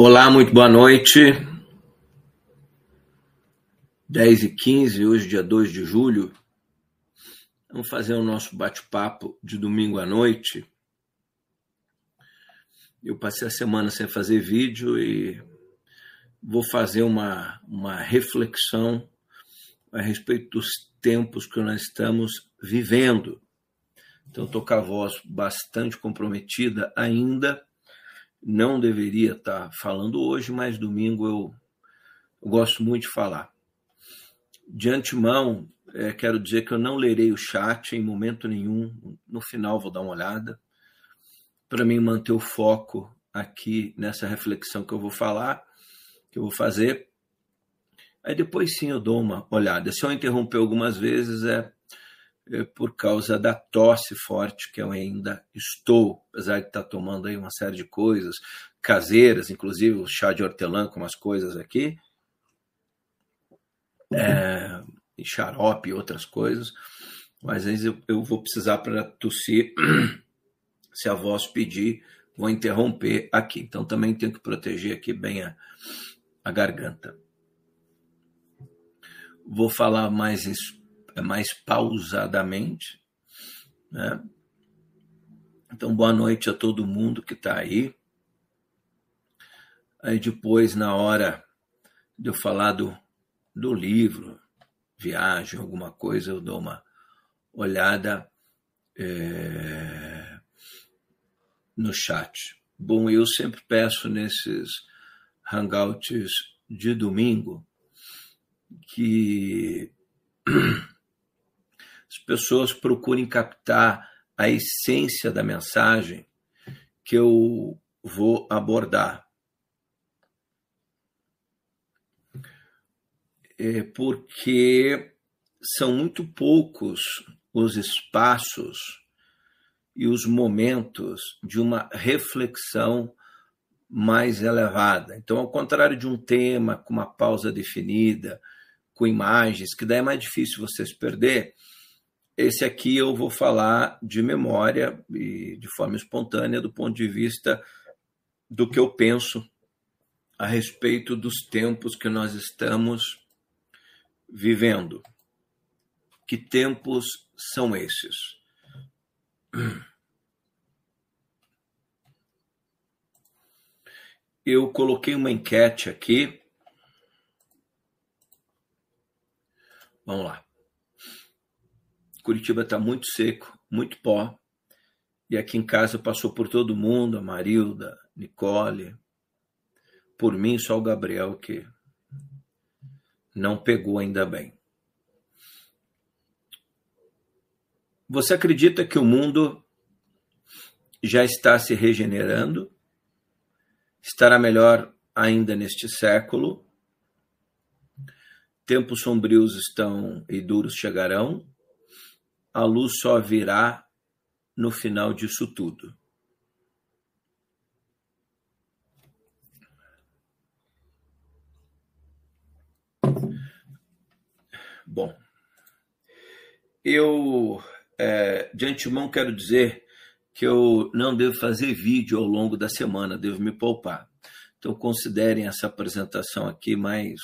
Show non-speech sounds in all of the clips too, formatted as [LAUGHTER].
Olá, muito boa noite. 10 e 15 hoje, dia 2 de julho. Vamos fazer o nosso bate-papo de domingo à noite. Eu passei a semana sem fazer vídeo e vou fazer uma, uma reflexão a respeito dos tempos que nós estamos vivendo. Então, estou com a voz bastante comprometida ainda não deveria estar falando hoje, mas domingo eu, eu gosto muito de falar. De antemão, é, quero dizer que eu não lerei o chat em momento nenhum. No final vou dar uma olhada. Para mim manter o foco aqui nessa reflexão que eu vou falar, que eu vou fazer. Aí depois sim eu dou uma olhada. Se eu interromper algumas vezes é por causa da tosse forte que eu ainda estou, apesar de estar tomando aí uma série de coisas caseiras, inclusive o chá de hortelã com umas coisas aqui, é, e xarope e outras coisas, mas às vezes eu, eu vou precisar para tossir, [CLEARS THROAT] se a voz pedir, vou interromper aqui. Então também tenho que proteger aqui bem a, a garganta. Vou falar mais é mais pausadamente. Né? Então, boa noite a todo mundo que está aí. Aí depois, na hora de eu falar do, do livro, viagem, alguma coisa, eu dou uma olhada é, no chat. Bom, eu sempre peço nesses hangouts de domingo que [CLEARS THROAT] as pessoas procurem captar a essência da mensagem que eu vou abordar. É porque são muito poucos os espaços e os momentos de uma reflexão mais elevada. Então, ao contrário de um tema com uma pausa definida, com imagens, que daí é mais difícil você se perder, esse aqui eu vou falar de memória e de forma espontânea, do ponto de vista do que eu penso a respeito dos tempos que nós estamos vivendo. Que tempos são esses? Eu coloquei uma enquete aqui. Vamos lá. Curitiba está muito seco, muito pó. E aqui em casa passou por todo mundo, a Marilda, Nicole. Por mim, só o Gabriel que não pegou ainda bem. Você acredita que o mundo já está se regenerando? Estará melhor ainda neste século? Tempos sombrios estão e duros chegarão? A luz só virá no final disso tudo. Bom, eu é, de antemão quero dizer que eu não devo fazer vídeo ao longo da semana, devo me poupar. Então considerem essa apresentação aqui mais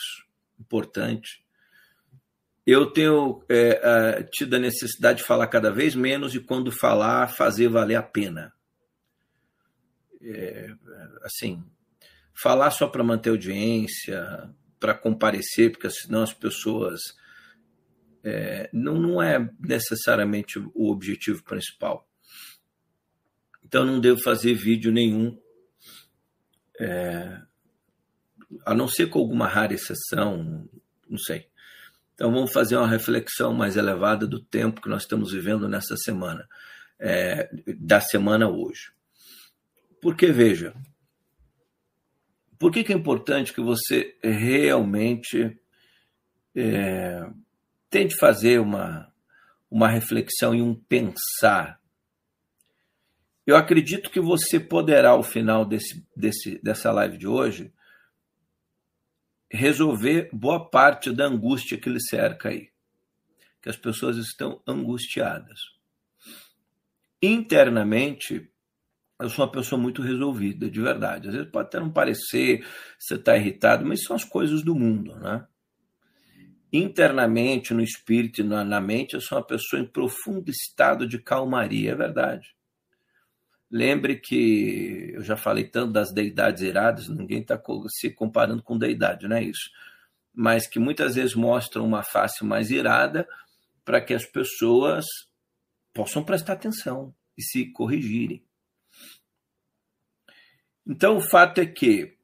importante eu tenho é, tido a necessidade de falar cada vez menos e quando falar, fazer valer a pena. É, assim, falar só para manter audiência, para comparecer, porque senão as pessoas. É, não, não é necessariamente o objetivo principal. Então não devo fazer vídeo nenhum, é, a não ser com alguma rara exceção, não sei. Então vamos fazer uma reflexão mais elevada do tempo que nós estamos vivendo nessa semana, é, da semana hoje. Porque veja, por que, que é importante que você realmente é, tente fazer uma, uma reflexão e um pensar? Eu acredito que você poderá, ao final desse, desse, dessa live de hoje, resolver boa parte da angústia que lhe cerca aí. Que as pessoas estão angustiadas. Internamente, eu sou uma pessoa muito resolvida, de verdade. Às vezes pode até não parecer, você está irritado, mas são as coisas do mundo, né? Internamente, no espírito e na mente, eu sou uma pessoa em profundo estado de calmaria, é verdade. Lembre que eu já falei tanto das deidades iradas, ninguém está se comparando com deidade, não é isso. Mas que muitas vezes mostram uma face mais irada para que as pessoas possam prestar atenção e se corrigirem. Então, o fato é que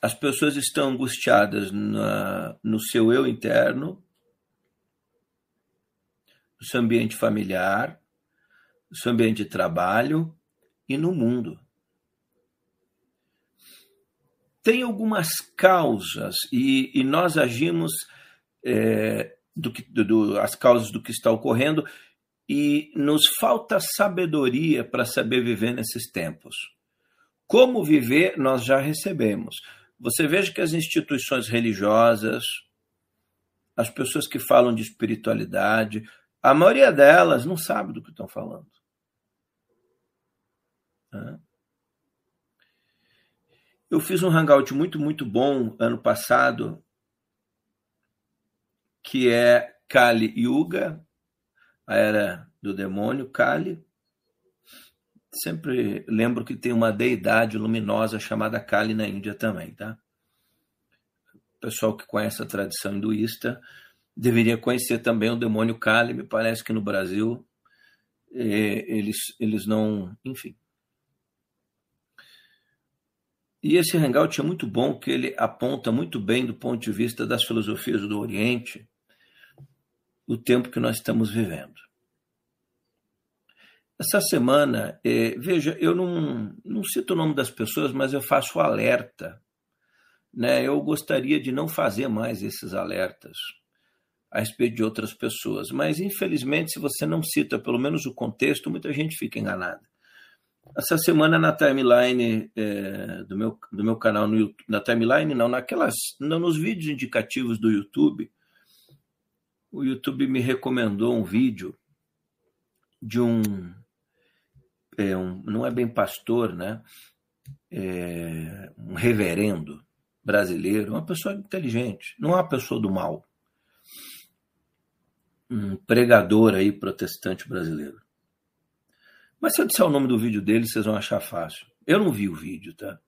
as pessoas estão angustiadas na, no seu eu interno, no seu ambiente familiar, no seu ambiente de trabalho e no mundo. Tem algumas causas e, e nós agimos é, do que, do, as causas do que está ocorrendo e nos falta sabedoria para saber viver nesses tempos. Como viver, nós já recebemos. Você veja que as instituições religiosas, as pessoas que falam de espiritualidade, a maioria delas não sabe do que estão falando. Eu fiz um hangout muito, muito bom ano passado, que é Kali Yuga, a era do demônio, Kali, Sempre lembro que tem uma deidade luminosa chamada Kali na Índia também, tá? O pessoal que conhece a tradição hinduísta deveria conhecer também o demônio Kali. Me parece que no Brasil é, eles, eles não. Enfim. E esse hangout é muito bom, que ele aponta muito bem do ponto de vista das filosofias do Oriente o tempo que nós estamos vivendo. Essa semana, é, veja, eu não, não cito o nome das pessoas, mas eu faço alerta. Né? Eu gostaria de não fazer mais esses alertas a respeito de outras pessoas, mas infelizmente, se você não cita pelo menos o contexto, muita gente fica enganada. Essa semana na timeline é, do, meu, do meu canal no YouTube, na timeline não, naquelas, não, nos vídeos indicativos do YouTube, o YouTube me recomendou um vídeo de um é um, não é bem pastor, né? É um reverendo brasileiro, uma pessoa inteligente, não é uma pessoa do mal. Um pregador aí protestante brasileiro. Mas se eu disser o nome do vídeo dele, vocês vão achar fácil. Eu não vi o vídeo, tá?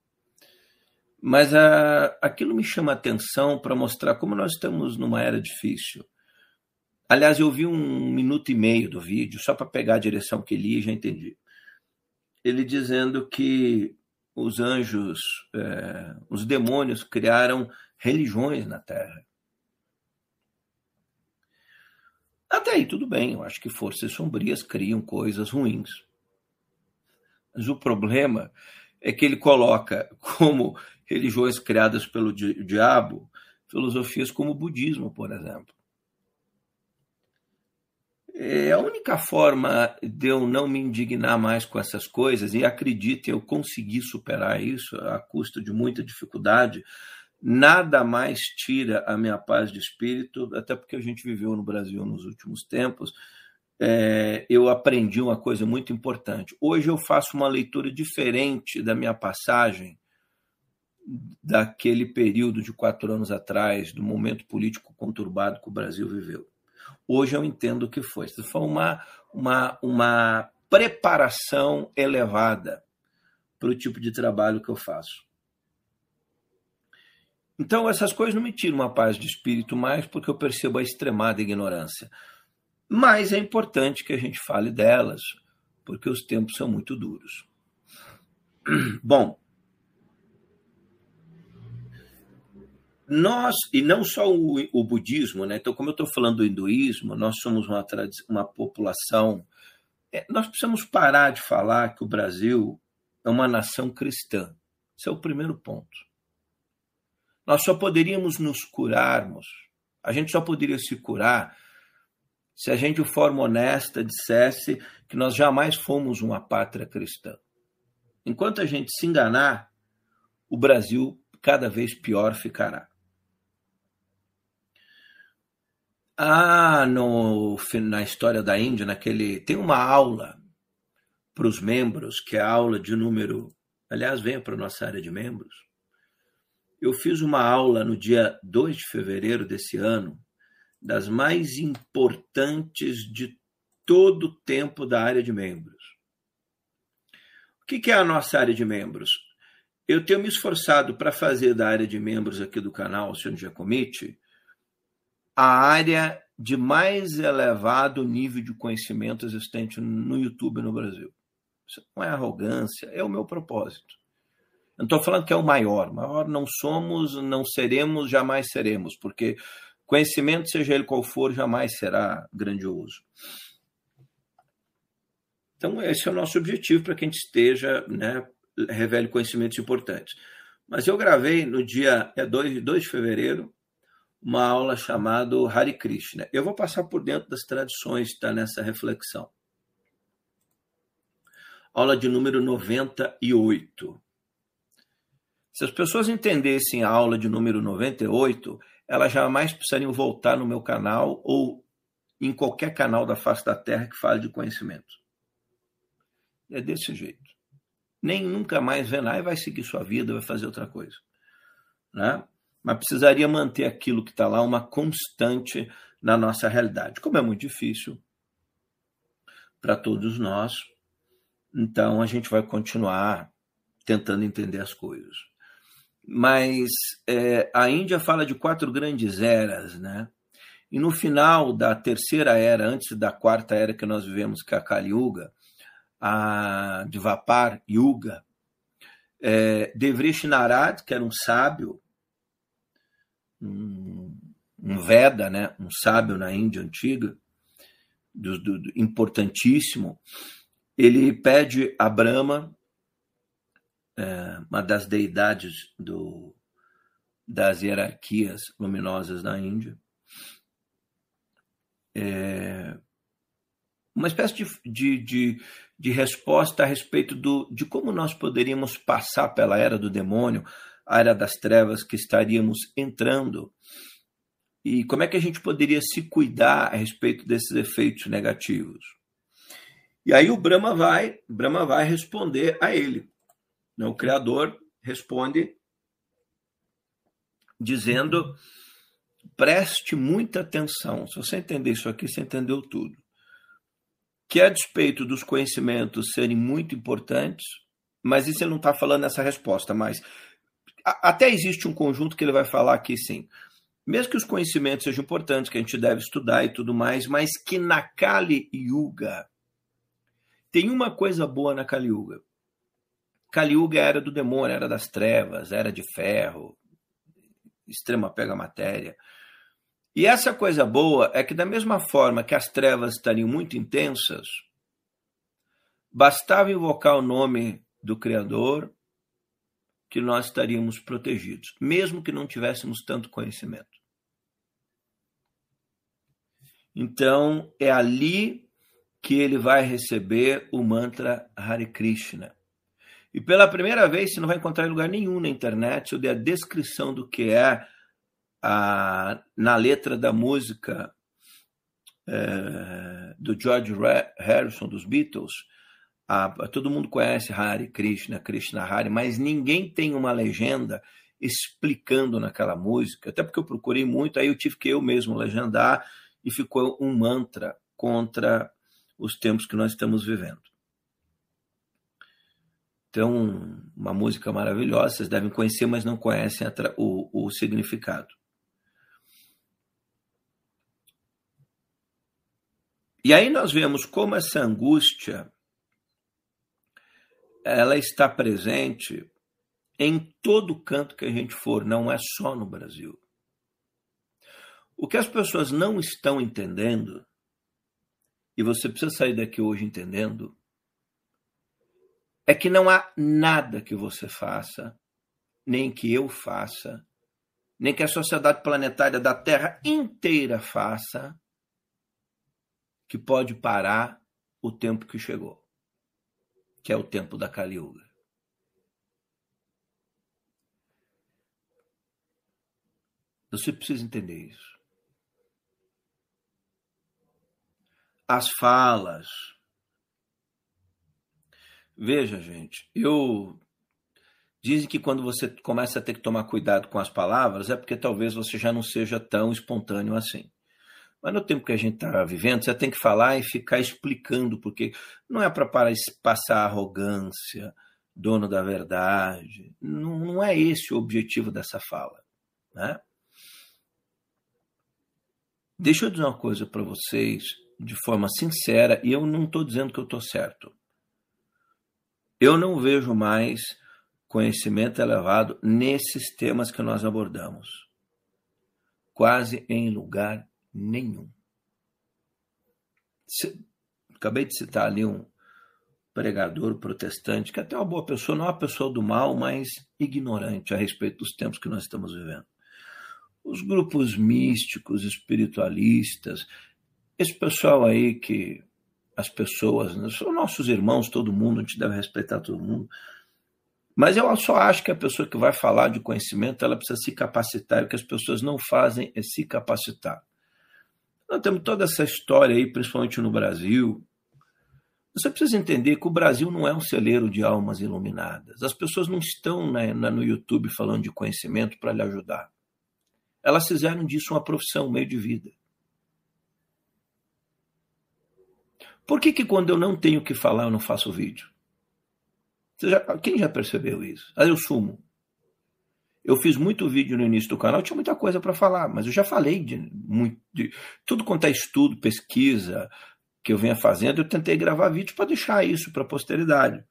Mas a, aquilo me chama atenção para mostrar como nós estamos numa era difícil. Aliás, eu vi um minuto e meio do vídeo, só para pegar a direção que ele ia, já entendi ele dizendo que os anjos, é, os demônios criaram religiões na Terra. Até aí tudo bem, eu acho que forças sombrias criam coisas ruins. Mas o problema é que ele coloca como religiões criadas pelo diabo filosofias como o budismo, por exemplo. É a única forma de eu não me indignar mais com essas coisas, e acredite, eu consegui superar isso a custa de muita dificuldade, nada mais tira a minha paz de espírito, até porque a gente viveu no Brasil nos últimos tempos. É, eu aprendi uma coisa muito importante. Hoje eu faço uma leitura diferente da minha passagem daquele período de quatro anos atrás, do momento político conturbado que o Brasil viveu. Hoje eu entendo o que foi. Isso foi uma, uma, uma preparação elevada para o tipo de trabalho que eu faço. Então, essas coisas não me tiram uma paz de espírito mais, porque eu percebo a extremada ignorância. Mas é importante que a gente fale delas, porque os tempos são muito duros. [CLEARS THROAT] Bom, nós, e não só o, o budismo, né? então, como eu estou falando do hinduísmo, nós somos uma, uma população. É, nós precisamos parar de falar que o Brasil é uma nação cristã. Esse é o primeiro ponto. Nós só poderíamos nos curarmos, a gente só poderia se curar se a gente, de forma honesta, dissesse que nós jamais fomos uma pátria cristã. Enquanto a gente se enganar, o Brasil cada vez pior ficará. Ah, no, na história da Índia, naquele tem uma aula para os membros, que é a aula de número. Aliás, venha para a nossa área de membros. Eu fiz uma aula no dia 2 de fevereiro desse ano, das mais importantes de todo o tempo da área de membros. O que é a nossa área de membros? Eu tenho me esforçado para fazer da área de membros aqui do canal Oceano Giacomitti a área de mais elevado nível de conhecimento existente no YouTube no Brasil. Isso não é arrogância, é o meu propósito. Eu não estou falando que é o maior. Maior não somos, não seremos, jamais seremos, porque conhecimento, seja ele qual for, jamais será grandioso. Então, esse é o nosso objetivo para que a gente esteja, né, revele conhecimentos importantes. Mas eu gravei no dia é 2, 2 de fevereiro uma aula chamada Hare Krishna. Eu vou passar por dentro das tradições está nessa reflexão. Aula de número 98. Se as pessoas entendessem a aula de número 98, elas jamais precisariam voltar no meu canal ou em qualquer canal da face da Terra que fale de conhecimento. É desse jeito. Nem nunca mais nada e vai seguir sua vida, vai fazer outra coisa. Né? Mas precisaria manter aquilo que está lá uma constante na nossa realidade. Como é muito difícil para todos nós, então a gente vai continuar tentando entender as coisas. Mas é, a Índia fala de quatro grandes eras, né? E no final da terceira era, antes da quarta era que nós vivemos, que é a Kali Yuga, a Dvapar Yuga, é, Devrish Narad, que era um sábio, um, um, Veda, né, um sábio na Índia antiga, do, do, importantíssimo, ele pede a Brahma, é, uma das deidades do, das hierarquias luminosas da Índia, é, uma espécie de, de, de, de, resposta a respeito do, de como nós poderíamos passar pela era do demônio, a era das trevas que estaríamos entrando, e como é que a gente poderia se cuidar a respeito desses efeitos negativos. E aí o Brahma vai, Brahma vai responder a ele. O Criador responde dizendo: preste muita atenção. Se você entender isso aqui, você entendeu tudo que a despeito dos conhecimentos serem muito importantes, mas isso ele não está falando nessa resposta, mas até existe um conjunto que ele vai falar aqui sim. Mesmo que os conhecimentos sejam importantes, que a gente deve estudar e tudo mais, mas que na Kali Yuga tem uma coisa boa na Kali Yuga. Kali Yuga era do demônio, era das trevas, era de ferro, extrema pega matéria. E essa coisa boa é que, da mesma forma que as trevas estariam muito intensas, bastava invocar o nome do Criador que nós estaríamos protegidos, mesmo que não tivéssemos tanto conhecimento. Então, é ali que ele vai receber o mantra Hare Krishna. E pela primeira vez, você não vai encontrar em lugar nenhum na internet, eu dei a descrição do que é a, na letra da música é, do George Harrison dos Beatles, a, todo mundo conhece Hari Krishna, Krishna Hari, mas ninguém tem uma legenda explicando naquela música, até porque eu procurei muito, aí eu tive que eu mesmo legendar e ficou um mantra contra os tempos que nós estamos vivendo. Então, uma música maravilhosa, vocês devem conhecer, mas não conhecem o, o significado. E aí nós vemos como essa angústia ela está presente em todo canto que a gente for, não é só no Brasil. O que as pessoas não estão entendendo, e você precisa sair daqui hoje entendendo, é que não há nada que você faça, nem que eu faça, nem que a sociedade planetária da Terra inteira faça, que pode parar o tempo que chegou, que é o tempo da Kali Yuga. Você precisa entender isso. As falas, Veja, gente, eu dizem que quando você começa a ter que tomar cuidado com as palavras é porque talvez você já não seja tão espontâneo assim. Mas no tempo que a gente está vivendo, você tem que falar e ficar explicando, porque não é para passar arrogância, dono da verdade. Não, não é esse o objetivo dessa fala. Né? Deixa eu dizer uma coisa para vocês de forma sincera, e eu não estou dizendo que eu estou certo. Eu não vejo mais conhecimento elevado nesses temas que nós abordamos. Quase em lugar nenhum. Acabei de citar ali um pregador protestante, que até é uma boa pessoa, não é uma pessoa do mal, mas ignorante a respeito dos tempos que nós estamos vivendo. Os grupos místicos, espiritualistas, esse pessoal aí que as pessoas, né, são nossos irmãos, todo mundo, a gente deve respeitar todo mundo. Mas eu só acho que a pessoa que vai falar de conhecimento, ela precisa se capacitar. E o que as pessoas não fazem é se capacitar. Nós temos toda essa história aí, principalmente no Brasil. Você precisa entender que o Brasil não é um celeiro de almas iluminadas. As pessoas não estão né, no YouTube falando de conhecimento para lhe ajudar. Elas fizeram disso uma profissão, um meio de vida. Por que, que quando eu não tenho o que falar, eu não faço vídeo? Já, quem já percebeu isso? Aí eu sumo. Eu fiz muito vídeo no início do canal, tinha muita coisa para falar, mas eu já falei de, de tudo quanto é estudo, pesquisa que eu venha fazendo, eu tentei gravar vídeo para deixar isso para a posteridade.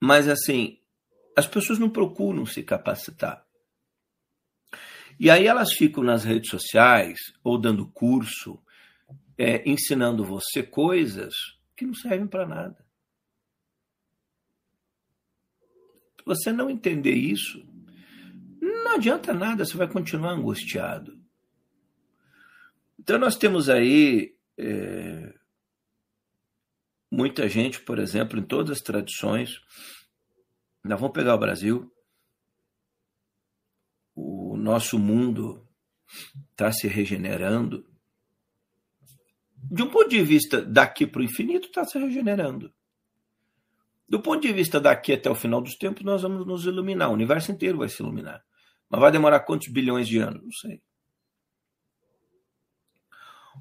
Mas assim, as pessoas não procuram se capacitar. E aí elas ficam nas redes sociais ou dando curso, é, ensinando você coisas que não servem para nada. Se você não entender isso, não adianta nada, você vai continuar angustiado. Então nós temos aí é, muita gente, por exemplo, em todas as tradições. Nós vamos pegar o Brasil. O nosso mundo está se regenerando de um ponto de vista daqui para o infinito, está se regenerando. Do ponto de vista daqui até o final dos tempos, nós vamos nos iluminar. O universo inteiro vai se iluminar. Mas vai demorar quantos bilhões de anos? Não sei.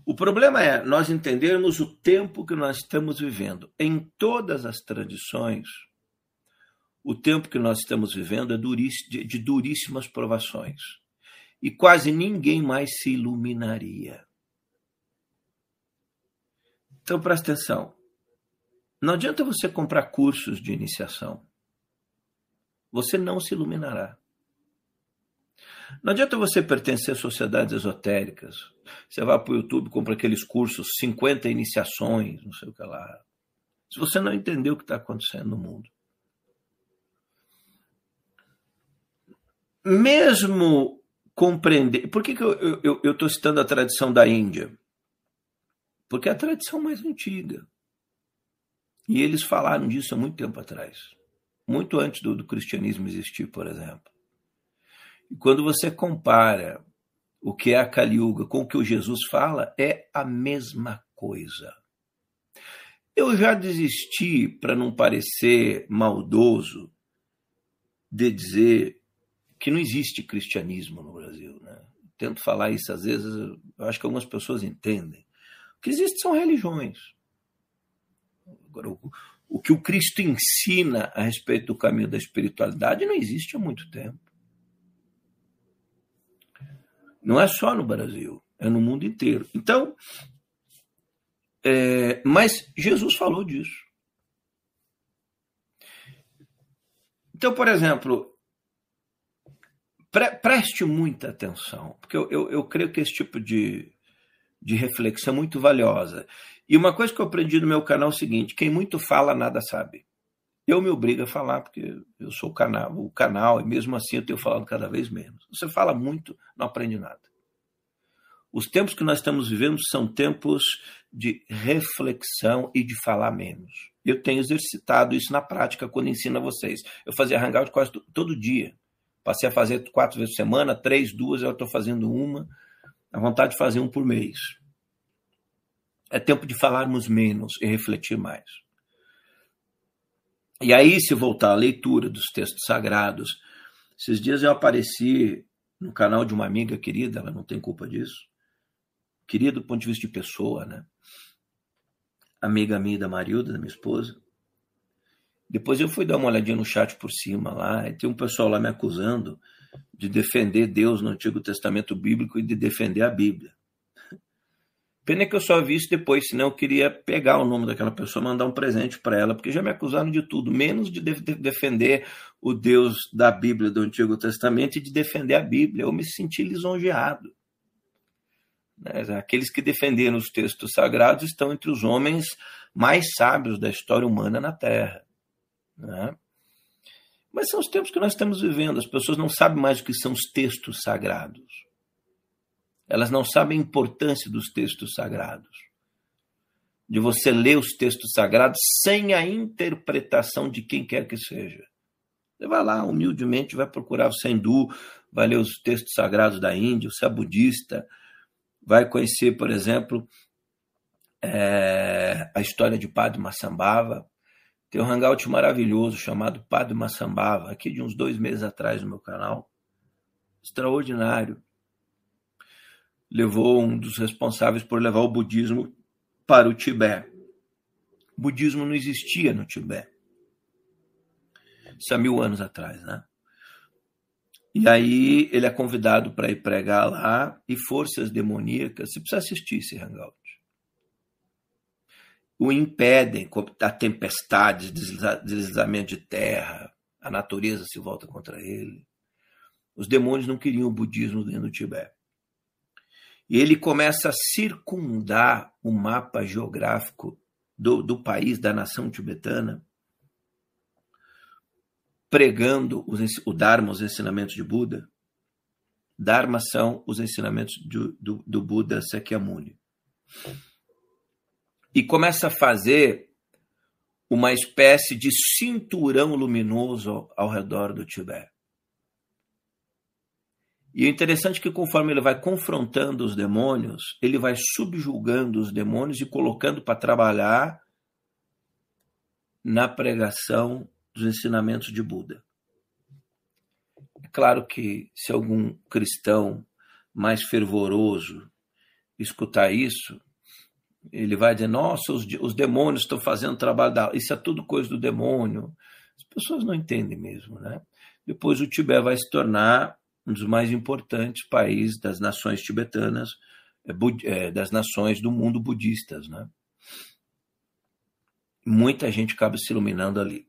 O problema é nós entendermos o tempo que nós estamos vivendo. Em todas as tradições, o tempo que nós estamos vivendo é de duríssimas provações. E quase ninguém mais se iluminaria. Então presta atenção. Não adianta você comprar cursos de iniciação. Você não se iluminará. Não adianta você pertencer a sociedades esotéricas. Você vai para o YouTube, compra aqueles cursos, 50 iniciações, não sei o que lá. Se você não entendeu o que está acontecendo no mundo. Mesmo compreender. Por que, que eu estou citando a tradição da Índia? Porque é a tradição mais antiga. E eles falaram disso há muito tempo atrás, muito antes do, do cristianismo existir, por exemplo. E quando você compara o que é a Kali Yuga com o que o Jesus fala, é a mesma coisa. Eu já desisti, para não parecer maldoso, de dizer que não existe cristianismo no Brasil. Né? Tento falar isso às vezes, eu acho que algumas pessoas entendem que existe são religiões. Agora, o, o que o Cristo ensina a respeito do caminho da espiritualidade não existe há muito tempo. Não é só no Brasil, é no mundo inteiro. Então, é, mas Jesus falou disso. Então, por exemplo, pre, preste muita atenção, porque eu, eu, eu creio que esse tipo de, de reflexão muito valiosa. E uma coisa que eu aprendi no meu canal é o seguinte: quem muito fala, nada sabe. Eu me obrigo a falar, porque eu sou o canal, o canal, e mesmo assim eu tenho falado cada vez menos. Você fala muito, não aprende nada. Os tempos que nós estamos vivendo são tempos de reflexão e de falar menos. Eu tenho exercitado isso na prática quando ensino a vocês. Eu fazia hangout quase todo dia. Passei a fazer quatro vezes por semana, três, duas, eu estou fazendo uma a vontade de fazer um por mês. é tempo de falarmos menos e refletir mais. E aí, se voltar à leitura dos textos sagrados, esses dias eu apareci no canal de uma amiga querida, ela não tem culpa disso, querida do ponto de vista de pessoa, né? Amiga minha da Marilda, da minha esposa. Depois eu fui dar uma olhadinha no chat por cima lá, e tem um pessoal lá me acusando de defender Deus no Antigo Testamento Bíblico e de defender a Bíblia. Pena que eu só vi isso depois, senão eu queria pegar o nome daquela pessoa mandar um presente para ela, porque já me acusaram de tudo, menos de, de defender o Deus da Bíblia do Antigo Testamento e de defender a Bíblia. Eu me senti lisonjeado. Aqueles que defenderam os textos sagrados estão entre os homens mais sábios da história humana na Terra. Né? Mas são os tempos que nós estamos vivendo. As pessoas não sabem mais o que são os textos sagrados. Elas não sabem a importância dos textos sagrados. De você ler os textos sagrados sem a interpretação de quem quer que seja. Você vai lá, humildemente, vai procurar o Sendu, vai ler os textos sagrados da Índia, você é budista, vai conhecer, por exemplo, é, a história de Padre Massambhava. Tem um hangout maravilhoso chamado Padre Massambhava, aqui de uns dois meses atrás no meu canal. Extraordinário levou um dos responsáveis por levar o budismo para o Tibete. O budismo não existia no Tibete. Isso há mil anos atrás, né? E aí ele é convidado para ir pregar lá e forças demoníacas, você precisa assistir esse hangout. O impedem, a tempestades, deslizamento de terra, a natureza se volta contra ele. Os demônios não queriam o budismo dentro do Tibete. E ele começa a circundar o mapa geográfico do, do país, da nação tibetana, pregando os, o Dharma, os ensinamentos de Buda. Dharma são os ensinamentos do, do, do Buda Sakyamuni. E começa a fazer uma espécie de cinturão luminoso ao redor do Tibete. E o interessante é que conforme ele vai confrontando os demônios, ele vai subjulgando os demônios e colocando para trabalhar na pregação dos ensinamentos de Buda. É claro que se algum cristão mais fervoroso escutar isso, ele vai dizer: Nossa, os, os demônios estão fazendo trabalho da. Isso é tudo coisa do demônio. As pessoas não entendem mesmo, né? Depois o Tibete vai se tornar um dos mais importantes países das nações tibetanas, é, é, das nações do mundo budistas. Né? Muita gente acaba se iluminando ali.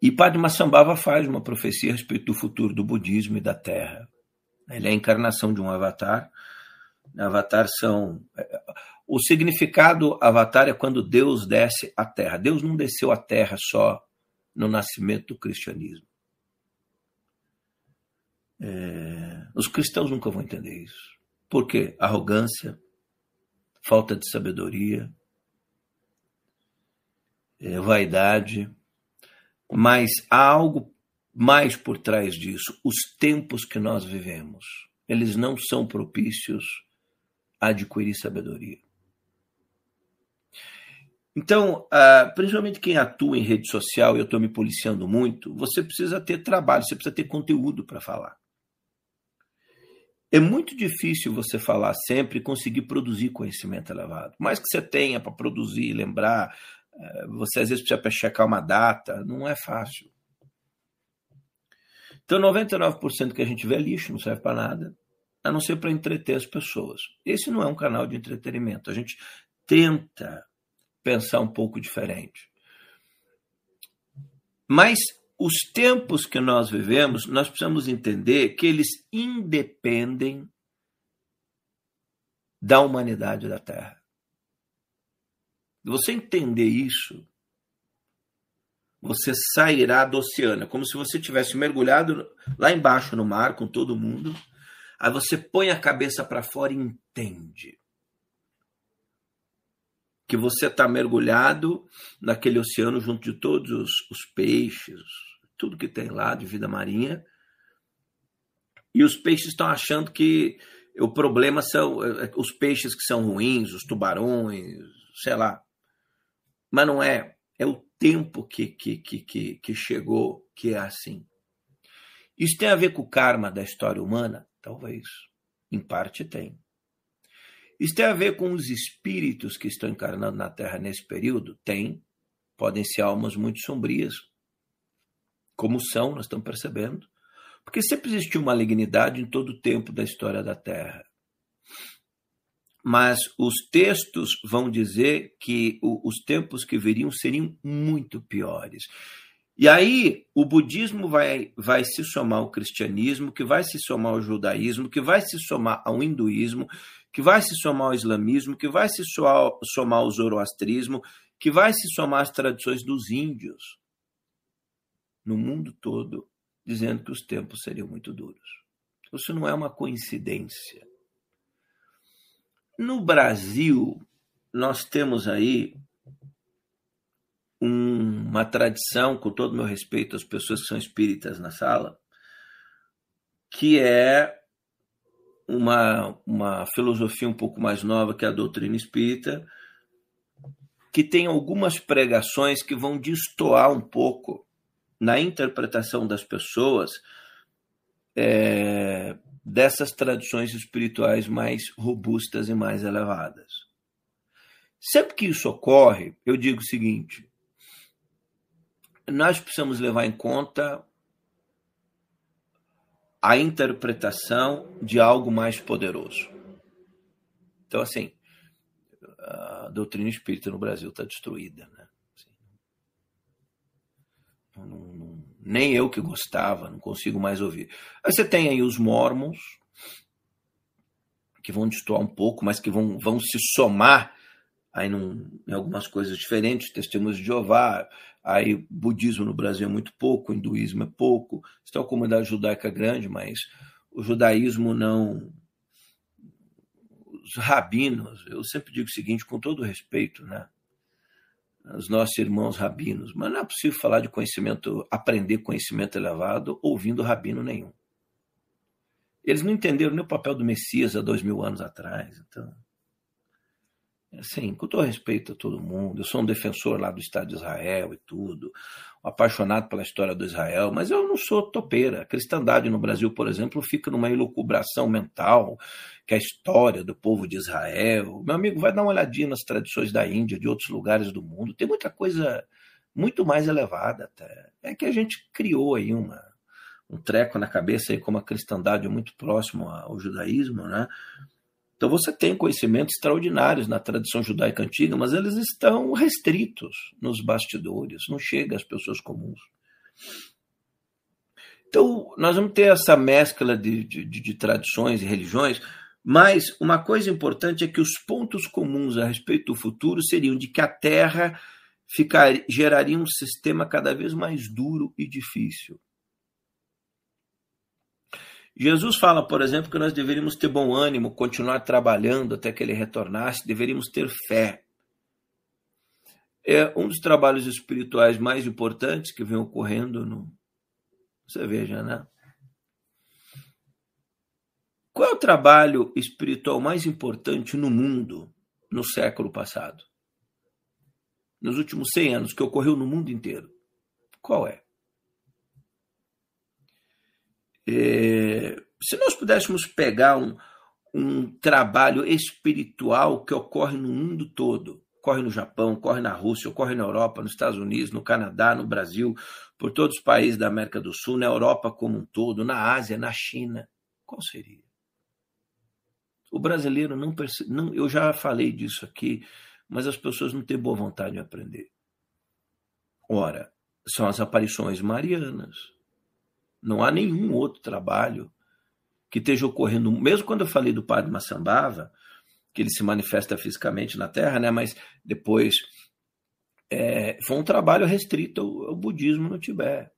E Padre Massambhava faz uma profecia a respeito do futuro do budismo e da Terra. Ele é a encarnação de um avatar. Avatar são. É, o significado avatar é quando Deus desce à Terra. Deus não desceu à Terra só no nascimento do cristianismo. É, os cristãos nunca vão entender isso. Por quê? Arrogância, falta de sabedoria, é, vaidade, mas há algo mais por trás disso. Os tempos que nós vivemos, eles não são propícios adquirir sabedoria. Então, uh, principalmente quem atua em rede social, eu estou me policiando muito, você precisa ter trabalho, você precisa ter conteúdo para falar. É muito difícil você falar sempre e conseguir produzir conhecimento elevado. Mais que você tenha para produzir, lembrar, eh, você às vezes precisa checar uma data, não é fácil. Então, 99% que a gente vê é lixo, não serve para nada, a não ser para entreter as pessoas. Esse não é um canal de entretenimento. A gente tenta pensar um pouco diferente. Mas os tempos que nós vivemos, nós precisamos entender que eles independem da humanidade da Terra. Você entender isso, você sairá do oceano, é como se você tivesse mergulhado lá embaixo no mar com todo mundo. Aí você põe a cabeça para fora e entende que você está mergulhado naquele oceano junto de todos os, os peixes, tudo que tem lá de vida marinha. E os peixes estão achando que o problema são é, os peixes que são ruins, os tubarões, sei lá. Mas não é. É o tempo que, que, que, que, chegou que é assim. Isso tem a ver com o karma da história humana? Talvez. Em parte tem. Isso tem a ver com os espíritos que estão encarnando na Terra nesse período? Tem. Podem ser almas muito sombrias, como são, nós estamos percebendo. Porque sempre existiu malignidade em todo o tempo da história da Terra. Mas os textos vão dizer que os tempos que viriam seriam muito piores. E aí o budismo vai, vai se somar ao cristianismo, que vai se somar ao judaísmo, que vai se somar ao hinduísmo, que vai se somar ao islamismo, que vai se somar ao zoroastrismo, que vai se somar às tradições dos índios no mundo todo, dizendo que os tempos seriam muito duros. Isso não é uma coincidência. No Brasil, nós temos aí um, uma tradição, com todo o meu respeito às pessoas que são espíritas na sala, que é uma, uma filosofia um pouco mais nova que a doutrina espírita, que tem algumas pregações que vão destoar um pouco na interpretação das pessoas é, dessas tradições espirituais mais robustas e mais elevadas. Sempre que isso ocorre, eu digo o seguinte: nós precisamos levar em conta a interpretação de algo mais poderoso. Então, assim, a doutrina espírita no Brasil está destruída. Né? Assim, não, não, nem eu que gostava, não consigo mais ouvir. Aí você tem aí os mormons, que vão destoar um pouco, mas que vão, vão se somar aí num, em algumas coisas diferentes, testemunhos de Jeová, aí budismo no Brasil é muito pouco, hinduísmo é pouco, isso é uma comunidade judaica grande, mas o judaísmo não... Os rabinos, eu sempre digo o seguinte, com todo respeito, né? Os nossos irmãos rabinos, mas não é possível falar de conhecimento, aprender conhecimento elevado ouvindo rabino nenhum. Eles não entenderam nem o papel do Messias há dois mil anos atrás, então... Assim, com todo respeito a todo mundo, eu sou um defensor lá do Estado de Israel e tudo, apaixonado pela história do Israel, mas eu não sou topeira. A cristandade no Brasil, por exemplo, fica numa elucubração mental, que é a história do povo de Israel. Meu amigo, vai dar uma olhadinha nas tradições da Índia, de outros lugares do mundo, tem muita coisa muito mais elevada até. É que a gente criou aí uma, um treco na cabeça, aí, como a cristandade é muito próximo ao judaísmo, né? Então você tem conhecimentos extraordinários na tradição judaica antiga, mas eles estão restritos nos bastidores, não chega às pessoas comuns. Então nós vamos ter essa mescla de, de, de tradições e religiões, mas uma coisa importante é que os pontos comuns a respeito do futuro seriam de que a Terra ficar, geraria um sistema cada vez mais duro e difícil. Jesus fala, por exemplo, que nós deveríamos ter bom ânimo, continuar trabalhando até que ele retornasse, deveríamos ter fé. É um dos trabalhos espirituais mais importantes que vem ocorrendo no. Você veja, né? Qual é o trabalho espiritual mais importante no mundo no século passado? Nos últimos 100 anos, que ocorreu no mundo inteiro? Qual é? É, se nós pudéssemos pegar um, um trabalho espiritual que ocorre no mundo todo, ocorre no Japão, ocorre na Rússia, ocorre na Europa, nos Estados Unidos, no Canadá, no Brasil, por todos os países da América do Sul, na Europa como um todo, na Ásia, na China, qual seria? O brasileiro não percebe, não, eu já falei disso aqui, mas as pessoas não têm boa vontade de aprender. Ora, são as aparições marianas. Não há nenhum outro trabalho que esteja ocorrendo, mesmo quando eu falei do padre Massambava, que ele se manifesta fisicamente na Terra, né, mas depois é, foi um trabalho restrito ao, ao budismo no Tibete.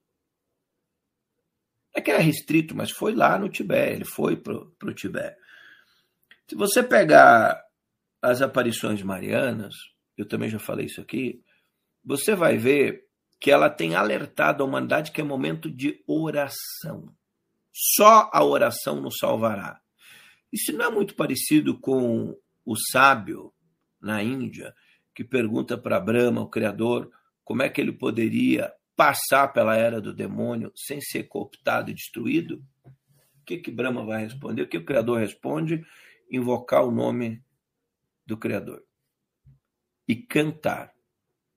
É que era restrito, mas foi lá no Tibete, ele foi para o Tibete. Se você pegar as aparições marianas, eu também já falei isso aqui, você vai ver que ela tem alertado a humanidade que é momento de oração. Só a oração nos salvará. Isso não é muito parecido com o sábio na Índia, que pergunta para Brahma, o Criador, como é que ele poderia passar pela era do demônio sem ser cooptado e destruído? O que, que Brahma vai responder? O que o Criador responde? Invocar o nome do Criador e cantar.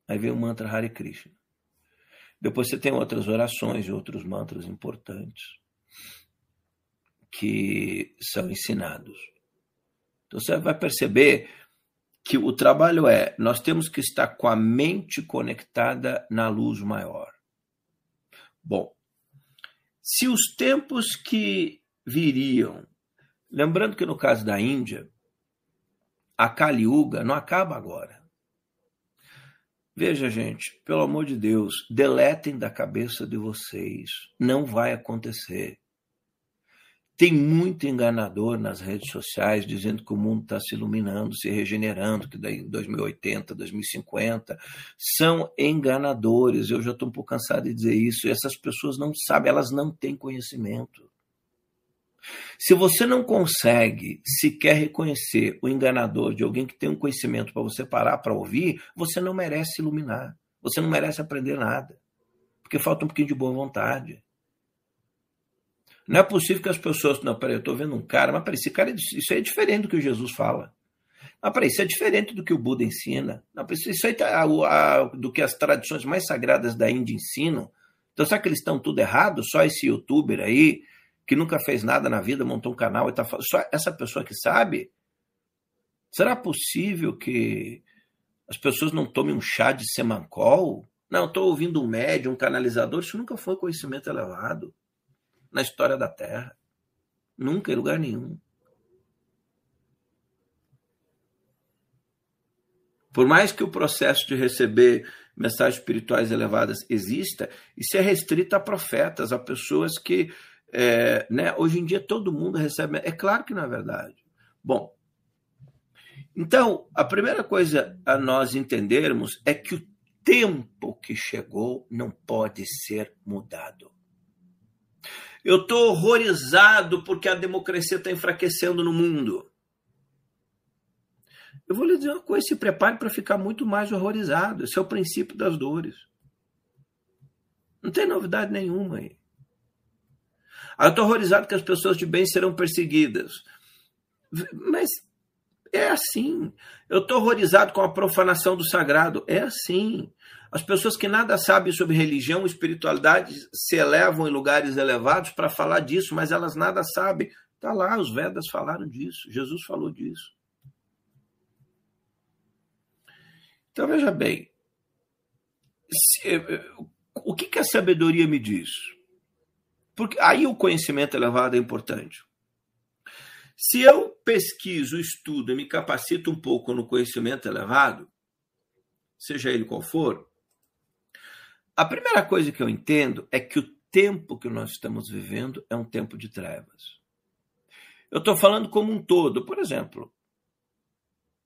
Aí vem o mantra Hare Krishna. Depois você tem outras orações e outros mantras importantes que são ensinados. Então você vai perceber que o trabalho é, nós temos que estar com a mente conectada na luz maior. Bom, se os tempos que viriam, lembrando que no caso da Índia, a Kali Yuga não acaba agora. Veja, gente, pelo amor de Deus, deletem da cabeça de vocês. Não vai acontecer. Tem muito enganador nas redes sociais dizendo que o mundo está se iluminando, se regenerando, que daí 2080, 2050. São enganadores. Eu já estou um pouco cansado de dizer isso. Essas pessoas não sabem, elas não têm conhecimento. Se você não consegue sequer reconhecer o enganador de alguém que tem um conhecimento para você parar para ouvir, você não merece iluminar. Você não merece aprender nada. Porque falta um pouquinho de boa vontade. Não é possível que as pessoas. Não, peraí, eu estou vendo um cara, mas peraí, esse cara, isso aí é diferente do que o Jesus fala. Mas peraí, isso é diferente do que o Buda ensina. Não, isso aí tá, a, a, do que as tradições mais sagradas da Índia ensinam. Então, será que eles estão tudo errado? Só esse youtuber aí, que nunca fez nada na vida, montou um canal e está falando. Só essa pessoa que sabe? Será possível que as pessoas não tomem um chá de semancol? Não, estou ouvindo um médium, um canalizador. Isso nunca foi conhecimento elevado na história da Terra. Nunca em lugar nenhum. Por mais que o processo de receber mensagens espirituais elevadas exista, isso é restrito a profetas, a pessoas que. É, né, hoje em dia todo mundo recebe. É claro que não é verdade. Bom, então, a primeira coisa a nós entendermos é que o tempo que chegou não pode ser mudado. Eu estou horrorizado porque a democracia está enfraquecendo no mundo. Eu vou lhe dizer uma coisa: se prepare para ficar muito mais horrorizado. Esse é o princípio das dores. Não tem novidade nenhuma aí. Ah, eu estou horrorizado que as pessoas de bem serão perseguidas. Mas é assim. Eu estou horrorizado com a profanação do sagrado. É assim. As pessoas que nada sabem sobre religião espiritualidade se elevam em lugares elevados para falar disso, mas elas nada sabem. Está lá, os Vedas falaram disso, Jesus falou disso. Então veja bem, se, o que, que a sabedoria me diz? Porque aí o conhecimento elevado é importante. Se eu pesquiso, estudo e me capacito um pouco no conhecimento elevado, seja ele qual for, a primeira coisa que eu entendo é que o tempo que nós estamos vivendo é um tempo de trevas. Eu estou falando como um todo. Por exemplo,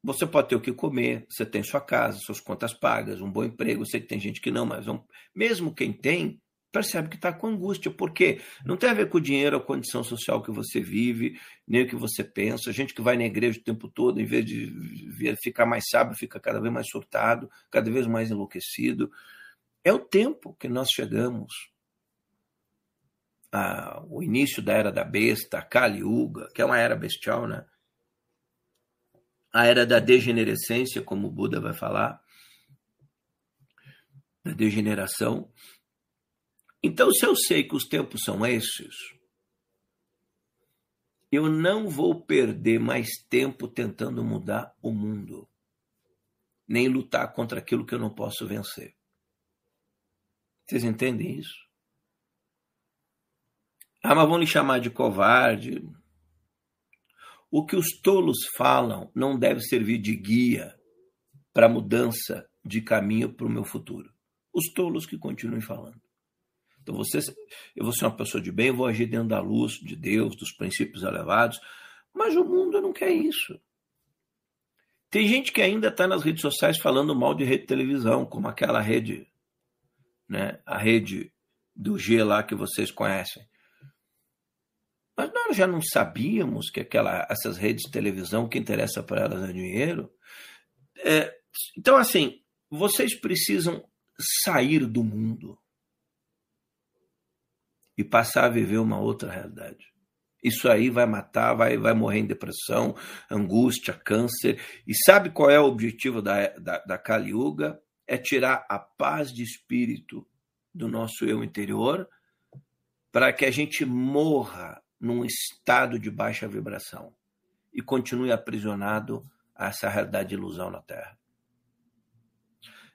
você pode ter o que comer, você tem sua casa, suas contas pagas, um bom emprego. Sei que tem gente que não, mas mesmo quem tem, percebe que está com angústia, porque não tem a ver com o dinheiro, a condição social que você vive, nem o que você pensa. A gente que vai na igreja o tempo todo, em vez de ficar mais sábio, fica cada vez mais surtado, cada vez mais enlouquecido. É o tempo que nós chegamos. Ah, o início da era da besta, a Kali Yuga, que é uma era bestial, né? A era da degenerescência, como o Buda vai falar, da degeneração. Então, se eu sei que os tempos são esses, eu não vou perder mais tempo tentando mudar o mundo, nem lutar contra aquilo que eu não posso vencer. Vocês entendem isso? Ah, mas vão lhe chamar de covarde. O que os tolos falam não deve servir de guia para mudança de caminho para o meu futuro. Os tolos que continuem falando. Então, você, eu vou ser uma pessoa de bem, vou agir dentro da luz de Deus, dos princípios elevados, mas o mundo não quer isso. Tem gente que ainda está nas redes sociais falando mal de rede de televisão, como aquela rede né, a rede do G lá que vocês conhecem. Mas nós já não sabíamos que aquela, essas redes de televisão, que interessa para elas é dinheiro? É, então, assim, vocês precisam sair do mundo e passar a viver uma outra realidade. Isso aí vai matar, vai, vai morrer em depressão, angústia, câncer. E sabe qual é o objetivo da, da, da Kali Yuga? É tirar a paz de espírito do nosso eu interior para que a gente morra num estado de baixa vibração e continue aprisionado a essa realidade de ilusão na Terra.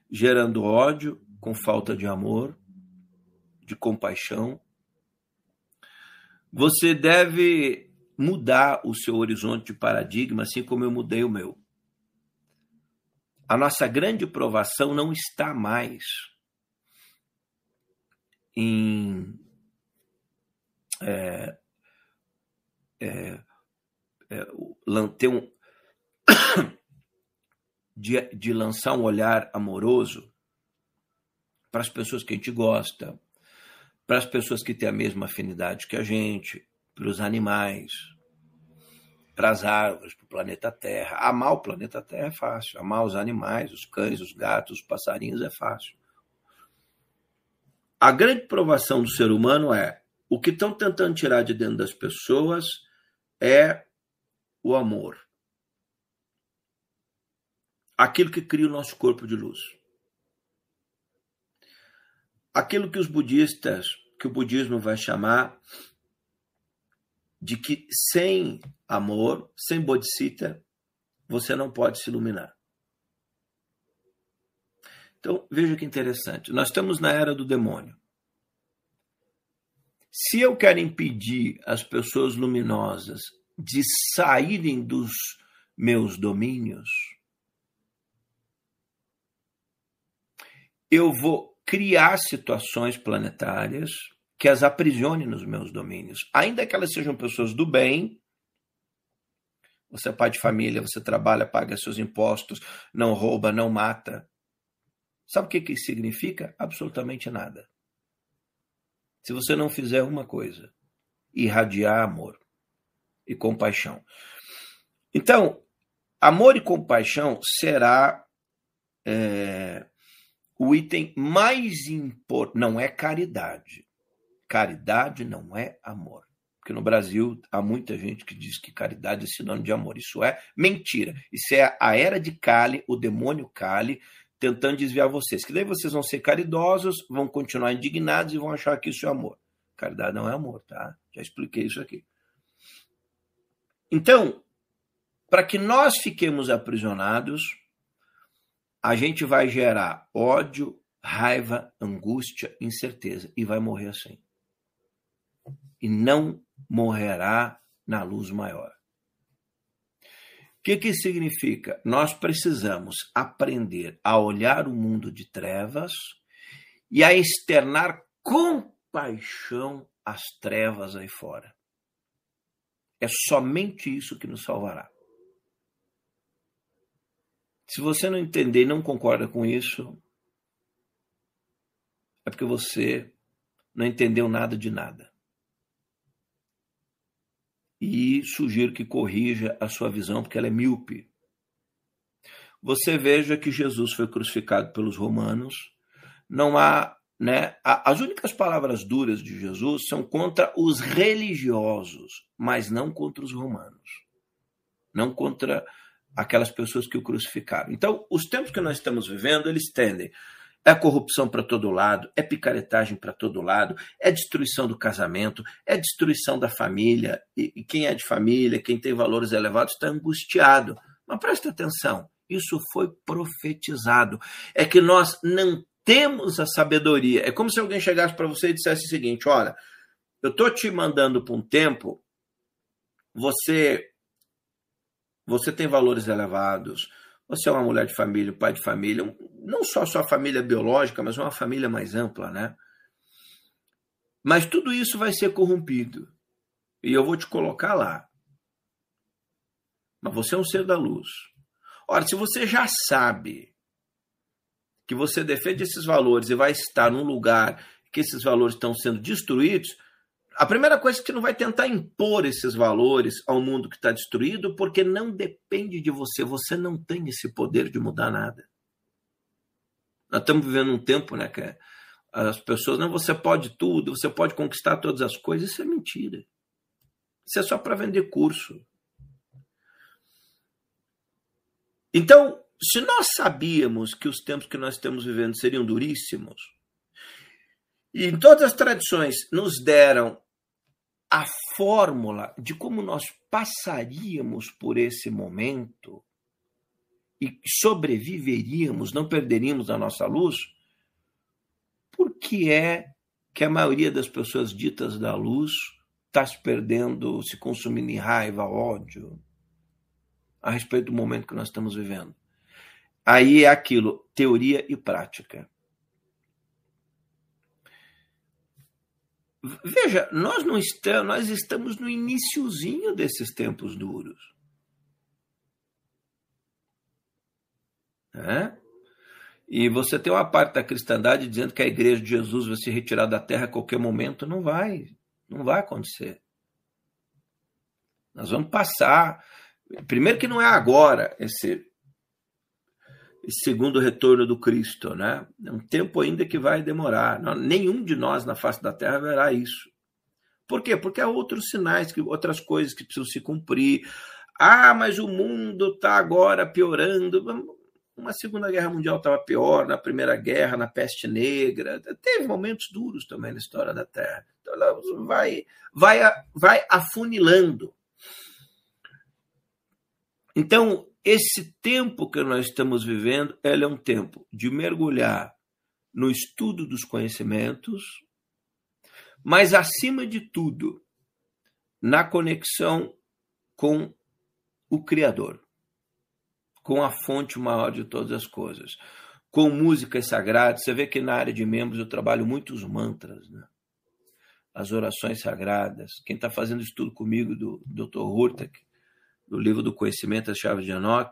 Gerando ódio com falta de amor, de compaixão, você deve mudar o seu horizonte de paradigma, assim como eu mudei o meu. A nossa grande provação não está mais em é, é, é, ter um, [COUGHS] de, de lançar um olhar amoroso para as pessoas que a gente gosta, para as pessoas que têm a mesma afinidade que a gente, para os animais, para as árvores, para o planeta Terra. Amar o planeta Terra é fácil. Amar os animais, os cães, os gatos, os passarinhos é fácil. A grande provação do ser humano é o que estão tentando tirar de dentro das pessoas é o amor. Aquilo que cria o nosso corpo de luz aquilo que os budistas, que o budismo vai chamar de que sem amor, sem bodhisattva, você não pode se iluminar. Então, veja que interessante. Nós estamos na era do demônio. Se eu quero impedir as pessoas luminosas de saírem dos meus domínios, eu vou criar situações planetárias que as aprisione nos meus domínios. Ainda que elas sejam pessoas do bem, você é pai de família, você trabalha, paga seus impostos, não rouba, não mata. Sabe o que, que isso significa? Absolutamente nada. Se você não fizer uma coisa, irradiar amor e compaixão. Então, amor e compaixão será é, o item mais importante não é caridade. Caridade não é amor. Porque no Brasil há muita gente que diz que caridade é sinônimo de amor. Isso é mentira. Isso é a era de Kali, o demônio Kali, tentando desviar vocês. Que daí vocês vão ser caridosos, vão continuar indignados e vão achar que isso é amor. Caridade não é amor, tá? Já expliquei isso aqui. Então, para que nós fiquemos aprisionados, a gente vai gerar ódio, raiva, angústia, incerteza e vai morrer assim. E não morrerá na luz maior. O que, que significa? Nós precisamos aprender a olhar o mundo de trevas e a externar compaixão às trevas aí fora. É somente isso que nos salvará. Se você não entender e não concorda com isso, é porque você não entendeu nada de nada. E sugiro que corrija a sua visão, porque ela é míope. Você veja que Jesus foi crucificado pelos romanos. Não há, né? As únicas palavras duras de Jesus são contra os religiosos, mas não contra os romanos. Não contra aquelas pessoas que o crucificaram. Então, os tempos que nós estamos vivendo, eles tendem é corrupção para todo lado, é picaretagem para todo lado, é destruição do casamento, é destruição da família. E, e quem é de família, quem tem valores elevados, está angustiado. Mas preste atenção, isso foi profetizado. É que nós não temos a sabedoria. É como se alguém chegasse para você e dissesse o seguinte: olha, eu estou te mandando para um tempo, você você tem valores elevados, você é uma mulher de família, um pai de família, não só sua família biológica, mas uma família mais ampla, né? Mas tudo isso vai ser corrompido. E eu vou te colocar lá. Mas você é um ser da luz. Ora, se você já sabe que você defende esses valores e vai estar num lugar que esses valores estão sendo destruídos, a primeira coisa é que não vai tentar impor esses valores ao mundo que está destruído, porque não depende de você. Você não tem esse poder de mudar nada. Nós estamos vivendo um tempo, né, que as pessoas, não, você pode tudo, você pode conquistar todas as coisas. Isso é mentira. Isso é só para vender curso. Então, se nós sabíamos que os tempos que nós estamos vivendo seriam duríssimos, e em todas as tradições nos deram a fórmula de como nós passaríamos por esse momento e sobreviveríamos, não perderíamos a nossa luz, por que é que a maioria das pessoas ditas da luz está se perdendo, se consumindo em raiva, ódio, a respeito do momento que nós estamos vivendo? Aí é aquilo, teoria e prática. Veja, nós não estamos, nós estamos no iníciozinho desses tempos duros. É? E você tem uma parte da cristandade dizendo que a igreja de Jesus vai se retirar da terra a qualquer momento. Não vai. Não vai acontecer. Nós vamos passar. Primeiro que não é agora esse segundo retorno do Cristo, né? É um tempo ainda que vai demorar. nenhum de nós na face da Terra verá isso. Por quê? Porque há outros sinais, outras coisas que precisam se cumprir. Ah, mas o mundo está agora piorando. Uma Segunda Guerra Mundial estava pior, na Primeira Guerra, na Peste Negra. Teve momentos duros também na história da Terra. Então ela vai, vai, vai afunilando. Então, esse tempo que nós estamos vivendo, é um tempo de mergulhar no estudo dos conhecimentos, mas acima de tudo, na conexão com o Criador, com a fonte maior de todas as coisas, com músicas sagradas. Você vê que na área de membros eu trabalho muitos mantras, né? as orações sagradas. Quem está fazendo estudo comigo do Dr. Hurtak, do livro do Conhecimento das Chaves de Enoch.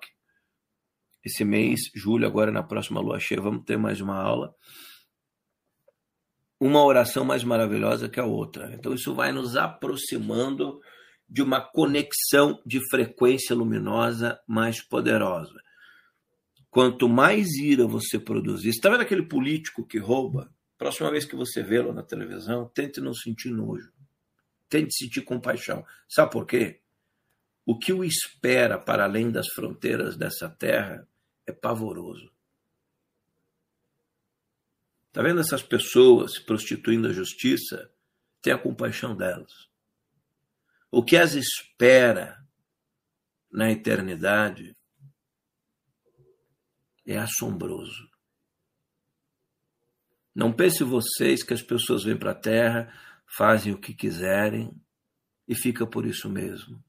Esse mês, julho, agora na próxima lua cheia, vamos ter mais uma aula. Uma oração mais maravilhosa que a outra. Então, isso vai nos aproximando de uma conexão de frequência luminosa mais poderosa. Quanto mais ira você produzir, está vendo aquele político que rouba? Próxima vez que você vê-lo na televisão, tente não sentir nojo. Tente sentir compaixão. Sabe por quê? O que o espera para além das fronteiras dessa terra é pavoroso. Está vendo essas pessoas se prostituindo à justiça? Tenha compaixão delas. O que as espera na eternidade é assombroso. Não pense vocês que as pessoas vêm para a terra, fazem o que quiserem e fica por isso mesmo.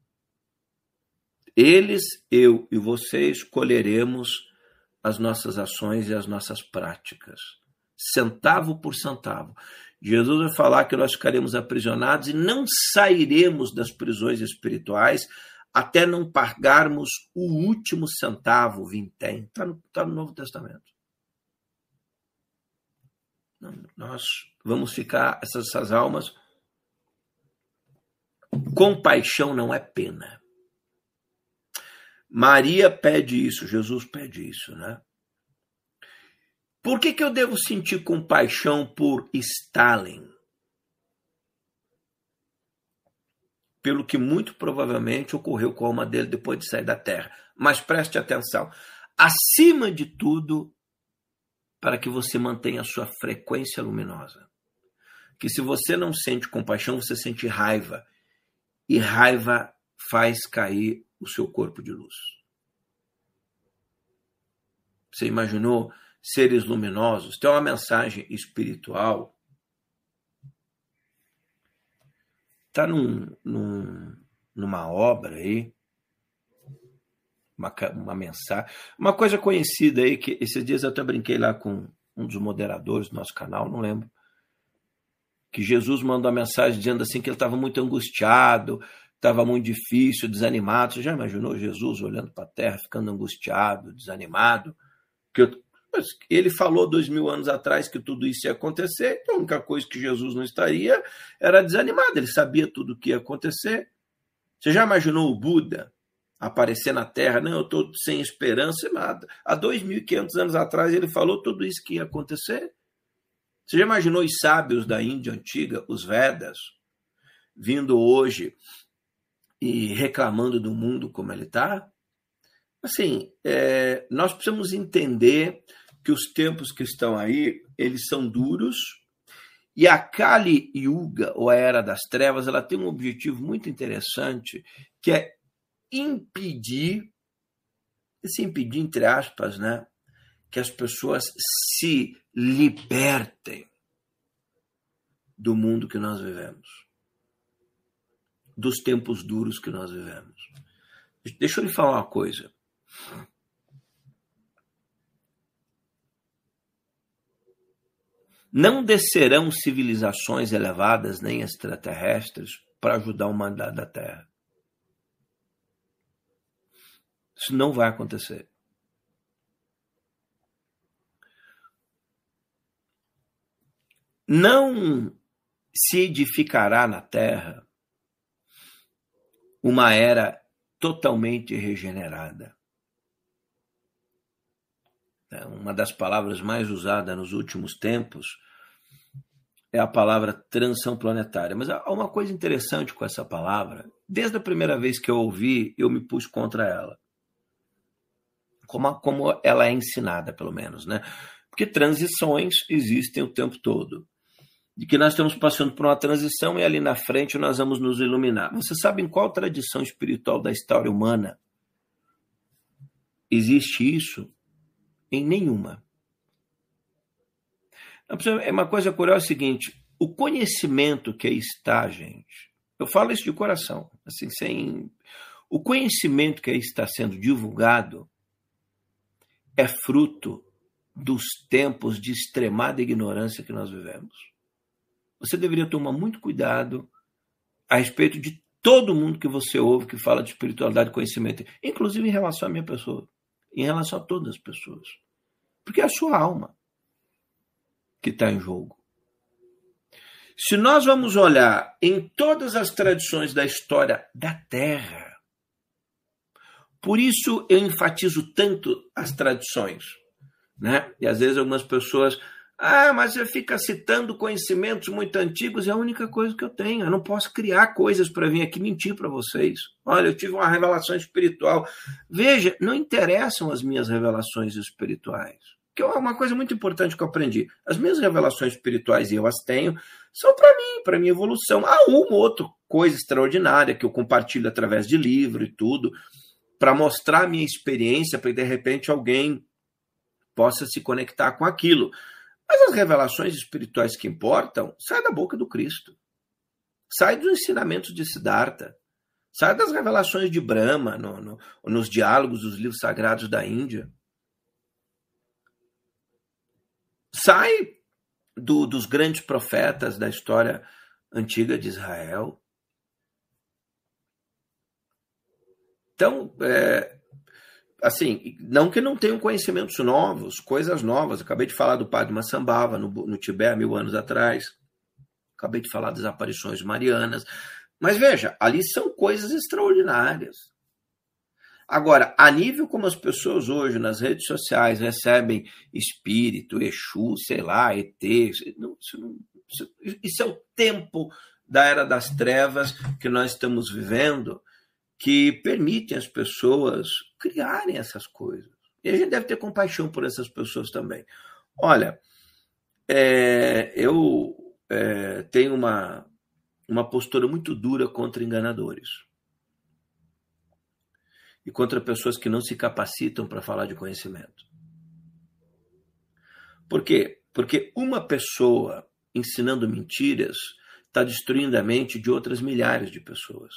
Eles, eu e você escolheremos as nossas ações e as nossas práticas, centavo por centavo. Jesus vai falar que nós ficaremos aprisionados e não sairemos das prisões espirituais até não pagarmos o último centavo, vintém. Está no, tá no Novo Testamento. Nós vamos ficar, essas, essas almas. Compaixão não é pena. Maria pede isso, Jesus pede isso, né? Por que, que eu devo sentir compaixão por Stalin? Pelo que muito provavelmente ocorreu com a alma dele depois de sair da Terra. Mas preste atenção. Acima de tudo, para que você mantenha a sua frequência luminosa. Que se você não sente compaixão, você sente raiva. E raiva faz cair o seu corpo de luz. Você imaginou seres luminosos? Tem uma mensagem espiritual. Está num, num, numa obra aí, uma, uma mensagem, uma coisa conhecida aí, que esses dias eu até brinquei lá com um dos moderadores do nosso canal, não lembro, que Jesus mandou uma mensagem dizendo assim que ele estava muito angustiado, estava muito difícil, desanimado. Você já imaginou Jesus olhando para a terra, ficando angustiado, desanimado? Que Ele falou dois mil anos atrás que tudo isso ia acontecer, então a única coisa que Jesus não estaria era desanimado, ele sabia tudo o que ia acontecer. Você já imaginou o Buda aparecer na Terra? Não, eu estou sem esperança nada. Há 2.500 anos atrás ele falou tudo isso que ia acontecer. Você já imaginou os sábios da Índia antiga, os Vedas, vindo hoje e reclamando do mundo como ele está? Assim, é, nós precisamos entender que os tempos que estão aí, eles são duros, e a Kali Yuga, ou a Era das Trevas, ela tem um objetivo muito interessante, que é impedir, esse impedir entre aspas, né, que as pessoas se libertem do mundo que nós vivemos, dos tempos duros que nós vivemos. Deixa eu lhe falar uma coisa. Não descerão civilizações elevadas nem extraterrestres para ajudar a humanidade da Terra. Isso não vai acontecer. Não se edificará na Terra uma era totalmente regenerada. É, uma das palavras mais usadas nos últimos tempos é a palavra transição planetária. Mas há uma coisa interessante com essa palavra. Desde a primeira vez que eu ouvi, eu me pus contra ela. Como, como ela é ensinada, pelo menos, né? Porque transições existem o tempo todo. De que nós estamos passando por uma transição e ali na frente nós vamos nos iluminar. Você sabe em qual tradição espiritual da história humana existe isso? Em nenhuma. É uma coisa curiosa é o seguinte: o conhecimento que aí está, gente, eu falo isso de coração, assim, sem. O conhecimento que aí está sendo divulgado é fruto dos tempos de extremada ignorância que nós vivemos. Você deveria tomar muito cuidado a respeito de todo mundo que você ouve que fala de espiritualidade e conhecimento, inclusive em relação à minha pessoa, em relação a todas as pessoas. Porque é a sua alma que está em jogo. Se nós vamos olhar em todas as tradições da história da Terra, por isso eu enfatizo tanto as tradições, né? E às vezes algumas pessoas, ah, mas você fica citando conhecimentos muito antigos, é a única coisa que eu tenho. Eu não posso criar coisas para vir aqui mentir para vocês. Olha, eu tive uma revelação espiritual. Veja, não interessam as minhas revelações espirituais que é uma coisa muito importante que eu aprendi. As minhas revelações espirituais, e eu as tenho, são para mim, para minha evolução. Há uma ou outra coisa extraordinária que eu compartilho através de livro e tudo, para mostrar a minha experiência, para de repente alguém possa se conectar com aquilo. Mas as revelações espirituais que importam saem da boca do Cristo. Sai dos ensinamentos de Siddhartha. Sai das revelações de Brahma, no, no, nos diálogos dos livros sagrados da Índia. sai do, dos grandes profetas da história antiga de Israel. Então, é, assim, não que não tenham conhecimentos novos, coisas novas. Acabei de falar do Padre Massambava no, no Tibete, mil anos atrás. Acabei de falar das aparições marianas. Mas veja, ali são coisas extraordinárias. Agora, a nível como as pessoas hoje nas redes sociais recebem espírito, Exu, sei lá, ET, isso, não, isso é o tempo da era das trevas que nós estamos vivendo que permitem as pessoas criarem essas coisas. E a gente deve ter compaixão por essas pessoas também. Olha, é, eu é, tenho uma, uma postura muito dura contra enganadores e contra pessoas que não se capacitam para falar de conhecimento. Por quê? Porque uma pessoa ensinando mentiras está destruindo a mente de outras milhares de pessoas.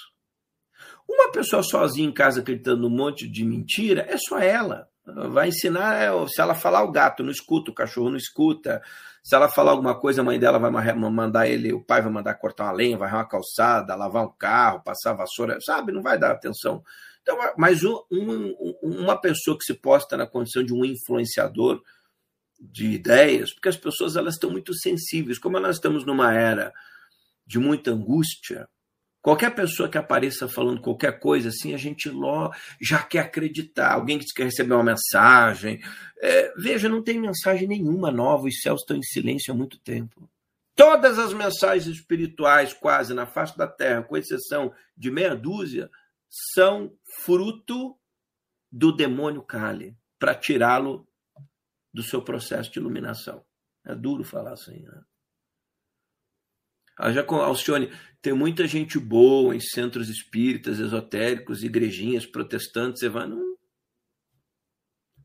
Uma pessoa sozinha em casa acreditando um monte de mentira é só ela. Vai ensinar, é, se ela falar o gato não escuta, o cachorro não escuta. Se ela falar alguma coisa, a mãe dela vai mandar ele, o pai vai mandar cortar uma lenha, vai uma calçada, lavar um carro, passar vassoura, sabe? Não vai dar atenção então, mas um, uma pessoa que se posta na condição de um influenciador de ideias, porque as pessoas elas estão muito sensíveis. Como nós estamos numa era de muita angústia, qualquer pessoa que apareça falando qualquer coisa assim, a gente já quer acreditar. Alguém que quer receber uma mensagem. É, veja, não tem mensagem nenhuma nova, os céus estão em silêncio há muito tempo. Todas as mensagens espirituais, quase na face da terra, com exceção de meia dúzia, são fruto do demônio Kali, para tirá-lo do seu processo de iluminação. É duro falar assim, né? Ah, Alcione, tem muita gente boa em centros espíritas, esotéricos, igrejinhas, protestantes, você vai, não.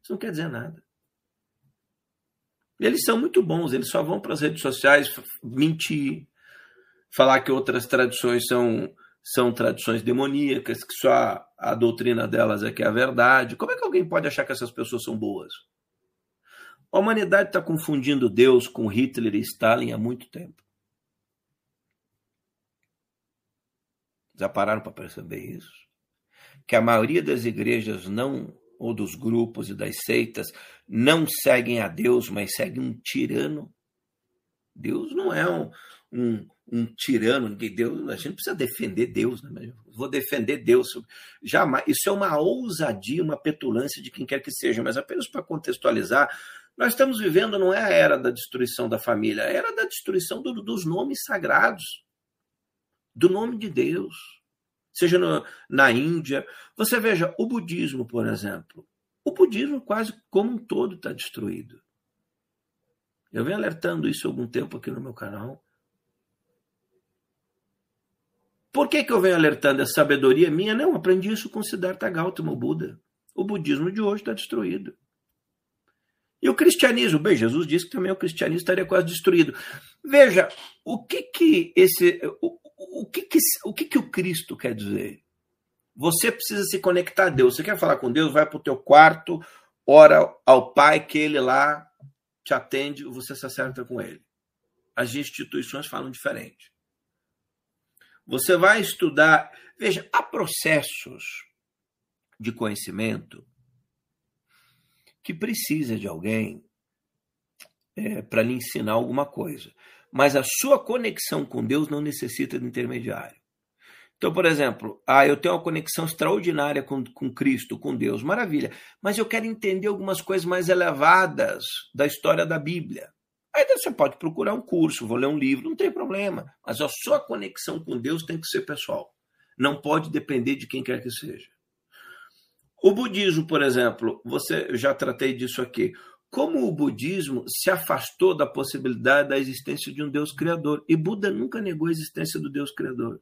Isso não quer dizer nada. Eles são muito bons, eles só vão para as redes sociais mentir, falar que outras tradições são, são tradições demoníacas, que só a doutrina delas é que é a verdade. Como é que alguém pode achar que essas pessoas são boas? A humanidade está confundindo Deus com Hitler e Stalin há muito tempo. Já pararam para perceber isso? Que a maioria das igrejas não, ou dos grupos e das seitas, não seguem a Deus, mas seguem um tirano. Deus não é um, um, um tirano, Deus, a gente precisa defender Deus, né? Vou defender Deus. Jamais. Isso é uma ousadia, uma petulância de quem quer que seja, mas apenas para contextualizar, nós estamos vivendo não é a era da destruição da família, é a era da destruição do, dos nomes sagrados, do nome de Deus. Seja no, na Índia. Você veja, o budismo, por exemplo. O budismo quase como um todo está destruído. Eu venho alertando isso há algum tempo aqui no meu canal. Por que, que eu venho alertando? É sabedoria minha? Não, aprendi isso com Siddhartha Gautama, o Buda. O budismo de hoje está destruído. E o cristianismo? Bem, Jesus disse que também o cristianismo estaria quase destruído. Veja, o que que esse, o que que, o que que o Cristo quer dizer? Você precisa se conectar a Deus. Você quer falar com Deus? Vai para o teu quarto, ora ao Pai que Ele lá te atende, você se acerta com Ele. As instituições falam diferente. Você vai estudar. Veja, há processos de conhecimento que precisa de alguém é, para lhe ensinar alguma coisa. Mas a sua conexão com Deus não necessita de intermediário. Então, por exemplo, ah, eu tenho uma conexão extraordinária com, com Cristo, com Deus, maravilha. Mas eu quero entender algumas coisas mais elevadas da história da Bíblia. Aí você pode procurar um curso, vou ler um livro, não tem problema. Mas a sua conexão com Deus tem que ser pessoal. Não pode depender de quem quer que seja. O budismo, por exemplo, você eu já tratei disso aqui. Como o budismo se afastou da possibilidade da existência de um Deus criador. E Buda nunca negou a existência do Deus criador.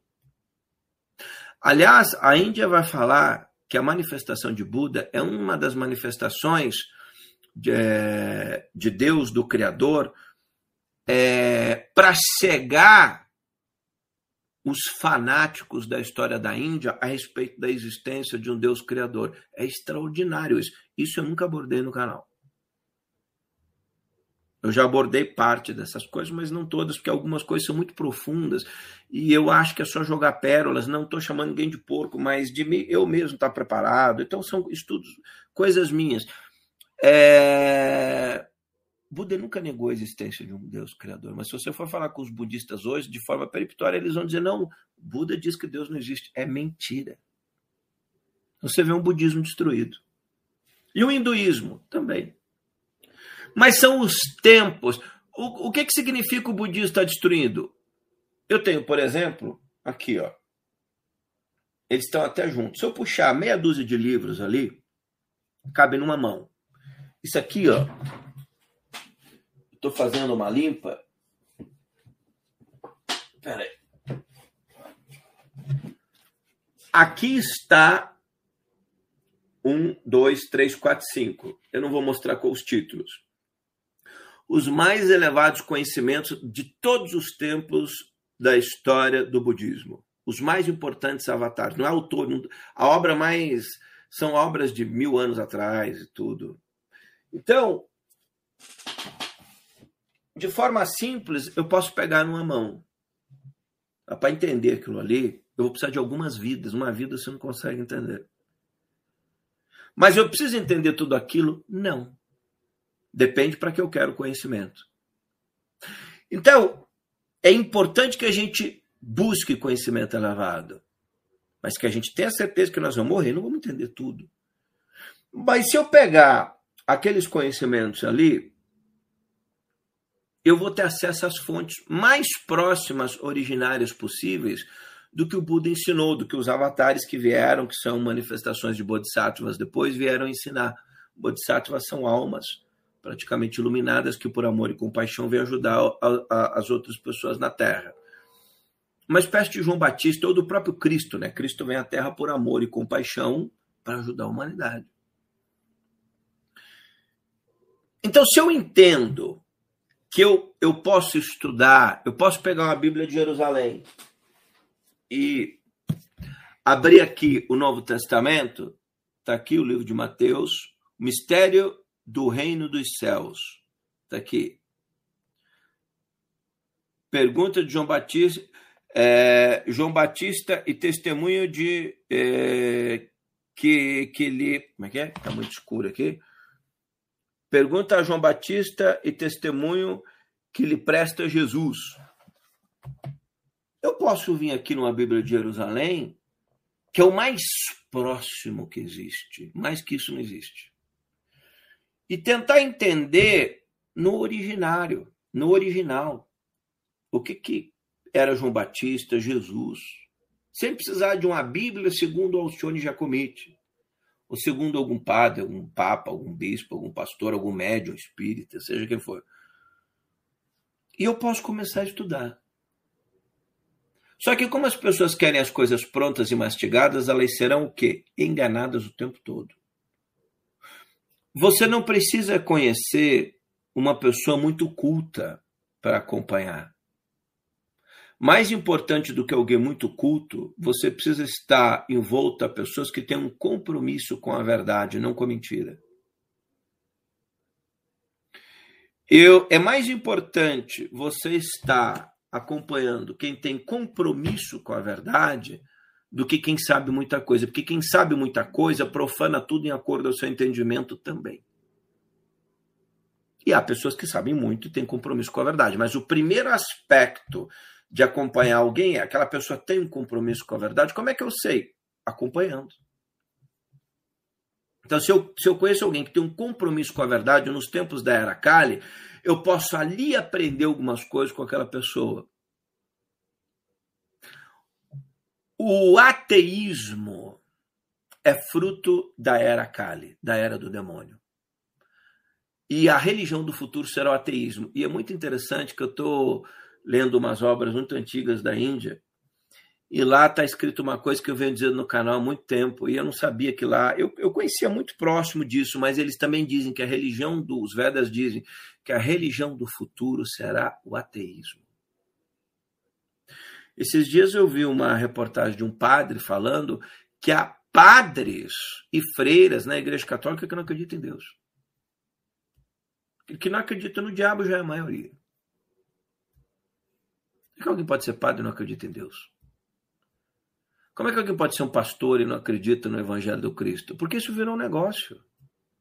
Aliás, a Índia vai falar que a manifestação de Buda é uma das manifestações de, é, de Deus, do Criador, é, para cegar os fanáticos da história da Índia a respeito da existência de um Deus Criador. É extraordinário isso. Isso eu nunca abordei no canal. Eu já abordei parte dessas coisas, mas não todas, porque algumas coisas são muito profundas e eu acho que é só jogar pérolas. Não estou chamando ninguém de porco, mas de mim, eu mesmo estar tá preparado. Então são estudos, coisas minhas. É... Buda nunca negou a existência de um Deus criador, mas se você for falar com os budistas hoje, de forma peremptória, eles vão dizer: não, Buda diz que Deus não existe. É mentira. Você vê um budismo destruído. E o hinduísmo também. Mas são os tempos. O, o que, que significa o budismo estar destruindo? Eu tenho, por exemplo, aqui, ó. Eles estão até juntos. Se eu puxar meia dúzia de livros ali, cabe numa mão. Isso aqui, ó. Estou fazendo uma limpa. Pera aí. Aqui está um, dois, três, quatro, cinco. Eu não vou mostrar com os títulos os mais elevados conhecimentos de todos os tempos da história do budismo. Os mais importantes avatares. Não é autor, a obra mais. São obras de mil anos atrás e tudo. Então, de forma simples, eu posso pegar numa mão. Para entender aquilo ali, eu vou precisar de algumas vidas. Uma vida você não consegue entender. Mas eu preciso entender tudo aquilo? Não. Depende para que eu quero conhecimento. Então, é importante que a gente busque conhecimento elevado, mas que a gente tenha certeza que nós vamos morrer, não vamos entender tudo. Mas se eu pegar aqueles conhecimentos ali, eu vou ter acesso às fontes mais próximas, originárias possíveis do que o Buda ensinou, do que os avatares que vieram, que são manifestações de bodhisattvas, depois vieram ensinar. Bodhisattvas são almas praticamente iluminadas que, por amor e compaixão, vêm ajudar a, a, as outras pessoas na Terra. Uma espécie de João Batista ou do próprio Cristo, né? Cristo vem à Terra por amor e compaixão para ajudar a humanidade. Então, se eu entendo que eu, eu posso estudar, eu posso pegar uma Bíblia de Jerusalém e abrir aqui o Novo Testamento, está aqui o livro de Mateus, o mistério do reino dos céus. Está aqui. Pergunta de João Batista, é, João Batista e testemunho de é, que, que ele. Como é que é? Está muito escuro aqui. Pergunta a João Batista e testemunho que lhe presta Jesus. Eu posso vir aqui numa Bíblia de Jerusalém, que é o mais próximo que existe. Mais que isso não existe. E tentar entender no originário, no original, o que, que era João Batista, Jesus, sem precisar de uma Bíblia segundo Alcione Jacomite ou segundo algum padre, algum papa, algum bispo, algum pastor, algum médium espírita, seja quem for. E eu posso começar a estudar. Só que como as pessoas querem as coisas prontas e mastigadas, elas serão o quê? Enganadas o tempo todo. Você não precisa conhecer uma pessoa muito culta para acompanhar. Mais importante do que alguém muito culto, você precisa estar envolto a pessoas que têm um compromisso com a verdade, não com a mentira. Eu, é mais importante você estar acompanhando quem tem compromisso com a verdade do que quem sabe muita coisa, porque quem sabe muita coisa profana tudo em acordo ao seu entendimento também. E há pessoas que sabem muito e têm compromisso com a verdade, mas o primeiro aspecto de acompanhar alguém, aquela pessoa tem um compromisso com a verdade, como é que eu sei? Acompanhando. Então, se eu, se eu conheço alguém que tem um compromisso com a verdade, nos tempos da Era Kali, eu posso ali aprender algumas coisas com aquela pessoa. O ateísmo é fruto da Era Kali, da Era do Demônio. E a religião do futuro será o ateísmo. E é muito interessante que eu estou lendo umas obras muito antigas da Índia, e lá está escrito uma coisa que eu venho dizendo no canal há muito tempo, e eu não sabia que lá. Eu, eu conhecia muito próximo disso, mas eles também dizem que a religião dos Vedas dizem que a religião do futuro será o ateísmo. Esses dias eu vi uma reportagem de um padre falando que há padres e freiras na Igreja Católica que não acreditam em Deus. Que não acreditam no diabo já é a maioria. Como é que alguém pode ser padre e não acredita em Deus? Como é que alguém pode ser um pastor e não acredita no Evangelho do Cristo? Porque isso virou um negócio.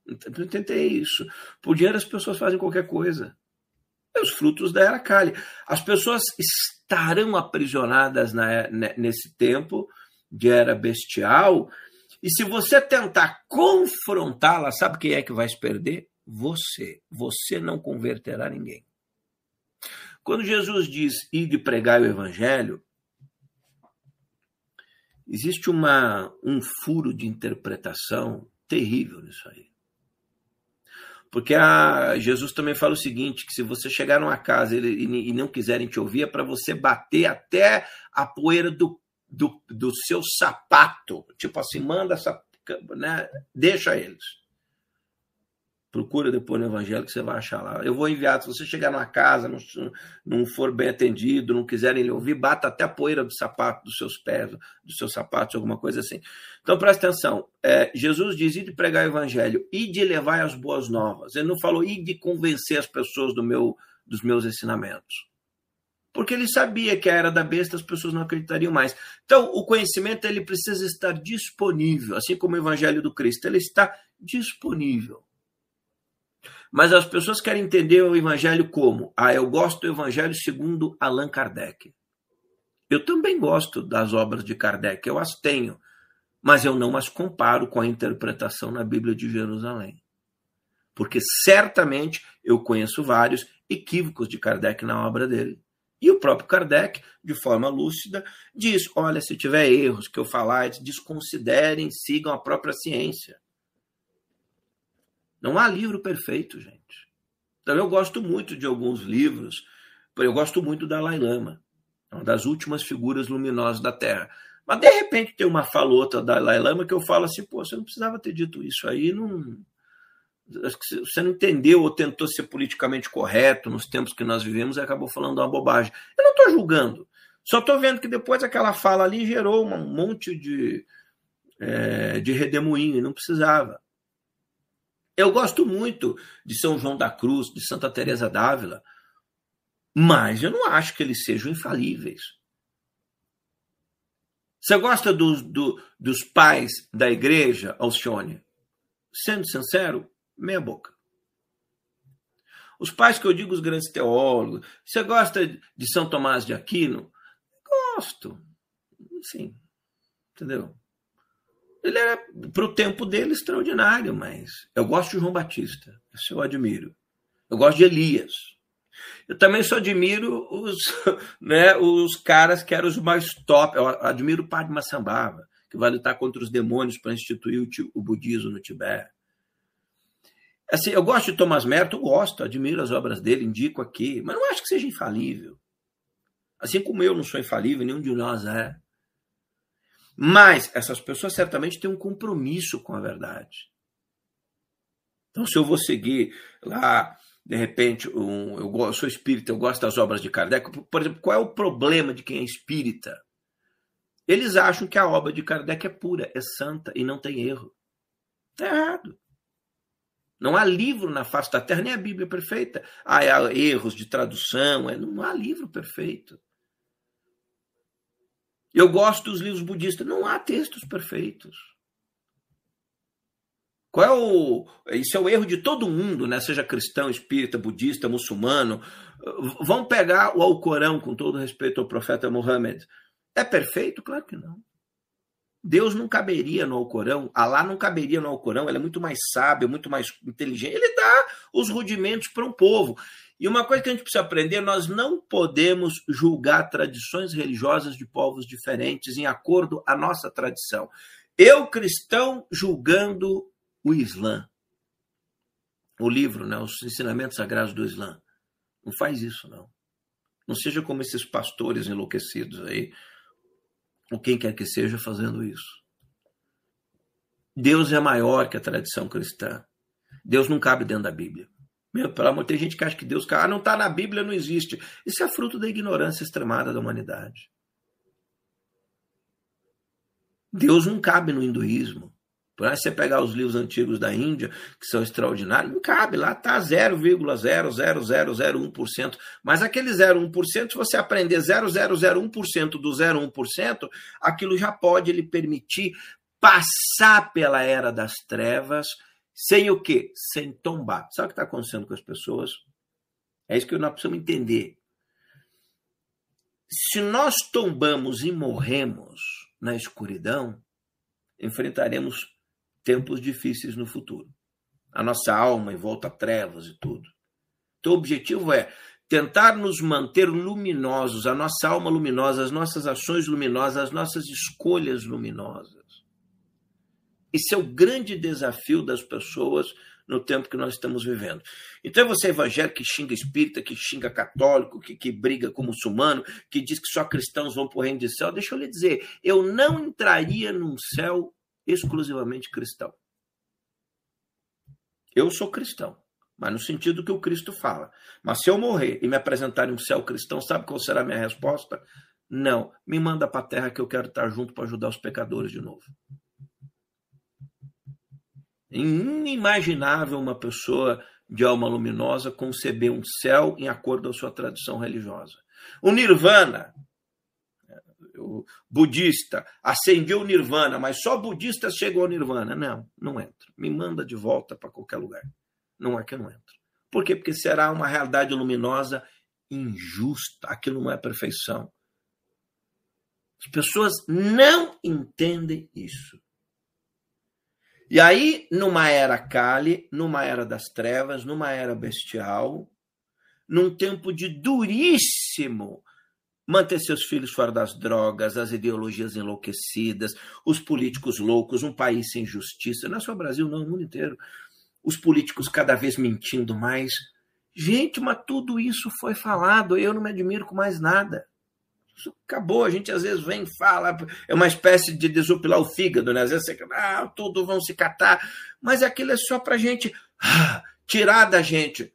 Eu tentei isso. Por dinheiro as pessoas fazem qualquer coisa. É os frutos da era Kali. As pessoas estarão aprisionadas na, nesse tempo de era bestial. E se você tentar confrontá-la, sabe quem é que vai se perder? Você. Você não converterá ninguém. Quando Jesus diz ir de pregar o evangelho, existe uma, um furo de interpretação terrível nisso aí. Porque a, Jesus também fala o seguinte: que se você chegar numa casa e, e, não quiserem te ouvir, é para você bater até a poeira do, do, do seu sapato. Tipo assim, manda essa. Né, deixa eles. Procura depois no Evangelho que você vai achar lá. Eu vou enviar, se você chegar numa casa, não, não for bem atendido, não quiserem lhe ouvir, bata até a poeira do sapato, dos seus pés, dos seus sapatos, alguma coisa assim. Então presta atenção. É, Jesus diz: de pregar o Evangelho e de levar as boas novas. Ele não falou ir de convencer as pessoas do meu, dos meus ensinamentos. Porque ele sabia que a era da besta as pessoas não acreditariam mais. Então, o conhecimento ele precisa estar disponível, assim como o Evangelho do Cristo, ele está disponível. Mas as pessoas querem entender o evangelho como? Ah, eu gosto do evangelho segundo Allan Kardec. Eu também gosto das obras de Kardec, eu as tenho, mas eu não as comparo com a interpretação na Bíblia de Jerusalém. Porque certamente eu conheço vários equívocos de Kardec na obra dele. E o próprio Kardec, de forma lúcida, diz: olha, se tiver erros que eu falar, desconsiderem, sigam a própria ciência. Não há livro perfeito, gente. Então eu gosto muito de alguns livros. Eu gosto muito da Dalai Lama, uma das últimas figuras luminosas da Terra. Mas de repente tem uma falota da Dalai Lama que eu falo assim, pô, você não precisava ter dito isso aí, não. Você não entendeu ou tentou ser politicamente correto nos tempos que nós vivemos e acabou falando uma bobagem. Eu não estou julgando. Só estou vendo que depois aquela fala ali gerou um monte de, é, de redemoinho e não precisava. Eu gosto muito de São João da Cruz, de Santa Teresa d'Ávila, mas eu não acho que eles sejam infalíveis. Você gosta do, do, dos pais da igreja, Alcione? Sendo sincero, meia boca. Os pais que eu digo, os grandes teólogos. Você gosta de São Tomás de Aquino? Gosto. Sim. Entendeu? Ele era, para o tempo dele, extraordinário, mas eu gosto de João Batista, isso eu admiro. Eu gosto de Elias. Eu também só admiro os, [LAUGHS] né, os caras que eram os mais top. Eu admiro o Padre Massambava, que vai lutar contra os demônios para instituir o, o budismo no Tibete. Assim, eu gosto de Thomas Merton, gosto, admiro as obras dele, indico aqui, mas não acho que seja infalível. Assim como eu não sou infalível, nenhum de nós é. Mas essas pessoas certamente têm um compromisso com a verdade. Então, se eu vou seguir lá, de repente, um, eu, sou espírita, eu gosto das obras de Kardec, por exemplo, qual é o problema de quem é espírita? Eles acham que a obra de Kardec é pura, é santa e não tem erro. Está errado. Não há livro na face da Terra, nem a Bíblia é perfeita. Há erros de tradução, é, não há livro perfeito. Eu gosto dos livros budistas. Não há textos perfeitos. Qual é o. Isso é o erro de todo mundo, né? seja cristão, espírita, budista, muçulmano. Vão pegar o Alcorão, com todo respeito ao profeta Muhammad. É perfeito? Claro que não. Deus não caberia no Alcorão, Alá não caberia no Alcorão, ele é muito mais sábio, muito mais inteligente. Ele dá os rudimentos para um povo. E uma coisa que a gente precisa aprender: nós não podemos julgar tradições religiosas de povos diferentes em acordo à nossa tradição. Eu, cristão, julgando o Islã. O livro, né, os ensinamentos sagrados do Islã. Não faz isso, não. Não seja como esses pastores enlouquecidos aí, ou quem quer que seja fazendo isso. Deus é maior que a tradição cristã. Deus não cabe dentro da Bíblia. Meu, pelo amor, tem gente que acha que Deus ah, não está na Bíblia, não existe. Isso é fruto da ignorância extremada da humanidade. Deus não cabe no hinduísmo. Por aí você pegar os livros antigos da Índia, que são extraordinários, não cabe, lá está 0,00001%. Mas aquele 0,1%, se você aprender 0,001% do 0,1%, aquilo já pode lhe permitir passar pela era das trevas sem o quê? Sem tombar. Sabe o que está acontecendo com as pessoas? É isso que nós precisamos entender. Se nós tombamos e morremos na escuridão, enfrentaremos tempos difíceis no futuro. A nossa alma em volta a trevas e tudo. Então, o objetivo é tentar nos manter luminosos, a nossa alma luminosa, as nossas ações luminosas, as nossas escolhas luminosas. Esse é o grande desafio das pessoas no tempo que nós estamos vivendo. Então, você é evangélico que xinga espírita, que xinga católico, que, que briga com muçulmano, que diz que só cristãos vão para o reino de céu, deixa eu lhe dizer, eu não entraria num céu exclusivamente cristão. Eu sou cristão, mas no sentido que o Cristo fala. Mas se eu morrer e me apresentarem um céu cristão, sabe qual será a minha resposta? Não, me manda para a terra que eu quero estar junto para ajudar os pecadores de novo. Inimaginável uma pessoa de alma luminosa conceber um céu em acordo com a sua tradição religiosa. O nirvana, o budista, ascendeu o nirvana, mas só budistas chegam ao nirvana. Não, não entro. Me manda de volta para qualquer lugar. Não é que eu não entro. Por quê? Porque será uma realidade luminosa injusta. Aquilo não é perfeição. As pessoas não entendem isso. E aí, numa era Kali, numa era das trevas, numa era bestial, num tempo de duríssimo manter seus filhos fora das drogas, as ideologias enlouquecidas, os políticos loucos, um país sem justiça, não é só o Brasil, não, o mundo inteiro. Os políticos cada vez mentindo mais. Gente, mas tudo isso foi falado, eu não me admiro com mais nada. Isso acabou, a gente às vezes vem e fala, é uma espécie de desopilar o fígado, né? Às vezes você ah, tudo vão se catar, mas aquilo é só para gente ah, tirar da gente.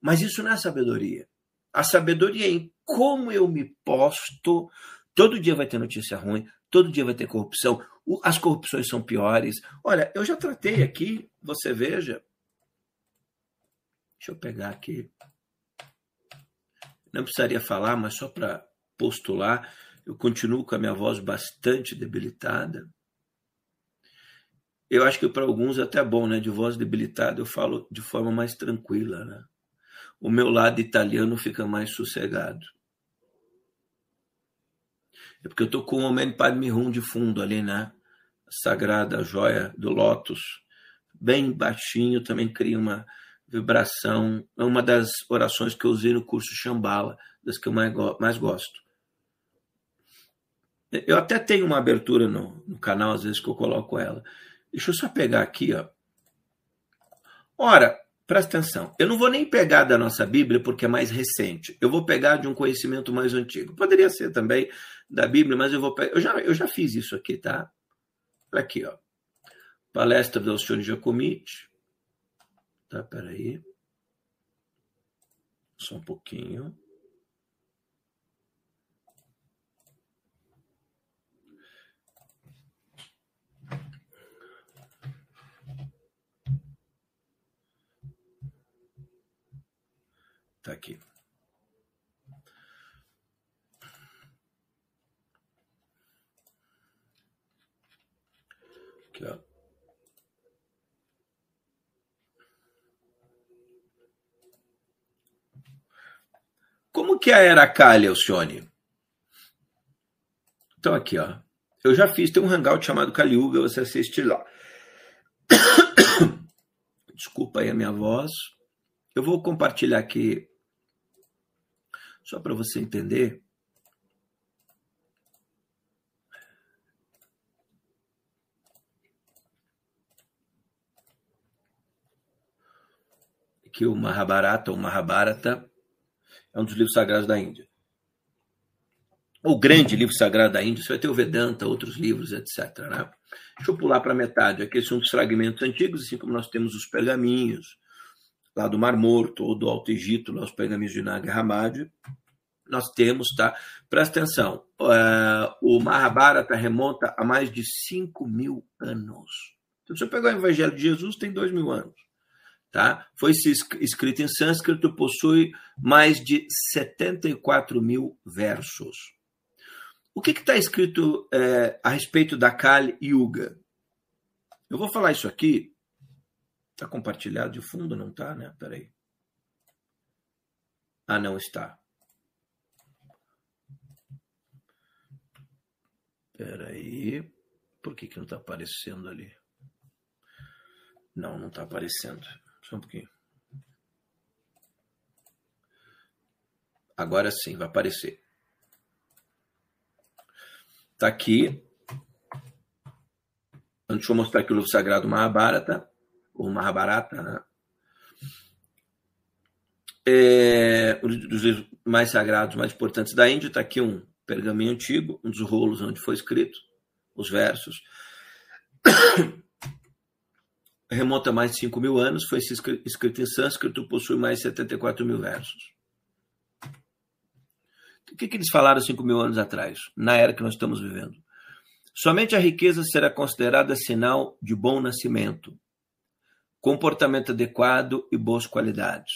Mas isso não é sabedoria. A sabedoria é em como eu me posto. Todo dia vai ter notícia ruim, todo dia vai ter corrupção. As corrupções são piores. Olha, eu já tratei aqui, você veja. Deixa eu pegar aqui. Não precisaria falar, mas só para postular, eu continuo com a minha voz bastante debilitada. Eu acho que para alguns é até bom, né? De voz debilitada eu falo de forma mais tranquila, né? O meu lado italiano fica mais sossegado. É porque eu tô com o Homem Padme Hum de fundo ali, né? Sagrada joia do Lótus, bem baixinho, também cria uma vibração. É uma das orações que eu usei no curso Shambhala, das que eu mais gosto. Eu até tenho uma abertura no, no canal, às vezes, que eu coloco ela. Deixa eu só pegar aqui, ó. Ora, presta atenção. Eu não vou nem pegar da nossa Bíblia porque é mais recente. Eu vou pegar de um conhecimento mais antigo. Poderia ser também da Bíblia, mas eu vou pegar. Eu já, eu já fiz isso aqui, tá? Aqui, ó. Palestra do Alcione Giacomiti. Tá, peraí. Só um pouquinho. Tá aqui. Aqui, ó. Como que a era Kali, Alcione? Então aqui, ó. Eu já fiz, tem um hangout chamado Kaliuga, você assiste lá. [COUGHS] Desculpa aí a minha voz. Eu vou compartilhar aqui só para você entender. Que o Mahabharata, ou Mahabharata, é um dos livros sagrados da Índia. O grande livro sagrado da Índia, você vai ter o Vedanta, outros livros, etc. Né? Deixa eu pular para metade. Aqui são os fragmentos antigos, assim como nós temos os pergaminhos, lá do Mar Morto ou do Alto Egito, lá os pergaminhos de Nag Hammadi, nós temos, tá? Presta atenção, uh, o Mahabharata remonta a mais de 5 mil anos. Então, se você pegar o Evangelho de Jesus, tem 2 mil anos. Tá? Foi escrito em sânscrito, possui mais de 74 mil versos. O que está escrito é, a respeito da Kali Yuga? Eu vou falar isso aqui Está compartilhado de fundo? Não está, né? Peraí. Ah, não está. Peraí. Por que, que não está aparecendo ali? Não, não está aparecendo. Só um pouquinho. Agora sim, vai aparecer. Está aqui. Deixa eu mostrar aqui o livro sagrado Mahabharata o Mahabharata, né? É, um dos livros mais sagrados, mais importantes da Índia, está aqui um pergaminho antigo, um dos rolos onde foi escrito, os versos. [COUGHS] Remonta a mais de 5 mil anos, foi escrito em sânscrito, possui mais de 74 mil versos. O que, que eles falaram 5 mil anos atrás, na era que nós estamos vivendo? Somente a riqueza será considerada sinal de bom nascimento, comportamento adequado e boas qualidades.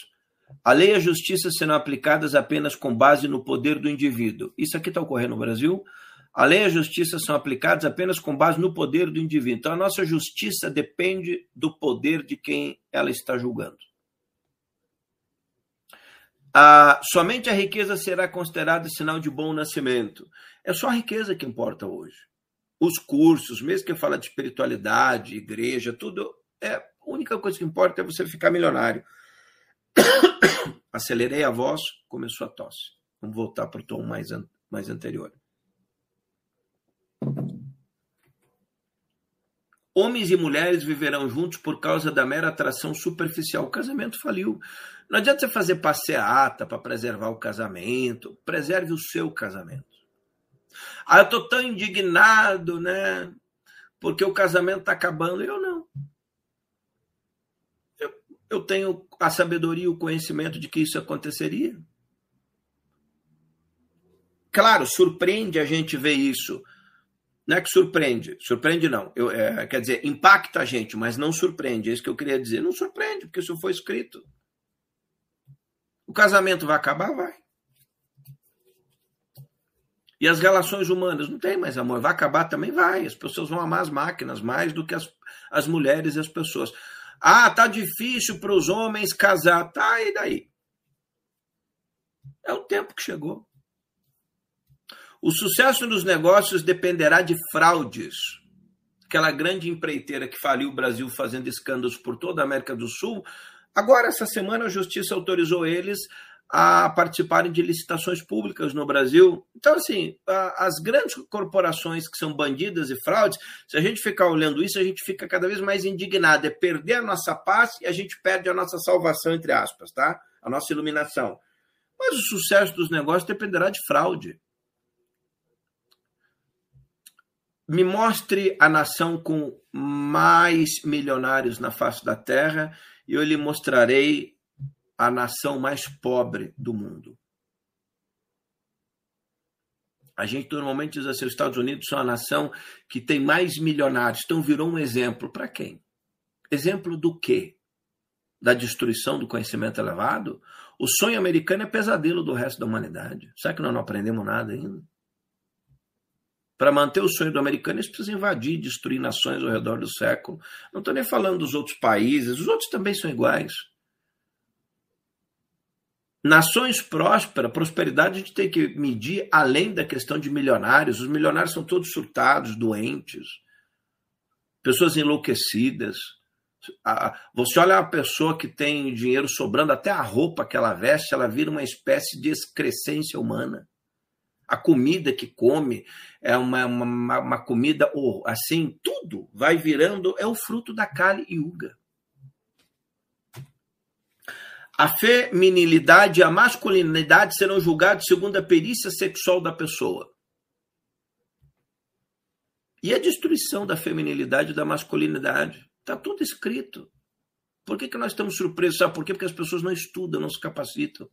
A lei e a justiça serão aplicadas apenas com base no poder do indivíduo. Isso aqui está ocorrendo no Brasil. A lei e a justiça são aplicadas apenas com base no poder do indivíduo. Então, a nossa justiça depende do poder de quem ela está julgando. Somente a riqueza será considerada sinal de bom nascimento. É só a riqueza que importa hoje. Os cursos, mesmo que fala de espiritualidade, igreja, tudo, é, a única coisa que importa é você ficar milionário. [COUGHS] Acelerei a voz, começou a tosse. Vamos voltar para o tom mais, an mais anterior. Homens e mulheres viverão juntos por causa da mera atração superficial. O casamento faliu. Não adianta você fazer passeata para preservar o casamento. Preserve o seu casamento. Ah, eu estou tão indignado, né? Porque o casamento está acabando. Eu não. Eu, tenho a sabedoria e o conhecimento de que isso aconteceria. Claro, surpreende a gente ver isso não é que surpreende, surpreende não, eu, é, quer dizer, impacta a gente, mas não surpreende, é isso que eu queria dizer. Não surpreende, porque isso foi escrito. O casamento vai acabar? Vai. E as relações humanas? Não tem mais amor. Vai acabar também? Vai. As pessoas vão amar as máquinas mais do que as, as mulheres e as pessoas. Ah, tá difícil para os homens casar. Tá, e daí? É o tempo que chegou. O sucesso dos negócios dependerá de fraudes. Aquela grande empreiteira que faliu o Brasil fazendo escândalos por toda a América do Sul, agora, essa semana, a justiça autorizou eles a participarem de licitações públicas no Brasil. Então, assim, as grandes corporações que são bandidas e fraudes, se a gente ficar olhando isso, a gente fica cada vez mais indignado. É perder a nossa paz e a gente perde a nossa salvação, entre aspas, tá? A nossa iluminação. Mas o sucesso dos negócios dependerá de fraude. me mostre a nação com mais milionários na face da terra e eu lhe mostrarei a nação mais pobre do mundo. A gente normalmente diz assim: os Estados Unidos são a nação que tem mais milionários. Então virou um exemplo para quem? Exemplo do quê? Da destruição do conhecimento elevado? O sonho americano é pesadelo do resto da humanidade. Será que nós não aprendemos nada ainda? Para manter o sonho do americano, eles precisam invadir, destruir nações ao redor do século. Não estou nem falando dos outros países, os outros também são iguais. Nações prósperas, prosperidade, a gente tem que medir além da questão de milionários. Os milionários são todos surtados, doentes, pessoas enlouquecidas. Você olha uma pessoa que tem dinheiro sobrando, até a roupa que ela veste, ela vira uma espécie de excrescência humana a comida que come é uma, uma, uma comida, ou assim, tudo vai virando, é o fruto da Kali Yuga. A feminilidade e a masculinidade serão julgados segundo a perícia sexual da pessoa. E a destruição da feminilidade e da masculinidade. Está tudo escrito. Por que, que nós estamos surpresos? Sabe por quê? Porque as pessoas não estudam, não se capacitam.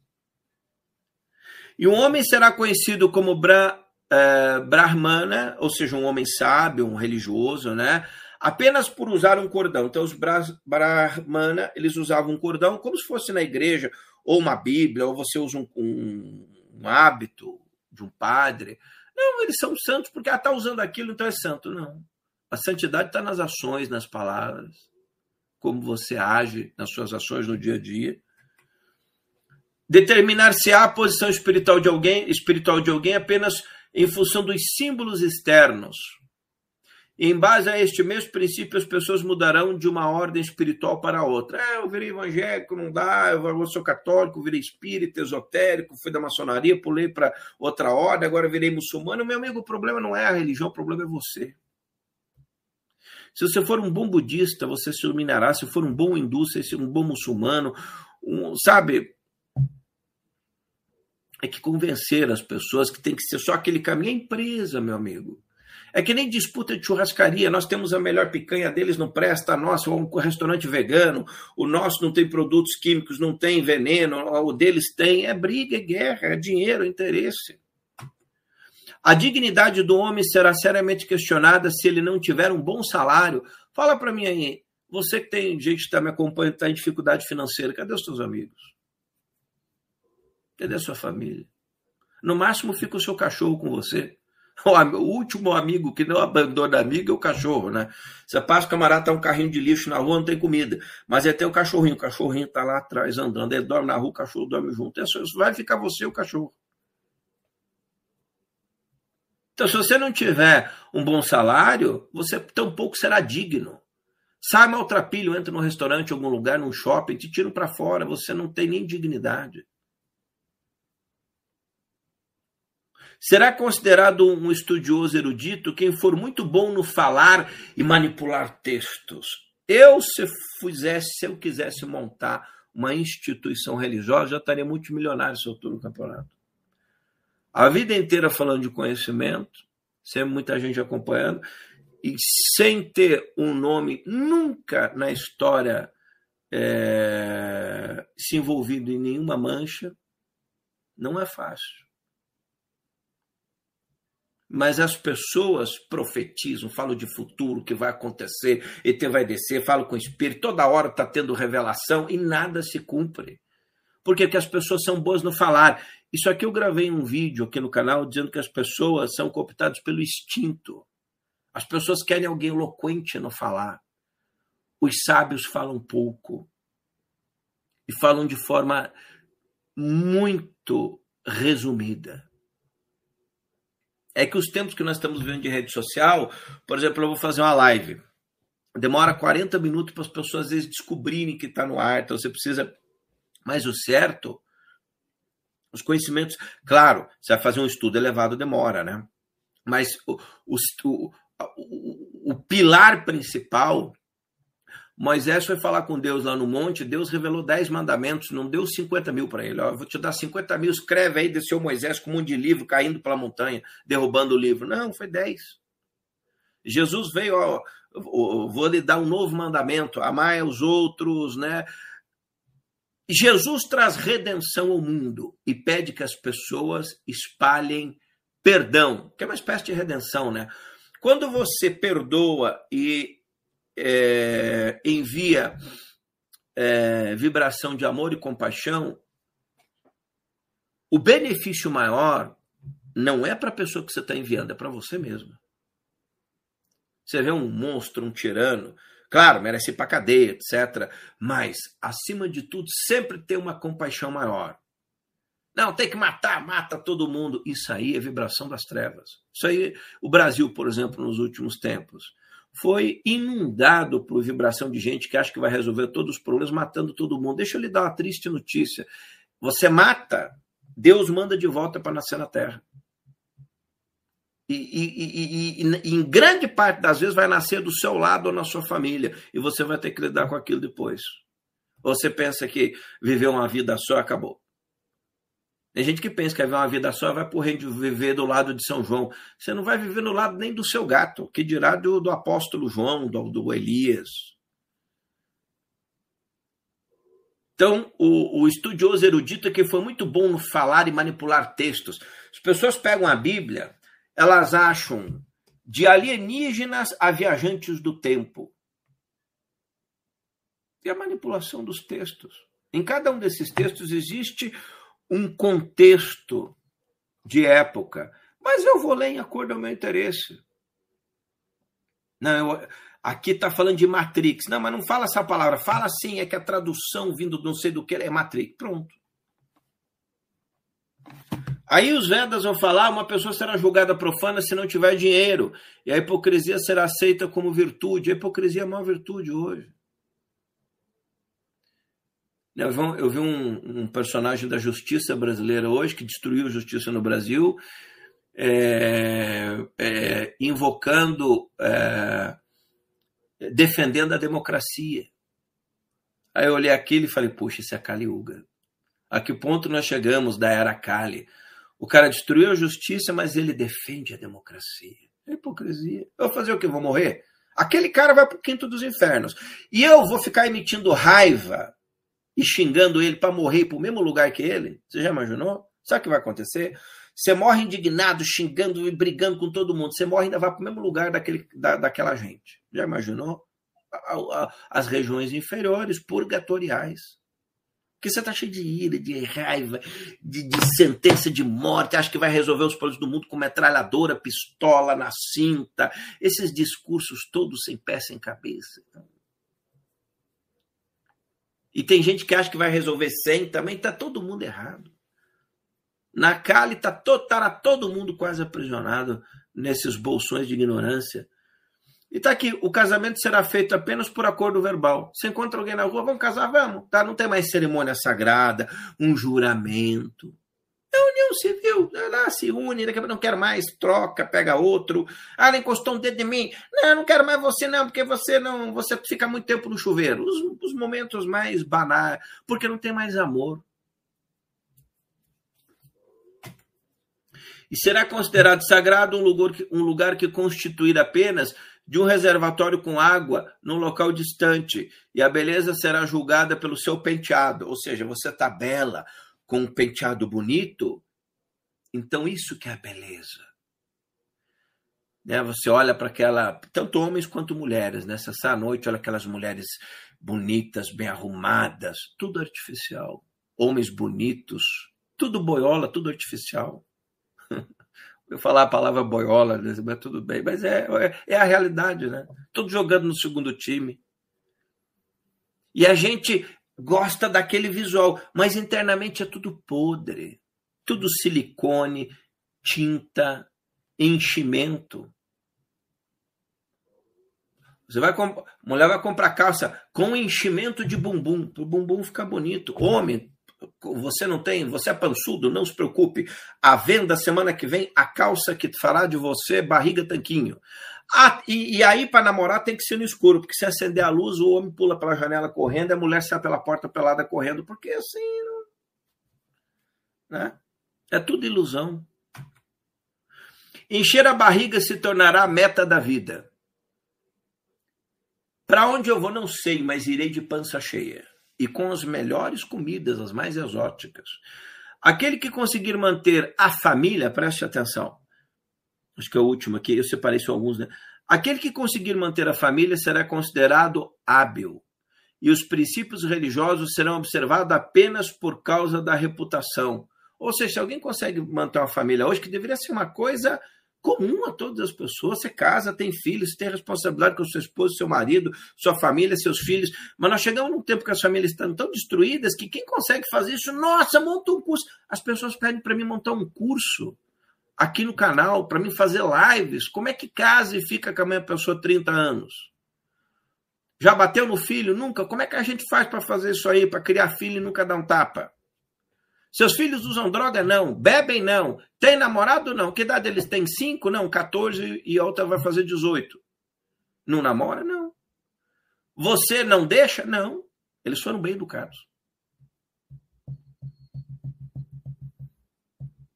E um homem será conhecido como Bra, uh, Brahmana, ou seja, um homem sábio, um religioso, né? Apenas por usar um cordão. Então, os Brahmana, eles usavam um cordão como se fosse na igreja, ou uma Bíblia, ou você usa um, um, um hábito de um padre. Não, eles são santos porque ah, está usando aquilo, então é santo. Não. A santidade está nas ações, nas palavras, como você age nas suas ações no dia a dia. Determinar-se-á a posição espiritual de alguém, espiritual de alguém apenas em função dos símbolos externos. Em base a este mesmo princípio, as pessoas mudarão de uma ordem espiritual para outra. É, eu virei evangélico, não dá, eu sou católico, virei espírita, esotérico, fui da maçonaria, pulei para outra ordem, agora virei muçulmano. Meu amigo, o problema não é a religião, o problema é você. Se você for um bom budista, você se iluminará. Se for um bom hindu, você ser um bom muçulmano, um, sabe? é que convencer as pessoas que tem que ser só aquele caminho. É empresa, meu amigo. É que nem disputa de churrascaria. Nós temos a melhor picanha deles, não presta. A nossa, um restaurante vegano. O nosso não tem produtos químicos, não tem veneno. O deles tem. É briga, é guerra, é dinheiro, é interesse. A dignidade do homem será seriamente questionada se ele não tiver um bom salário. Fala para mim aí. Você que tem gente que está me acompanhando, está em dificuldade financeira, cadê os seus amigos? Cadê a sua família? No máximo fica o seu cachorro com você. [LAUGHS] O último amigo que não abandona amigo é o cachorro, né? Você passa, o camarada tá um carrinho de lixo na rua, não tem comida. Mas é tem o cachorrinho, o cachorrinho tá lá atrás andando, ele dorme na rua, o cachorro dorme junto. Isso vai ficar você e o cachorro. Então, se você não tiver um bom salário, você tampouco será digno. Sai maltrapilho, entra num restaurante, em algum lugar, num shopping, te tiram para fora, você não tem nem dignidade. Será considerado um estudioso erudito quem for muito bom no falar e manipular textos? Eu, se fizesse, se eu quisesse montar uma instituição religiosa, já estaria multimilionário se eu estou no campeonato. A vida inteira falando de conhecimento, sempre muita gente acompanhando, e sem ter um nome nunca na história é, se envolvido em nenhuma mancha, não é fácil. Mas as pessoas profetizam, falam de futuro, que vai acontecer, ET vai descer, falam com o Espírito, toda hora está tendo revelação e nada se cumpre. Porque as pessoas são boas no falar. Isso aqui eu gravei um vídeo aqui no canal dizendo que as pessoas são cooptadas pelo instinto. As pessoas querem alguém eloquente no falar. Os sábios falam pouco. E falam de forma muito resumida é que os tempos que nós estamos vivendo de rede social, por exemplo, eu vou fazer uma live. Demora 40 minutos para as pessoas às vezes descobrirem que está no ar, então você precisa. Mas o certo, os conhecimentos. Claro, você vai fazer um estudo elevado, demora, né? Mas o, o, o, o pilar principal Moisés foi falar com Deus lá no monte, Deus revelou dez mandamentos, não deu 50 mil para ele. Ó, eu vou te dar 50 mil, escreve aí, desceu Moisés com um monte de livro caindo pela montanha, derrubando o livro. Não, foi dez. Jesus veio, ó, vou lhe dar um novo mandamento, amar os outros, né? Jesus traz redenção ao mundo e pede que as pessoas espalhem perdão, que é uma espécie de redenção, né? Quando você perdoa e é, envia é, vibração de amor e compaixão, o benefício maior não é para a pessoa que você está enviando, é para você mesmo. Você vê um monstro, um tirano, claro, merece ir para cadeia, etc. Mas, acima de tudo, sempre tem uma compaixão maior. Não, tem que matar, mata todo mundo. Isso aí é vibração das trevas. Isso aí, o Brasil, por exemplo, nos últimos tempos foi inundado por vibração de gente que acha que vai resolver todos os problemas matando todo mundo. Deixa eu lhe dar uma triste notícia. Você mata, Deus manda de volta para nascer na Terra. E, e, e, e, em grande parte das vezes vai nascer do seu lado ou na sua família. E você vai ter que lidar com aquilo depois. Ou você pensa que viver uma vida só acabou. Tem gente que pensa que vai viver uma vida só, vai por viver do lado de São João. Você não vai viver no lado nem do seu gato, que dirá do, do apóstolo João, do, do Elias. Então, o, o, estudioso erudito que foi muito bom no falar e manipular textos. As pessoas pegam a Bíblia, elas acham de alienígenas a viajantes do tempo. E a manipulação dos textos. Em cada um desses textos existe um contexto de época, mas eu vou ler em acordo ao meu interesse. Não, eu, aqui está falando de Matrix. Não, mas não fala essa palavra. Fala assim, é que a tradução vindo não sei do que é Matrix. Pronto. Aí os Vedas vão falar: uma pessoa será julgada profana se não tiver dinheiro, e a hipocrisia será aceita como virtude. A hipocrisia é a maior virtude hoje. Eu vi um, um, personagem da justiça brasileira hoje que destruiu a justiça no Brasil, é, é, invocando, é, defendendo a democracia. Aí eu olhei aquilo e falei, puxa, isso é Kali Yuga. A que ponto nós chegamos da era Kali? O cara destruiu a justiça, mas ele defende a democracia. É hipocrisia. Eu vou fazer o que? Vou morrer? Aquele cara vai para o quinto dos infernos. E eu vou ficar emitindo raiva e xingando ele para morrer para o mesmo lugar que ele? Você já imaginou? Sabe o que vai acontecer? Você morre indignado, xingando e brigando com todo mundo. Você morre e ainda vai para o mesmo lugar daquele, da, daquela gente. Já imaginou? As regiões inferiores, purgatoriais. Porque você está cheio de ira, de raiva, de, de, sentença de morte, acha que vai resolver os problemas do mundo com metralhadora, pistola na cinta, esses discursos todos sem pé, sem cabeça. E tem gente que acha que vai resolver sem, também está todo mundo errado. Na Cali está todo, tá todo mundo quase aprisionado nesses bolsões de ignorância e tá aqui, o casamento será feito apenas por acordo verbal. Você encontra alguém na rua, vamos casar? Vamos. Tá? Não tem mais cerimônia sagrada, um juramento. É união civil. Lá se une, daqui a pouco não quero mais, troca, pega outro. Ah, ela encostou um dedo em mim. Não, não quero mais você, não, porque você não. Você fica muito tempo no chuveiro. Os, os momentos mais banais, porque não tem mais amor. E será considerado sagrado um lugar que, um lugar que constituir apenas de um reservatório com água num local distante, e a beleza será julgada pelo seu penteado. Ou seja, você está bela, com um penteado bonito, então isso que é a beleza. Né? Você olha para aquela, tanto homens quanto mulheres, né? noite, olha aquelas mulheres bonitas, bem arrumadas, tudo artificial. Homens bonitos, tudo boiola, tudo artificial. [LAUGHS] eu falar a palavra boiola, né? mas tudo bem. Mas é, é, é, a realidade, né? Tudo jogando no segundo time. E a gente gosta daquele visual, mas internamente é tudo podre. Tudo silicone, tinta, enchimento. Você vai comp... mulher vai comprar calça com enchimento de bumbum, para o bumbum ficar bonito. Homem, você não tem, você é pançudo, não se preocupe. A venda semana que vem, a calça que fará de você barriga tanquinho. Ah, e, e aí, para namorar, tem que ser no escuro, porque se acender a luz, o homem pula pela janela correndo, a mulher sai pela porta pelada correndo, porque assim. Né? É tudo ilusão. Encher a barriga se tornará a meta da vida. Para onde eu vou, não sei, mas irei de pança cheia e com as melhores comidas, as mais exóticas. Aquele que conseguir manter a família, preste atenção, acho que é o último aqui, eu separei só alguns, né? Aquele que conseguir manter a família será considerado hábil, e os princípios religiosos serão observados apenas por causa da reputação. Ou seja, se alguém consegue manter uma família hoje, que deveria ser uma coisa comum a todas as pessoas. Você casa, tem filhos, tem responsabilidade com sua esposa, seu marido, sua família, seus filhos. Mas nós chegamos num tempo que as famílias estão tão destruídas que quem consegue fazer isso, nossa, monta um curso. As pessoas pedem para mim montar um curso aqui no canal, para mim fazer lives. Como é que casa e fica com a minha pessoa 30 anos? Já bateu no filho? Nunca. Como é que a gente faz para fazer isso aí, para criar filho e nunca dar um tapa? Seus filhos usam droga? Não. Bebem? Não. Tem namorado? Não. Que idade eles têm? Cinco? Não. 14 e a outra vai fazer 18. Não namora? Não. Você não deixa? Não. Eles foram bem educados.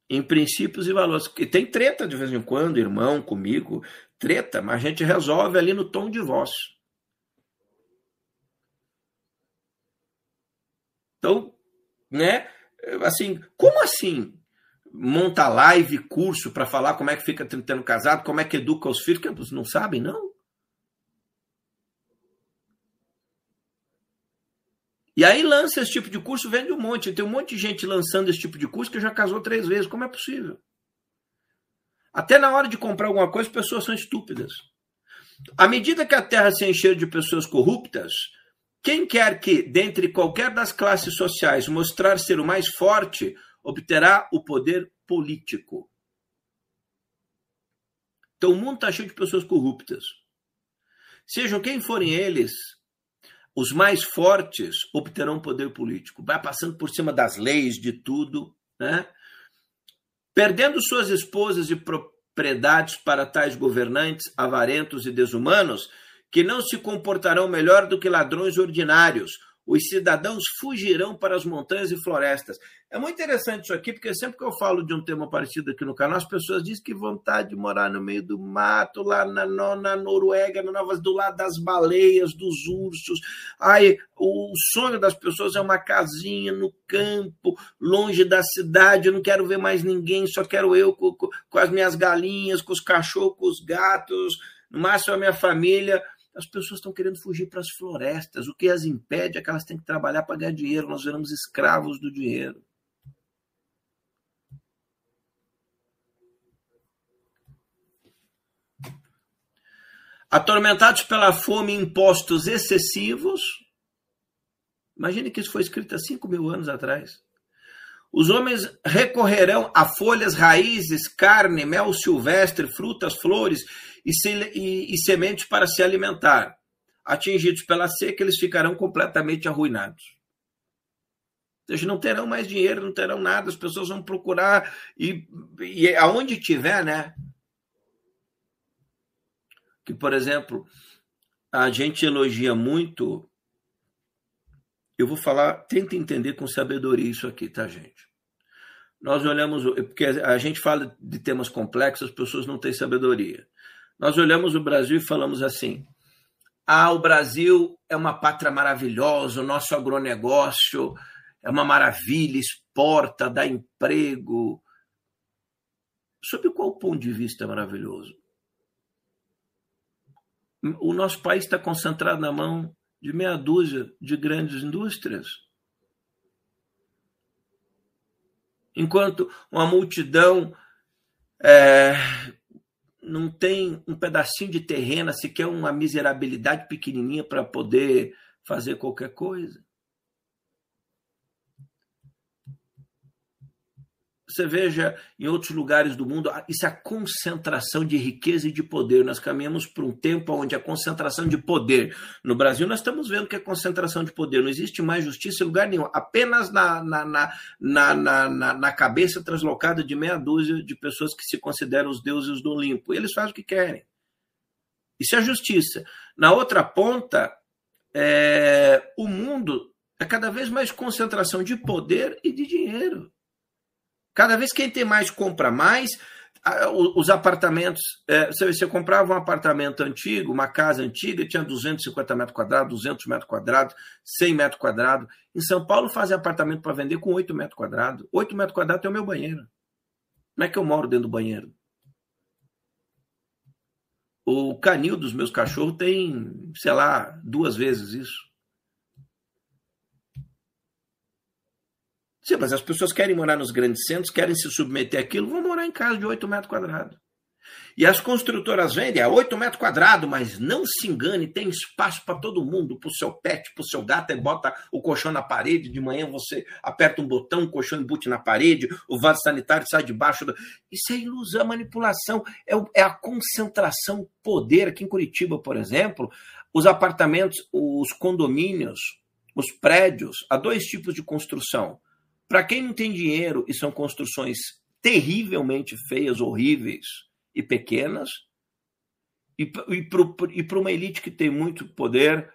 Em princípios e valores. E tem treta de vez em quando, irmão, comigo, treta, mas a gente resolve ali no tom de voz. Então, né? assim, como assim? Monta live, curso para falar como é que fica tentando casado, como é que educa os filhos, que não sabem, não? E aí lança esse tipo de curso, vende um monte. Tem um monte de gente lançando esse tipo de curso que já casou três vezes. Como é possível? Até na hora de comprar alguma coisa, as pessoas são estúpidas. À medida que a terra se encher de pessoas corruptas, quem quer que, dentre qualquer das classes sociais, mostrar ser o mais forte, obterá o poder político. Então o mundo está cheio de pessoas corruptas. Sejam quem forem eles, os mais fortes obterão poder político. Vai passando por cima das leis, de tudo, né? Perdendo suas esposas e propriedades para tais governantes avarentos e desumanos, que não se comportarão melhor do que ladrões ordinários. Os cidadãos fugirão para as montanhas e florestas. É muito interessante isso aqui, porque sempre que eu falo de um tema parecido aqui no canal, as pessoas dizem que vontade de morar no meio do mato, lá na, na Noruega, na Nova, do lado das baleias, dos ursos. Ai, o sonho das pessoas é uma casinha no campo, longe da cidade. Eu não quero ver mais ninguém, só quero eu com, com as minhas galinhas, com os cachorros, com os gatos, no máximo a minha família As pessoas estão querendo fugir para as florestas. O que as impede é que elas têm que trabalhar para ganhar dinheiro. Nós viramos escravos do dinheiro. Atormentados pela fome e impostos excessivos. Imagine que isso foi escrito há 5 mil anos atrás. Os homens recorrerão a folhas, raízes, carne, mel silvestre, frutas, flores e, e, e sementes para se alimentar. Atingidos pela seca, eles ficarão completamente arruinados. Eles não terão mais dinheiro, não terão nada, as pessoas vão procurar e, e aonde tiver, né? Que, por exemplo, a gente elogia muito eu vou falar, tenta entender com sabedoria isso aqui, tá, gente? Nós olhamos, porque a gente fala de temas complexos, as pessoas não têm sabedoria. Nós olhamos o Brasil e falamos assim: ah, o Brasil é uma pátria maravilhosa, o nosso agronegócio é uma maravilha, exporta, dá emprego. Sob qual ponto de vista é maravilhoso? O nosso país está concentrado na mão de meia dúzia de grandes indústrias. Enquanto uma multidão é, não tem um pedacinho de terreno, sequer uma miserabilidade pequenininha para poder fazer qualquer coisa. Você veja em outros lugares do mundo, isso é a concentração de riqueza e de poder. Nós caminhamos para um tempo onde a concentração de poder. No Brasil, nós estamos vendo que é concentração de poder. Não existe mais justiça em lugar nenhum. Apenas na, na, na, na, na, na cabeça translocada de meia dúzia de pessoas que se consideram os deuses do Olimpo. E eles fazem o que querem. Isso é justiça. Na outra ponta, é, o mundo é cada vez mais concentração de poder e de dinheiro. Cada vez quem tem mais compra mais. Os apartamentos, é, você comprava um apartamento antigo, uma casa antiga, tinha 250 metros quadrados, 200 metros quadrados, 100 metros quadrados. Em São Paulo fazem apartamento para vender com 8 metros quadrados. 8 metros quadrados tem o meu banheiro. Como é que eu moro dentro do banheiro? O canil dos meus cachorros tem, sei lá, duas vezes isso. Sim, mas as pessoas querem morar nos grandes centros, querem se submeter àquilo, vão morar em casa de 8 metros quadrados. E as construtoras vendem a 8 metros quadrados, mas não se engane, tem espaço para todo mundo, para o seu pet, para o seu gato, e bota o colchão na parede, de manhã você aperta um botão, o colchão embute na parede, o vaso sanitário sai debaixo. Do... Isso é ilusão, manipulação, é, é a concentração poder. Aqui em Curitiba, por exemplo, os apartamentos, os condomínios, os prédios, há dois tipos de construção para quem não tem dinheiro e são construções terrivelmente feias, horríveis e pequenas, e, para uma elite que tem muito poder,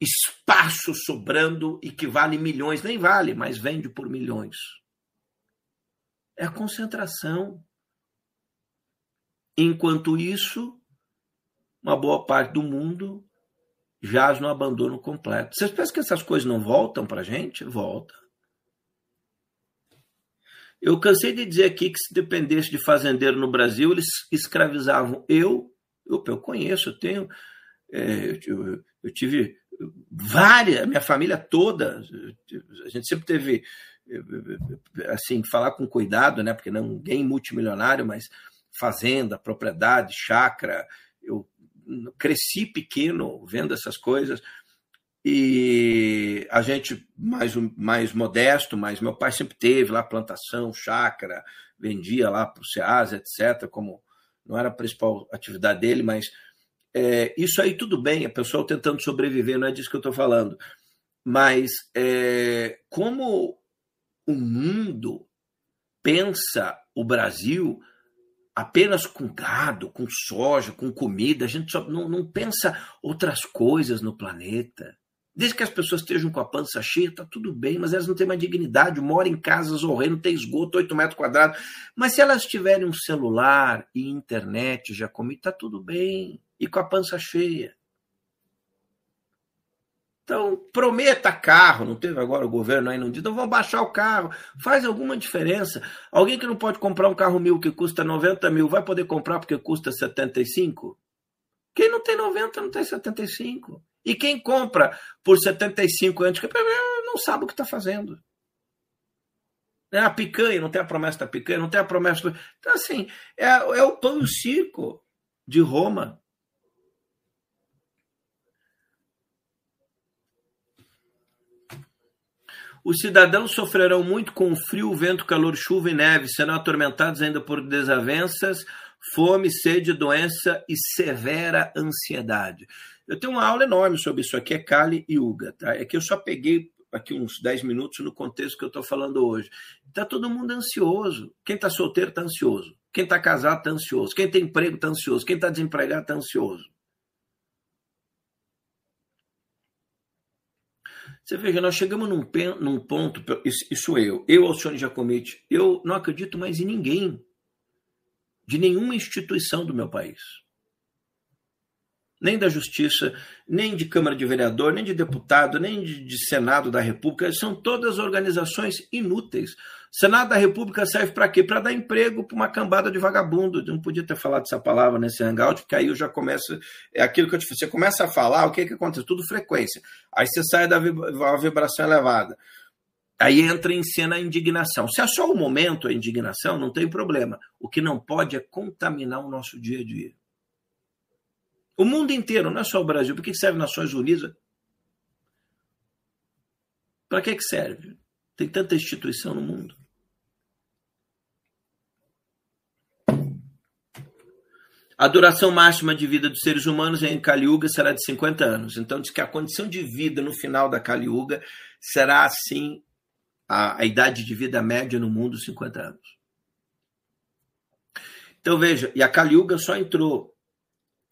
espaço sobrando e que vale milhões, nem vale, mas vende por milhões. É a concentração. Enquanto isso, uma boa parte do mundo jaz no abandono completo. Vocês pensam que essas coisas não voltam para a gente? Volta. Eu cansei de dizer aqui que se dependesse de fazendeiro no Brasil, eles escravizavam eu, eu, eu conheço, eu tenho, é, eu, eu, tive várias, minha família toda, a gente sempre teve, assim, falar com cuidado, né, porque ninguém multimilionário, mas fazenda, propriedade, chácara, eu cresci pequeno vendo essas coisas, e a gente mais, mais modesto, mas meu pai sempre teve lá plantação, chácara, vendia lá para o Ceasa, etc., como não era a principal atividade dele, mas é, isso aí tudo bem, a pessoa tentando sobreviver, não é disso que eu estou falando. Mas é, como o mundo pensa o Brasil apenas com gado, com soja, com comida, a gente só não, não pensa outras coisas no planeta. Desde que as pessoas estejam com a pança cheia, está tudo bem, mas elas não têm mais dignidade, moram em casas horrendas, tem esgoto, 8 metros quadrados. Mas se elas tiverem um celular e internet, já comi, está tudo bem. E com a pança cheia. Então, prometa carro, não teve agora o governo aí não diz, então vamos baixar o carro, faz alguma diferença. Alguém que não pode comprar um carro mil que custa 90 mil, vai poder comprar porque custa 75? Quem não tem 90 não tem 75. E quem compra por 75 antes, não sabe o que está fazendo. É a picanha, não tem a promessa da picanha, não tem a promessa do. Então, assim, é, é o pão e o circo de Roma. Os cidadãos sofrerão muito com frio, vento, calor, chuva e neve, serão atormentados ainda por desavenças, fome, sede, doença e severa ansiedade. Eu tenho uma aula enorme sobre isso aqui, é Kali e Uga. Tá? É que eu só peguei aqui uns 10 minutos no contexto que eu estou falando hoje. Está todo mundo ansioso. Quem está solteiro está ansioso. Quem está casado está ansioso. Quem tem emprego está ansioso. Quem está desempregado está ansioso. Você veja, nós chegamos num, num ponto, isso, eu, eu, Alcione Giacometti, eu não acredito mais em ninguém, de nenhuma instituição do meu país nem da Justiça, nem de Câmara de Vereador, nem de deputado, nem de, de Senado da República. São todas organizações inúteis. Senado da República serve para quê? Para dar emprego para uma cambada de vagabundo. Não podia ter falado essa palavra nesse hangout, porque aí eu já começo. É aquilo que eu te falei. Você começa a falar, o que, que acontece? Tudo frequência. Aí você sai da vibração elevada. Aí entra em cena a indignação. Se é só o momento a indignação, não tem problema. O que não pode é contaminar o nosso dia a dia. O mundo inteiro, não é só o Brasil. Por que serve Nações Unidas? Para que, que serve? Tem tanta instituição no mundo. A duração máxima de vida dos seres humanos em Kali Yuga será de 50 anos. Então, diz que a condição de vida no final da Kali Yuga será, assim, a, a idade de vida média no mundo, 50 anos. Então, veja, e a Kali Yuga só entrou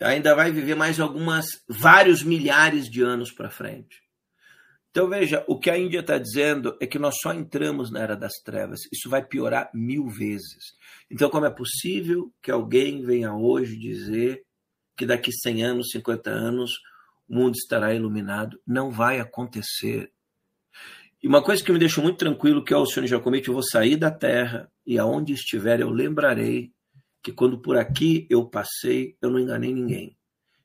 ainda vai viver mais algumas vários milhares de anos para frente. Então veja, o que a Índia está dizendo é que nós só entramos na era das trevas. Isso vai piorar mil vezes. Então, como é possível que alguém venha hoje dizer que daqui 100 anos, 50 anos, o mundo estará iluminado? Não vai acontecer. E uma coisa que me deixa muito tranquilo, que é o Senhor Jacomite, eu vou sair da terra e aonde estiver eu lembrarei que quando por aqui eu passei, eu não enganei ninguém.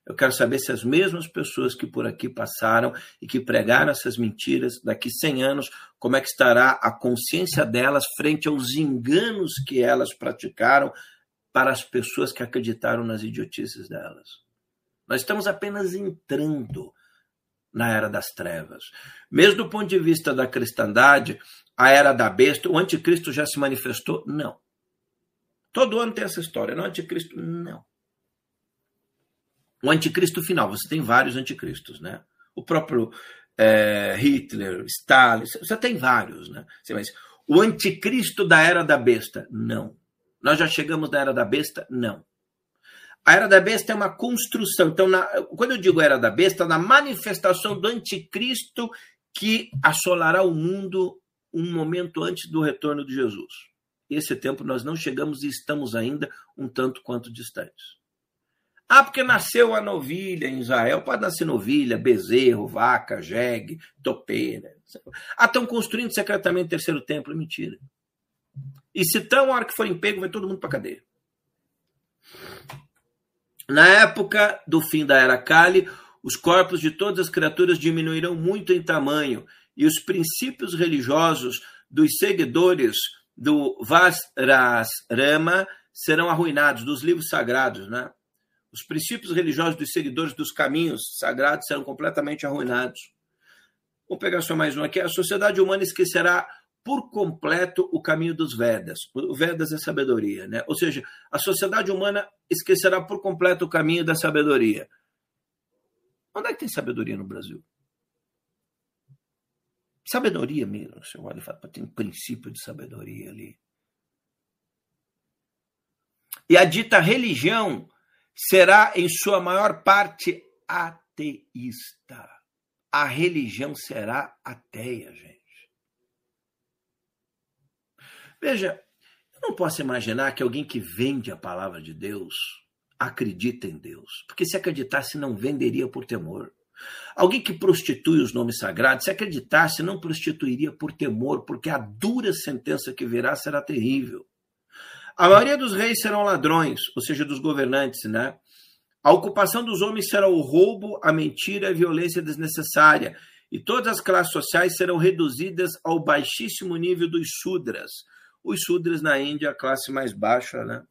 Eu quero saber se as mesmas pessoas que por aqui passaram e que pregaram essas mentiras, daqui 100 anos, como é que estará a consciência delas frente aos enganos que elas praticaram para as pessoas que acreditaram nas idiotices delas. Nós estamos apenas entrando na era das trevas. Mesmo do ponto de vista da cristandade, a era da besta, o anticristo já se manifestou? Não. Todo ano tem essa história. Não, anticristo, não. O anticristo final, você tem vários anticristos, né? O próprio é, Hitler, Stalin, você tem vários, né? Mas o anticristo da era da besta, não. Nós já chegamos na era da besta, não. A era da besta é uma construção. Então, na, quando eu digo era da besta, na manifestação do anticristo que assolará o mundo um momento antes do retorno de Jesus esse tempo nós não chegamos e estamos ainda um tanto quanto distantes. Ah, porque nasceu a novilha em Israel. Pode nascer novilha, bezerro, vaca, jegue, topeira. Ah, estão construindo secretamente o terceiro templo. Mentira. E se tão a hora que for pego, vai todo mundo para cadeia. Na época do fim da era Kali, os corpos de todas as criaturas diminuirão muito em tamanho e os princípios religiosos dos seguidores do Vasrasrama serão arruinados, dos livros sagrados, né? Os princípios religiosos dos seguidores dos caminhos sagrados serão completamente arruinados. Vou pegar só mais um aqui. A sociedade humana esquecerá por completo o caminho dos Vedas. O Vedas é sabedoria, né? Ou seja, a sociedade humana esquecerá por completo o caminho da sabedoria. Onde é que tem sabedoria no Brasil? Sabedoria mesmo. Você olha e fala, tem um princípio de sabedoria ali. E a dita religião será, em sua maior parte, ateísta. A religião será ateia, gente. Veja, eu não posso imaginar que alguém que vende a palavra de Deus acredita em Deus. Porque se acreditasse, não venderia por temor. Alguém que prostitui os nomes sagrados, se acreditasse, não prostituiria por temor, porque a dura sentença que virá será terrível. A maioria dos reis serão ladrões, ou seja, dos governantes, né? A ocupação dos homens será o roubo, a mentira a violência desnecessária, e todas as classes sociais serão reduzidas ao baixíssimo nível dos Sudras. Os Sudras na Índia, a classe mais baixa, né?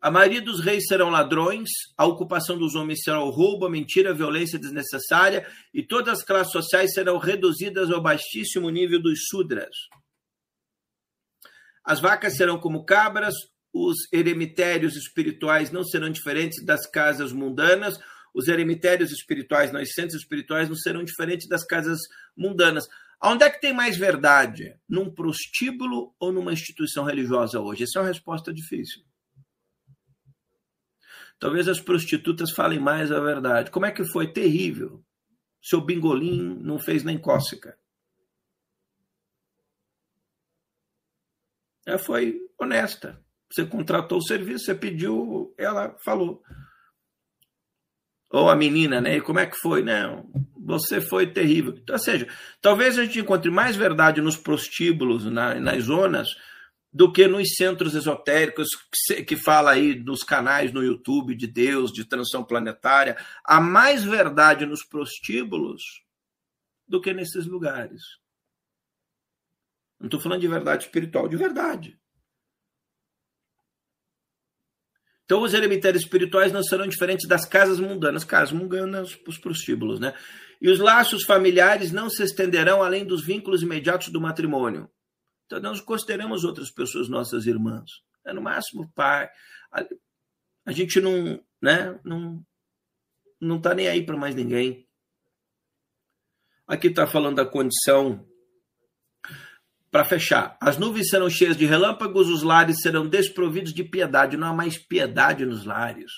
A maioria dos reis serão ladrões, a ocupação dos homens será o roubo, a mentira, a violência desnecessária, e todas as classes sociais serão reduzidas ao baixíssimo nível dos Sudras. As vacas serão como cabras, os eremitérios espirituais não serão diferentes das casas mundanas, os eremitérios espirituais, centros espirituais não serão diferentes das casas mundanas. Onde é que tem mais verdade? Num prostíbulo ou numa instituição religiosa hoje? Essa é uma resposta difícil. Talvez as prostitutas falem mais a verdade. Como é que foi? Terrível. Seu bingolim não fez nem cócega. Ela foi honesta. Você contratou o serviço, você pediu, ela falou. Ou a menina, né? E como é que foi? Não, você foi terrível. Então, ou seja, talvez a gente encontre mais verdade nos prostíbulos, na, nas zonas, do que nos centros esotéricos que, fala aí nos canais no YouTube de Deus, de transição planetária. Há mais verdade nos prostíbulos do que nesses lugares. Não estou falando de verdade espiritual, de verdade. Então, os eremitérios espirituais não serão diferentes das casas mundanas. Casas mundanas, os prostíbulos, né? E os laços familiares não se estenderão além dos vínculos imediatos do matrimônio. Então, nós consideramos outras pessoas nossas irmãs. É no máximo pai. A, a gente não, né, não, não está nem aí para mais ninguém. Aqui está falando da condição para fechar, as nuvens serão cheias de relâmpagos, os lares serão desprovidos de piedade. Não há mais piedade nos lares.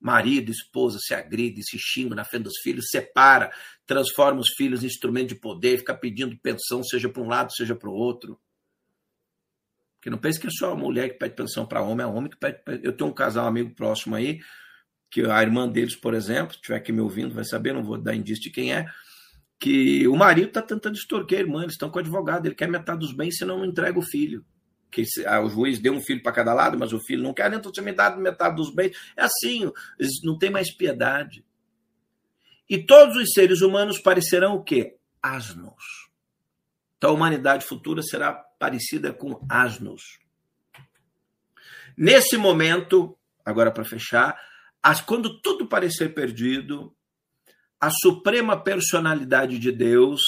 Marido, esposa se agride, se xinga na frente dos filhos, separa, transforma os filhos em instrumento de poder, fica pedindo pensão, seja para um lado, seja para o outro. Porque não pense que é só a mulher que pede pensão para homem, é homem que pede. Eu tenho um casal amigo próximo aí, que a irmã deles, por exemplo, se estiver aqui me ouvindo, vai saber, não vou dar indício de quem é, que o marido está tentando extorquir a irmã, eles estão com o advogado, ele quer metade dos bens, senão não entrega o filho que ah, o juiz deu um filho para cada lado, mas o filho não quer, então você me dá metade dos bens. É assim, não tem mais piedade. E todos os seres humanos parecerão o quê? Asnos. Então a humanidade futura será parecida com asnos. Nesse momento, agora para fechar, as, quando tudo parecer perdido, a suprema personalidade de Deus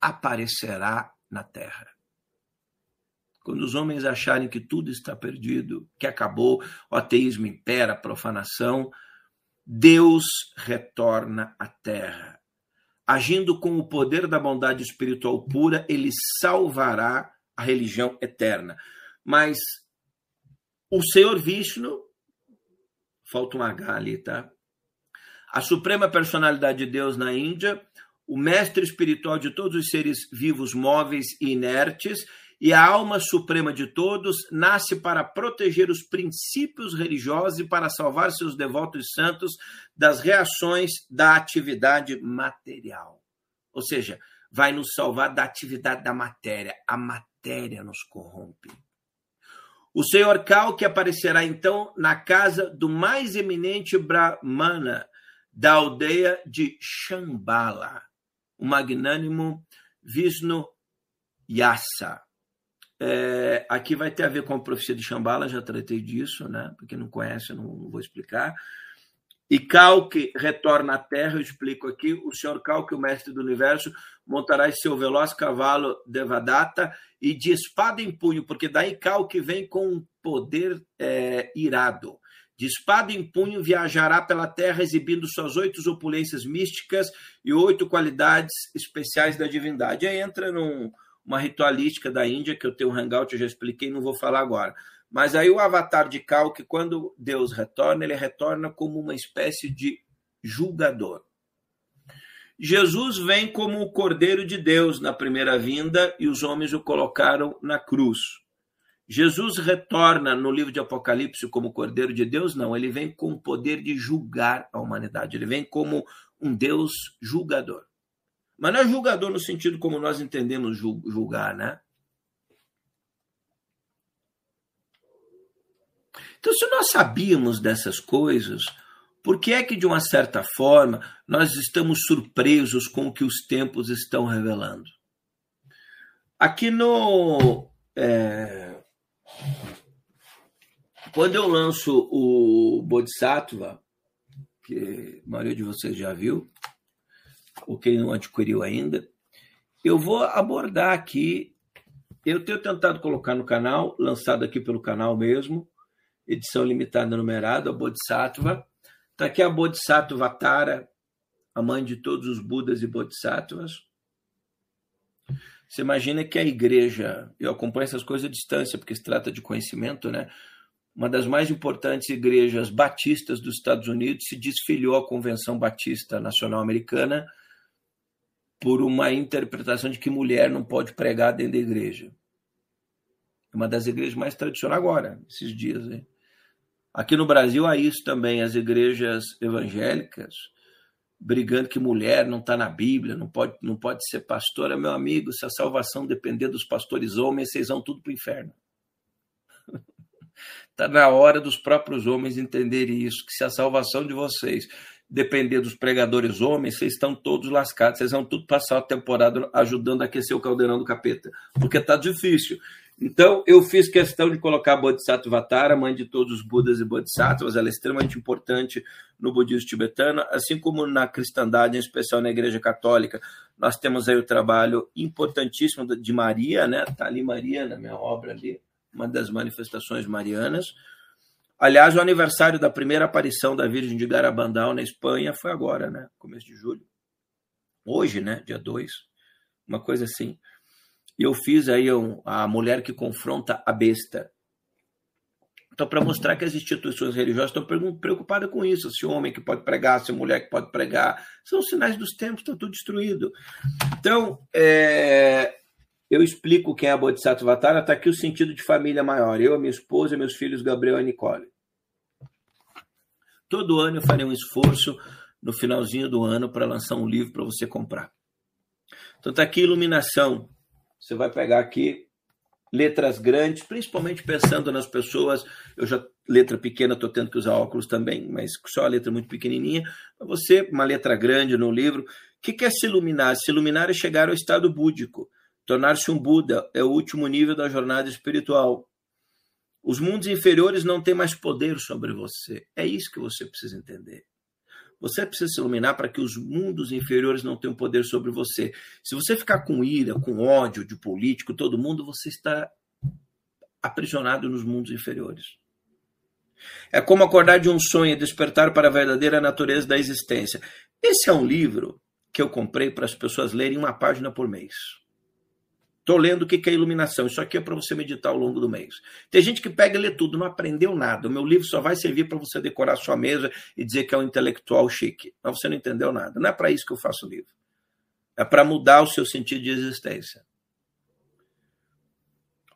aparecerá na terra. Quando os homens acharem que tudo está perdido, que acabou, o ateísmo impera, a profanação, Deus retorna à terra. Agindo com o poder da bondade espiritual pura, ele salvará a religião eterna. Mas o Senhor Vishnu, falta um H tá? A suprema personalidade de Deus na Índia, o mestre espiritual de todos os seres vivos, móveis e inertes, e a alma suprema de todos nasce para proteger os princípios religiosos e para salvar seus devotos santos das reações da atividade material. Ou seja, vai nos salvar da atividade da matéria. A matéria nos corrompe. O Senhor Kal que aparecerá então na casa do mais eminente Brahmana da aldeia de Shambhala, o magnânimo Vishnu Yasa. É, aqui vai ter a ver com a profecia de Shambhala, já tratei disso, né? Para quem não conhece, não, não vou explicar. E Calque retorna à terra, eu explico aqui. O senhor Calque, o mestre do universo, montará seu veloz cavalo Devadatta e de espada em punho, porque daí Calque vem com um poder é, irado. De espada em punho viajará pela terra exibindo suas oito opulências místicas e oito qualidades especiais da divindade. Aí entra num, uma ritualística da Índia, que eu tenho um hangout, eu já expliquei, não vou falar agora. Mas aí o avatar de Kalki, quando Deus retorna, ele retorna como uma espécie de julgador. Jesus vem como o Cordeiro de Deus na primeira vinda e os homens o colocaram na cruz. Jesus retorna no livro de Apocalipse como Cordeiro de Deus? Não, ele vem com o poder de julgar a humanidade, ele vem como um Deus julgador. Mas não é julgador no sentido como nós entendemos julgar, né? Então, se nós sabíamos dessas coisas, por que é que, de uma certa forma, nós estamos surpresos com o que os tempos estão revelando? Aqui no. É, quando eu lanço o Bodhisattva, que a maioria de vocês já viu, ou quem não adquiriu ainda, eu vou abordar aqui. Eu tenho tentado colocar no canal, lançado aqui pelo canal mesmo, edição limitada numerada, a Bodhisattva. Está aqui a Bodhisattva Tara, a mãe de todos os Budas e Bodhisattvas. Você imagina que a igreja, eu acompanho essas coisas à distância, porque se trata de conhecimento, né? Uma das mais importantes igrejas batistas dos Estados Unidos se desfiliou à Convenção Batista Nacional Americana por uma interpretação de que mulher não pode pregar dentro da igreja. É uma das igrejas mais tradicionais agora, esses dias. Hein? Aqui no Brasil há isso também, as igrejas evangélicas brigando que mulher não está na Bíblia, não pode, não pode ser pastora. Meu amigo, se a salvação depender dos pastores homens, vocês vão tudo para o inferno. Está [LAUGHS] na hora dos próprios homens entenderem isso, que se a salvação de vocês depender dos pregadores homens, vocês estão todos lascados, vocês vão tudo passar a temporada ajudando a aquecer o caldeirão do capeta, porque está difícil. Então, eu fiz questão de colocar a Bodhisattva Tara, mãe de todos os Budas e Bodhisattvas, ela é extremamente importante no budismo tibetano, assim como na cristandade, em especial na Igreja Católica. Nós temos aí o trabalho importantíssimo de Maria, né? Está ali Maria na minha obra ali, uma das manifestações marianas. Aliás, o aniversário da primeira aparição da Virgem de Garabandal na Espanha foi agora, né? Começo de julho. Hoje, né? Dia 2. Uma coisa assim. E eu fiz aí um, a mulher que confronta a besta. Então, para mostrar que as instituições religiosas estão preocupadas com isso, se homem que pode pregar, se mulher que pode pregar, são sinais dos tempos, está tudo destruído. Então, é, eu explico quem é a Bodhisattva Tara, está aqui o sentido de família maior. Eu, minha esposa, meus filhos Gabriel e Nicole. Todo ano eu farei um esforço no finalzinho do ano para lançar um livro para você comprar. Então está aqui iluminação, você vai pegar aqui letras grandes, principalmente pensando nas pessoas. Eu já letra pequena estou tendo que usar óculos também, mas só a letra muito pequenininha. Você uma letra grande no livro. O que é se iluminar? Se iluminar é chegar ao estado búdico. Tornar-se um Buda é o último nível da jornada espiritual. Os mundos inferiores não têm mais poder sobre você. É isso que você precisa entender. Você precisa se iluminar para que os mundos inferiores não tenham poder sobre você. Se você ficar com ira, com ódio de político, todo mundo, você está aprisionado nos mundos inferiores. É como acordar de um sonho e despertar para a verdadeira natureza da existência. Esse é um livro que eu comprei para as pessoas lerem uma página por mês. Estou lendo o que é iluminação. Isso aqui é para você meditar ao longo do mês. Tem gente que pega e lê tudo, não aprendeu nada. O meu livro só vai servir para você decorar sua mesa e dizer que é um intelectual chique. Mas você não entendeu nada. Não é para isso que eu faço o livro. É para mudar o seu sentido de existência.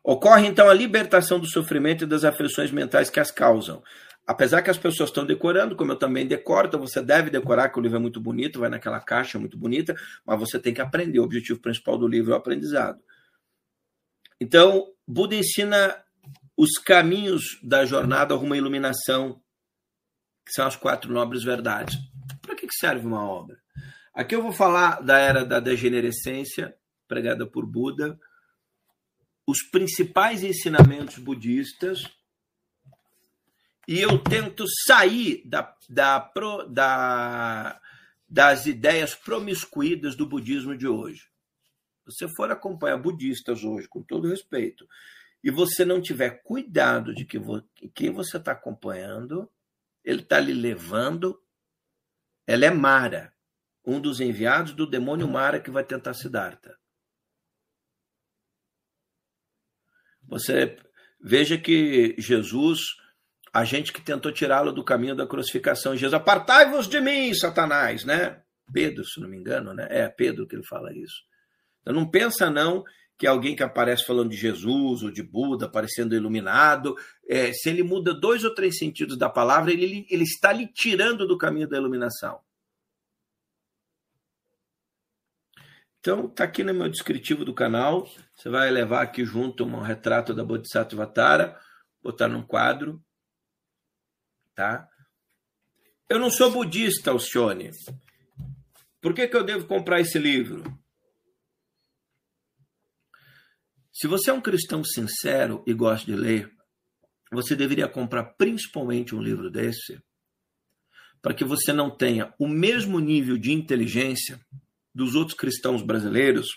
Ocorre então a libertação do sofrimento e das aflições mentais que as causam. Apesar que as pessoas estão decorando, como eu também decoro, então você deve decorar, que o livro é muito bonito, vai naquela caixa muito bonita, mas você tem que aprender. O objetivo principal do livro é o aprendizado. Então, Buda ensina os caminhos da jornada rumo à iluminação, que são as quatro nobres verdades. Para que serve uma obra? Aqui eu vou falar da era da degenerescência, pregada por Buda, os principais ensinamentos budistas, e eu tento sair da, da, da, das ideias promiscuídas do budismo de hoje você for acompanhar budistas hoje, com todo respeito, e você não tiver cuidado de que quem você está acompanhando, ele está lhe levando. Ela é Mara, um dos enviados do demônio Mara que vai tentar Siddhartha. Você veja que Jesus, a gente que tentou tirá-lo do caminho da crucificação, Jesus, apartai-vos de mim, Satanás, né? Pedro, se não me engano, né? É Pedro que ele fala isso. Então não pensa não que alguém que aparece falando de Jesus ou de Buda, aparecendo iluminado, é, se ele muda dois ou três sentidos da palavra, ele, ele está lhe tirando do caminho da iluminação. Então, está aqui no meu descritivo do canal. Você vai levar aqui junto um retrato da Bodhisattva Tara, botar num quadro. tá? Eu não sou budista, Alcione. Por que, que eu devo comprar esse livro? Se você é um cristão sincero e gosta de ler, você deveria comprar principalmente um livro desse, para que você não tenha o mesmo nível de inteligência dos outros cristãos brasileiros,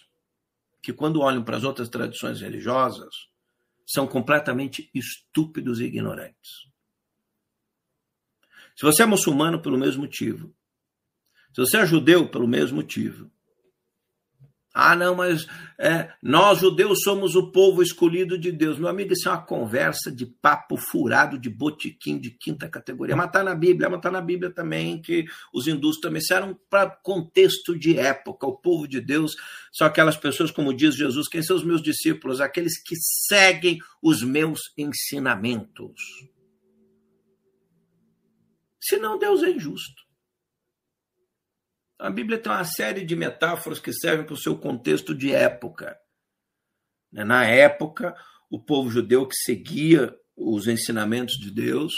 que quando olham para as outras tradições religiosas, são completamente estúpidos e ignorantes. Se você é muçulmano pelo mesmo motivo, se você é judeu, pelo mesmo motivo. Ah, não, mas é, nós judeus somos o povo escolhido de Deus. Meu amigo, isso é uma conversa de papo furado, de botiquim de quinta categoria. Mas está na Bíblia, mas está na Bíblia também que os hindus também eram para contexto de época. O povo de Deus são aquelas pessoas, como diz Jesus, quem são os meus discípulos? Aqueles que seguem os meus ensinamentos. Senão Deus é injusto. A Bíblia tem uma série de metáforas que servem para o seu contexto de época. Né? Na época, o povo judeu que seguia os ensinamentos de Deus,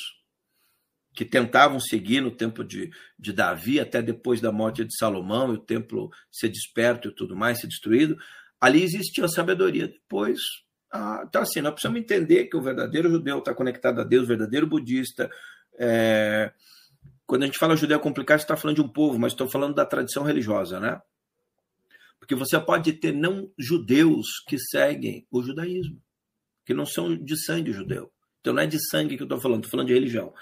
que tentavam seguir no tempo de, de Davi, até depois da morte de Salomão, e o templo ser desperto e tudo mais, ser destruído, ali existia a sabedoria. Depois, ah, então assim, nós precisamos entender que o verdadeiro judeu está conectado a Deus, o verdadeiro budista, é, quando a gente fala judeu complicado, está falando de um povo, mas estou falando da tradição religiosa, né? Porque você pode ter não judeus que seguem o judaísmo, que não são de sangue judeu. Então não é de sangue que eu estou falando, estou falando de religião.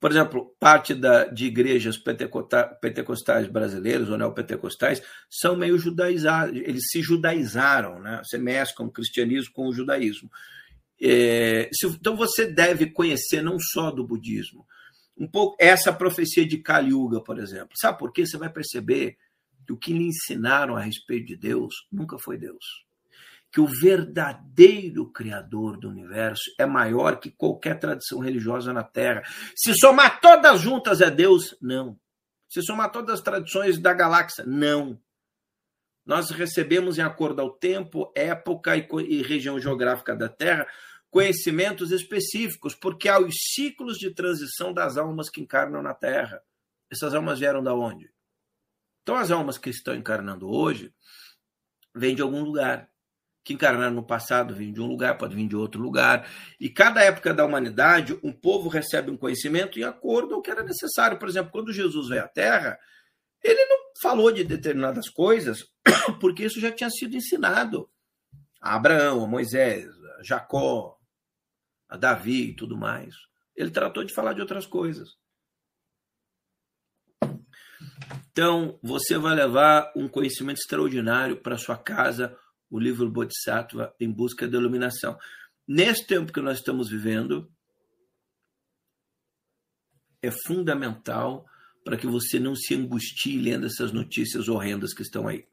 Por exemplo, parte da, de igrejas pentecostais brasileiras ou neopentecostais são meio judaizados, eles se judaizaram, né? Você mescla o cristianismo com o judaísmo. É, se, então você deve conhecer não só do budismo, um pouco essa profecia de Kali Yuga, por exemplo. Sabe por quê? Você vai perceber que o que lhe ensinaram a respeito de Deus nunca foi Deus. Que o verdadeiro Criador do universo é maior que qualquer tradição religiosa na Terra. Se somar todas juntas é Deus? Não. Se somar todas as tradições da galáxia? Não. Nós recebemos, em acordo ao tempo, época e região geográfica da Terra, conhecimentos específicos, porque há os ciclos de transição das almas que encarnam na Terra. Essas almas vieram da onde? Então, as almas que estão encarnando hoje vêm de algum lugar. Que encarnaram no passado vêm de um lugar, pode vir de outro lugar. E cada época da humanidade, um povo recebe um conhecimento em acordo ao que era necessário. Por exemplo, quando Jesus veio à Terra, ele não falou de determinadas coisas, [COUGHS] porque isso já tinha sido ensinado a Abraão, a Moisés, a Jacó, a Davi e tudo mais. Ele tratou de falar de outras coisas. Então, você vai levar um conhecimento extraordinário para sua casa, o livro Bodhisattva em busca da iluminação. Nesse tempo que nós estamos vivendo, é fundamental para que você não se angustie lendo essas notícias horrendas que estão aí.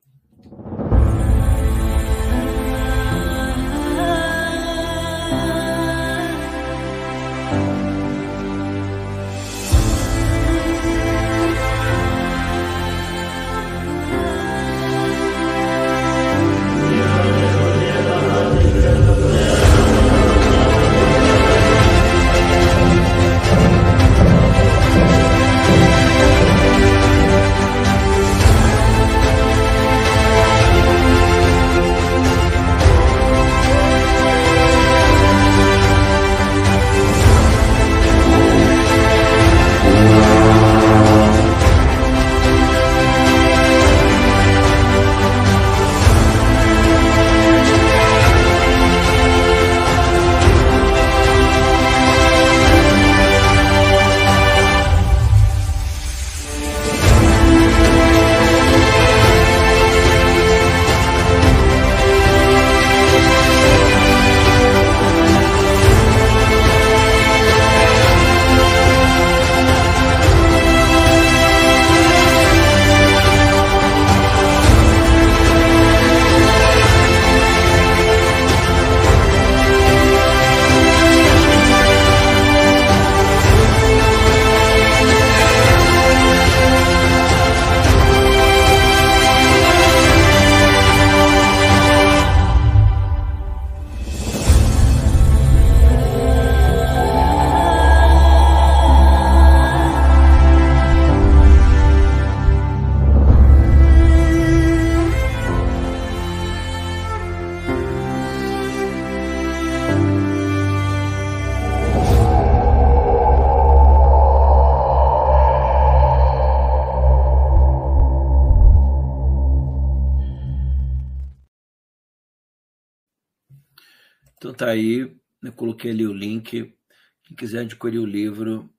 Quiser adquirir o livro,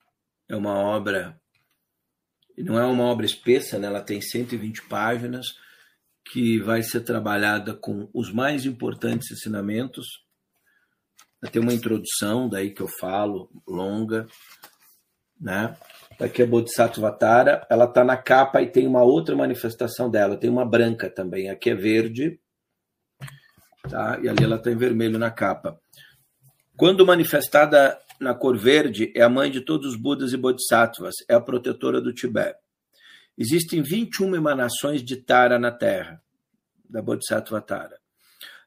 é uma obra, não é uma obra espessa, né? ela tem 120 páginas, que vai ser trabalhada com os mais importantes ensinamentos. Tem uma introdução, daí que eu falo, longa, né? Aqui é Bodhisattva Tara, ela está na capa e tem uma outra manifestação dela, tem uma branca também, aqui é verde, tá? E ali ela está em vermelho na capa. Quando manifestada na cor verde, é a mãe de todos os Budas e Bodhisattvas, é a protetora do Tibete. Existem 21 emanações de Tara na Terra, da Bodhisattva Tara.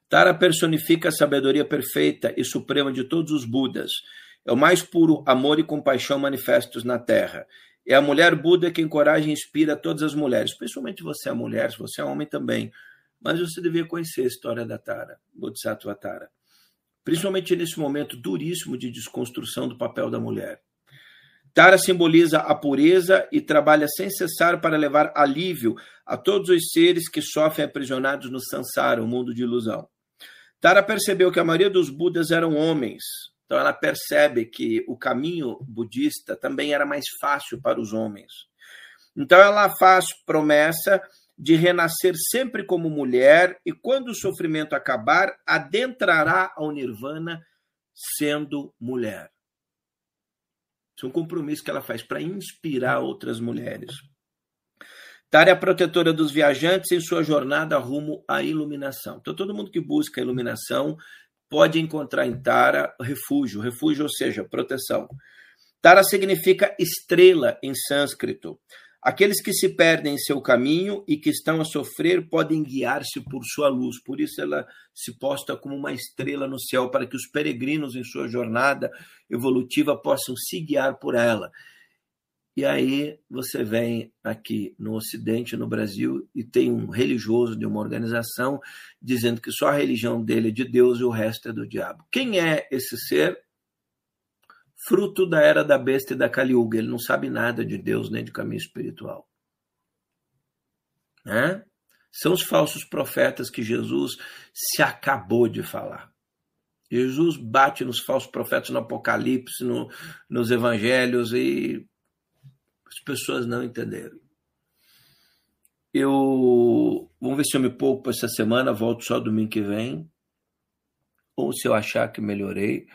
Tara personifica a sabedoria perfeita e suprema de todos os Budas. É o mais puro amor e compaixão manifestos na Terra. É a mulher Buda que encoraja e inspira todas as mulheres, principalmente você é mulher, se você é homem também. Mas você devia conhecer a história da Tara, Bodhisattva Tara. Principalmente nesse momento duríssimo de desconstrução do papel da mulher. Tara simboliza a pureza e trabalha sem cessar para levar alívio a todos os seres que sofrem aprisionados no Sansara, o mundo de ilusão. Tara percebeu que a maioria dos Budas eram homens, então ela percebe que o caminho budista também era mais fácil para os homens. Então ela faz promessa de renascer sempre como mulher e quando o sofrimento acabar, adentrará ao nirvana sendo mulher. Isso é um compromisso que ela faz para inspirar outras mulheres. Tara é a protetora dos viajantes em sua jornada rumo à iluminação. Então, todo mundo que busca a iluminação pode encontrar em Tara refúgio, refúgio, ou seja, proteção. Tara significa estrela em sânscrito. Aqueles que se perdem em seu caminho e que estão a sofrer podem guiar-se por sua luz. Por isso ela se posta como uma estrela no céu, para que os peregrinos em sua jornada evolutiva possam se guiar por ela. E aí você vem aqui no Ocidente, no Brasil, e tem um religioso de uma organização dizendo que só a religião dele é de Deus e o resto é do diabo. Quem é esse ser? Fruto da era da besta e da Kaliuga. Ele não sabe nada de Deus nem de caminho espiritual. Né? São os falsos profetas que Jesus se acabou de falar. Jesus bate nos falsos profetas no Apocalipse, no, nos Evangelhos e as pessoas não entenderam. Eu vamos ver se eu me poupo essa semana, volto só domingo que vem. Ou se eu achar que melhorei,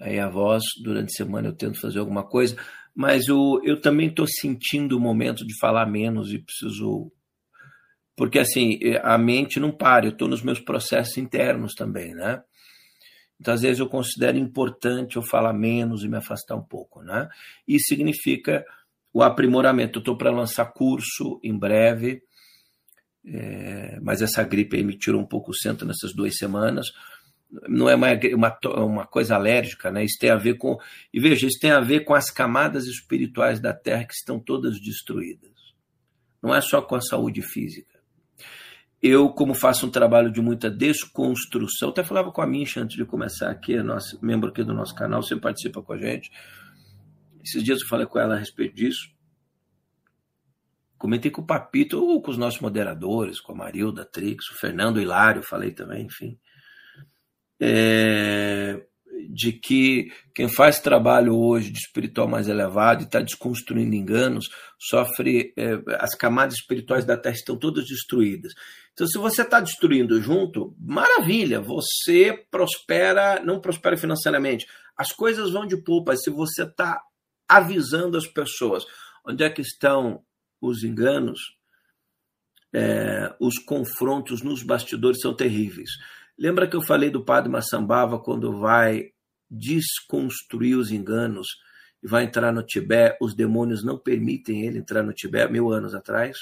aí a voz, durante a semana eu tento fazer alguma coisa, mas eu, eu também estou sentindo o momento de falar menos e preciso. Porque assim, a mente não para, eu estou nos meus processos internos também, né? Então, às vezes, eu considero importante eu falar menos e me afastar um pouco, né? Isso significa o aprimoramento. Eu estou para lançar curso em breve, é, mas essa gripe aí me tirou um pouco o centro nessas duas semanas não é uma, uma, uma coisa alérgica, né? Isso tem a ver com. E veja, isso tem a ver com as camadas espirituais da Terra que estão todas destruídas. Não é só com a saúde física. Eu, como faço um trabalho de muita desconstrução, até falava com a Mincha antes de começar aqui, a nossa, membro aqui do nosso canal, você participa com a gente. Esses dias eu falei com ela a respeito disso. Comentei com o Papito, ou com os nossos moderadores, com a Marilda Trix, o Fernando Hilário, falei também, enfim é, de que quem faz trabalho hoje de espiritual mais elevado e está desconstruindo enganos sofre. É, as camadas espirituais da Terra estão todas destruídas. Então, se você está destruindo junto, maravilha, você prospera, não prospera financeiramente. As coisas vão de poupa. Se você está avisando as pessoas onde é que estão os enganos, é, os confrontos nos bastidores são terríveis. Lembra que eu falei do padre Massambava quando vai desconstruir os enganos e vai entrar no Tibete? Os demônios não permitem ele entrar no Tibete mil anos atrás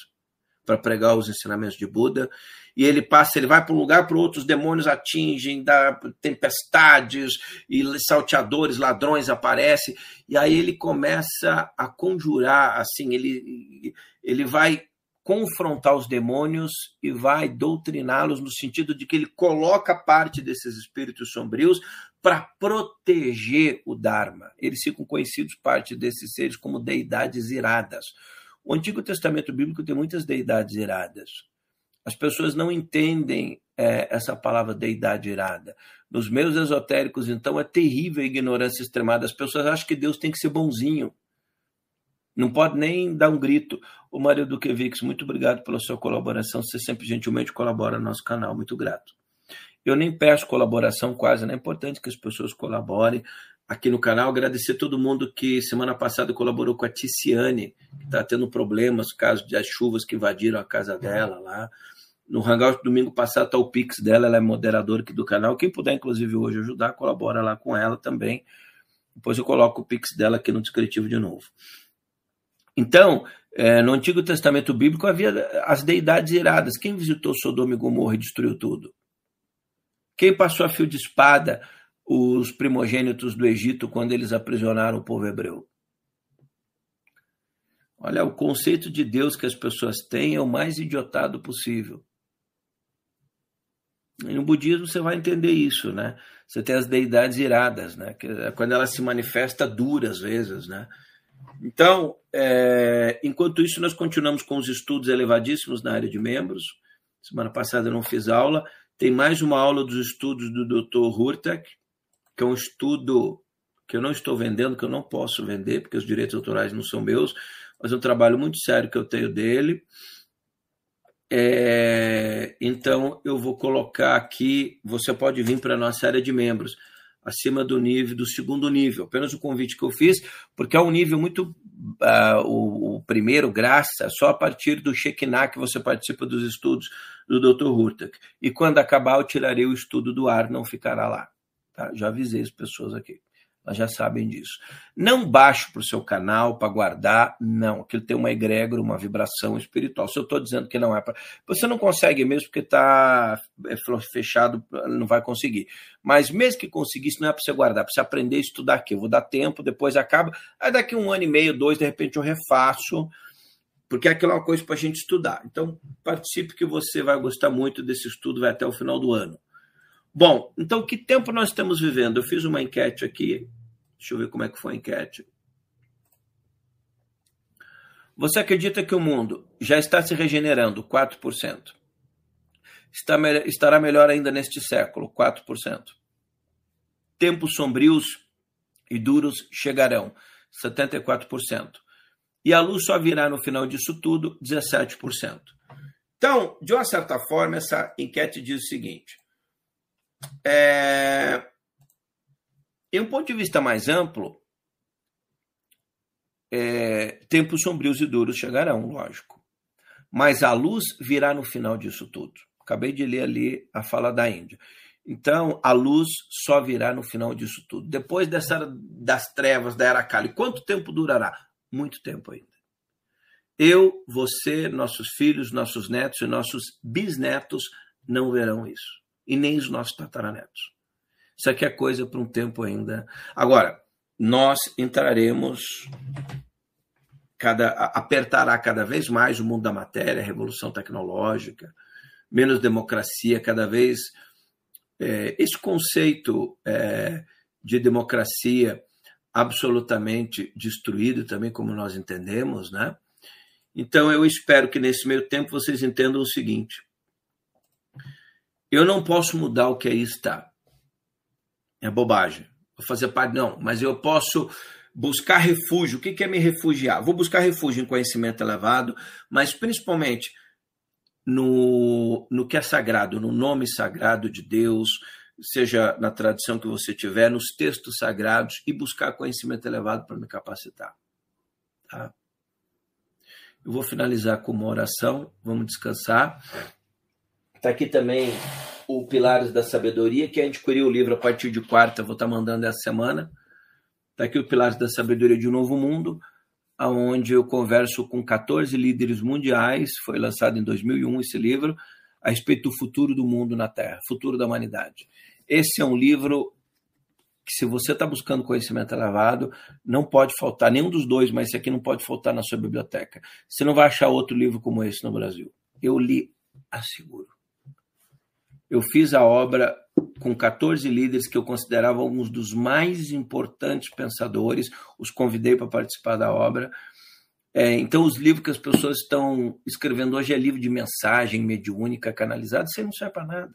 para pregar os ensinamentos de Buda. E ele passa, ele vai para um lugar para outros demônios atingem, dá tempestades e salteadores, ladrões aparecem. E aí ele começa a conjurar, assim, ele, ele vai confrontar os demônios e vai doutriná-los no sentido de que ele coloca parte desses espíritos sombrios para proteger o Dharma. Eles ficam conhecidos, parte desses seres, como deidades iradas. O Antigo Testamento Bíblico tem muitas deidades iradas. As pessoas não entendem é, essa palavra deidade irada. Nos meios esotéricos, então, é terrível a ignorância extremada. As pessoas acham que Deus tem que ser bonzinho. Não pode nem dar um grito. O Mário Duquevix, muito obrigado pela sua colaboração. Você sempre gentilmente colabora no nosso canal. Muito grato. Eu nem peço colaboração quase, não é importante que as pessoas colaborem aqui no canal. Agradecer todo mundo que semana passada colaborou com a Ticiane, que está tendo problemas, caso das chuvas que invadiram a casa dela lá. No Hangout domingo passado está o Pix dela, ela é moderadora aqui do canal. Quem puder, inclusive, hoje ajudar, colabora lá com ela também. Depois eu coloco o Pix dela aqui no descritivo de novo. Então, é, no Antigo Testamento Bíblico havia as deidades iradas. Quem visitou Sodoma e Gomorra e destruiu tudo? Quem passou a fio de espada os primogênitos do Egito quando eles aprisionaram o povo hebreu? Olha, o conceito de Deus que as pessoas têm é o mais idiotado possível. E no budismo você vai entender isso, né? Você tem as deidades iradas, né? Que é quando ela se manifesta duras vezes, né? Então, é, enquanto isso, nós continuamos com os estudos elevadíssimos na área de membros. Semana passada eu não fiz aula. Tem mais uma aula dos estudos do Dr. Hurtak, que é um estudo que eu não estou vendendo, que eu não posso vender, porque os direitos autorais não são meus, mas é um trabalho muito sério que eu tenho dele. É, então, eu vou colocar aqui. Você pode vir para a nossa área de membros, acima do nível, do segundo nível. Apenas o convite que eu fiz, porque é um nível muito. Uh, o, o, primeiro, graça, só a partir do Shekinah que você participa dos estudos do Dr. Hurtak. E quando acabar, eu tirarei o estudo do ar, não ficará lá. Tá? Já avisei as pessoas aqui. Elas já sabem disso. Não baixo para o seu canal para guardar, não. Aquilo tem uma egrégora, uma vibração espiritual. Se eu estou dizendo que não é para. Você não consegue mesmo porque está é, fechado, não vai conseguir. Mas mesmo que conseguisse, não é para você guardar, para você aprender a estudar aqui. Eu vou dar tempo, depois acaba. Aí daqui um ano e meio, dois, de repente eu refaço, porque aquilo é uma coisa para a gente estudar. Então, participe que você vai gostar muito desse estudo, vai até o final do ano. Bom, então que tempo nós estamos vivendo? Eu fiz uma enquete aqui. Deixa eu ver como é que foi a enquete. Você acredita que o mundo já está se regenerando? 4%. Está, estará melhor ainda neste século? 4%. Tempos sombrios e duros chegarão? 74%. E a luz só virá no final disso tudo? 17%. Então, de uma certa forma, essa enquete diz o seguinte: é... Em um ponto de vista mais amplo, é... tempos sombrios e duros chegarão, lógico. Mas a luz virá no final disso tudo. Acabei de ler ali a fala da Índia. Então, a luz só virá no final disso tudo. Depois dessa, das trevas da Era Kali, quanto tempo durará? Muito tempo ainda. Eu, você, nossos filhos, nossos netos e nossos bisnetos não verão isso e nem os nossos tataranetos. Isso aqui é coisa para um tempo ainda. Agora, nós entraremos, cada, apertará cada vez mais o mundo da matéria, a revolução tecnológica, menos democracia, cada vez. É, esse conceito é, de democracia absolutamente destruído também, como nós entendemos, né? Então eu espero que nesse meio tempo vocês entendam o seguinte: eu não posso mudar o que aí está. É bobagem. Vou fazer parte, não, mas eu posso buscar refúgio. O que é me refugiar? Vou buscar refúgio em conhecimento elevado, mas principalmente no, no que é sagrado, no nome sagrado de Deus, seja na tradição que você tiver, nos textos sagrados, e buscar conhecimento elevado para me capacitar. Tá? Eu vou finalizar com uma oração, vamos descansar. Está aqui também o Pilares da Sabedoria, que a gente adquiriu o livro a partir de quarta, vou estar tá mandando essa semana. Está aqui o Pilares da Sabedoria de um Novo Mundo, onde eu converso com 14 líderes mundiais, foi lançado em 2001 esse livro, a respeito do futuro do mundo na Terra, futuro da humanidade. Esse é um livro que, se você está buscando conhecimento elevado, não pode faltar, nenhum dos dois, mas esse aqui não pode faltar na sua biblioteca. Você não vai achar outro livro como esse no Brasil. Eu li, asseguro eu fiz a obra com 14 líderes que eu considerava alguns dos mais importantes pensadores, os convidei para participar da obra. É, então, os livros que as pessoas estão escrevendo hoje é livro de mensagem mediúnica canalizada, isso aí não serve para nada.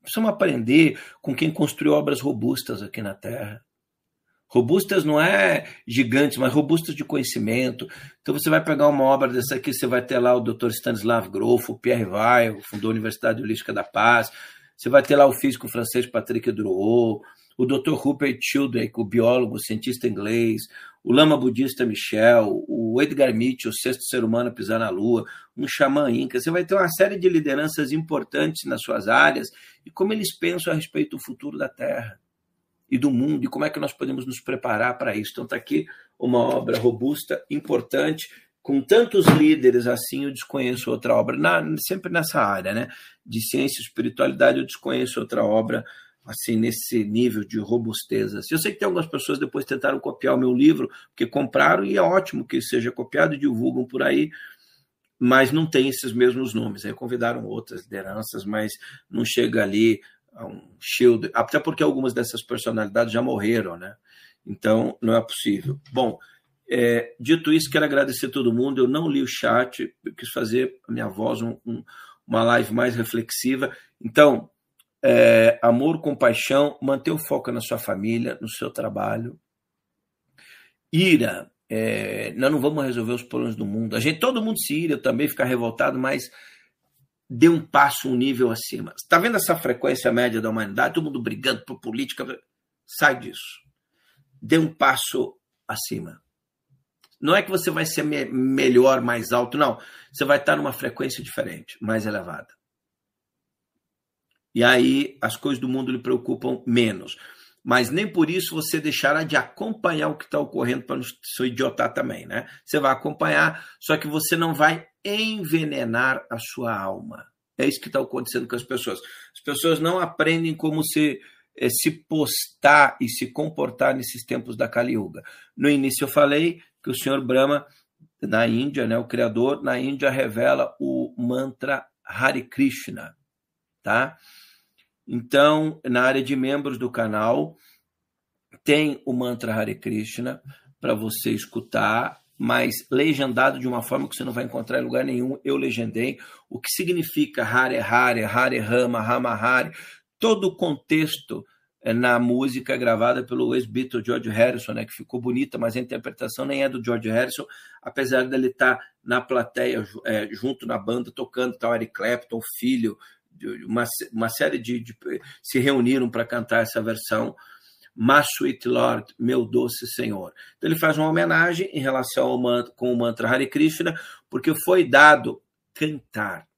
Precisamos aprender com quem construiu obras robustas aqui na Terra. Robustas não é gigantes, mas robustas de conhecimento. Então você vai pegar uma obra dessa aqui, você vai ter lá o Dr. Stanislav Grof, o Pierre Weil, fundou a Universidade Holística da Paz. Você vai ter lá o físico francês Patrick Drouot, o Dr. Rupert Sheldrake, o biólogo, o cientista inglês, o lama budista Michel, o Edgar Mitchell, o sexto ser humano a pisar na lua, um xamã inca. Você vai ter uma série de lideranças importantes nas suas áreas e como eles pensam a respeito do futuro da Terra e do mundo e como é que nós podemos nos preparar para isso. Então está aqui uma obra robusta, importante, com tantos líderes assim, eu desconheço outra obra, na, sempre nessa área, né? De ciência e espiritualidade, eu desconheço outra obra assim nesse nível de robustez. Assim. Eu sei que tem algumas pessoas depois tentaram copiar o meu livro, porque compraram e é ótimo que seja copiado e divulgam por aí, mas não tem esses mesmos nomes. Aí convidaram outras lideranças, mas não chega ali um shield, até porque algumas dessas personalidades já morreram, né? Então não é possível. Bom, é, dito isso, quero agradecer a todo mundo. Eu não li o chat, quis fazer a minha voz um, um, uma live mais reflexiva. Então, é, amor, compaixão, manter o foco na sua família, no seu trabalho. Ira, é, nós não vamos resolver os problemas do mundo. A gente, todo mundo se ira, eu também ficar revoltado, mas dê um passo um nível acima. Está vendo essa frequência média da humanidade? Todo mundo brigando por política. Sai disso. Dê um passo acima. Não é que você vai ser me melhor, mais alto, não. Você vai estar numa frequência diferente, mais elevada. E aí as coisas do mundo lhe preocupam menos. Mas nem por isso você deixará de acompanhar o que está ocorrendo para não se idiotar também, né? Você vai acompanhar, só que você não vai envenenar a sua alma. É isso que está acontecendo com as pessoas. As pessoas não aprendem como se, é, se postar e se comportar nesses tempos da Kali Yuga. No início eu falei que o senhor Brahma, na Índia, né, o criador, na Índia revela o mantra Hare Krishna. Tá? Então, na área de membros do canal, tem o mantra Hare Krishna para você escutar mas legendado de uma forma que você não vai encontrar em lugar nenhum. Eu legendei. O que significa Hare Hare, Hare Rama, Rama Hare, todo o contexto é, na música gravada pelo ex-Beatle George Harrison, né, que ficou bonita, mas a interpretação nem é do George Harrison, apesar dele estar na plateia, é, junto na banda, tocando tal, Eric Clapton, filho, uma, uma série de, de se reuniram para cantar essa versão My Sweet Lord, meu doce Senhor. Então ele faz uma homenagem em relação ao mantra, com o mantra Hare Krishna, porque foi dado cantar.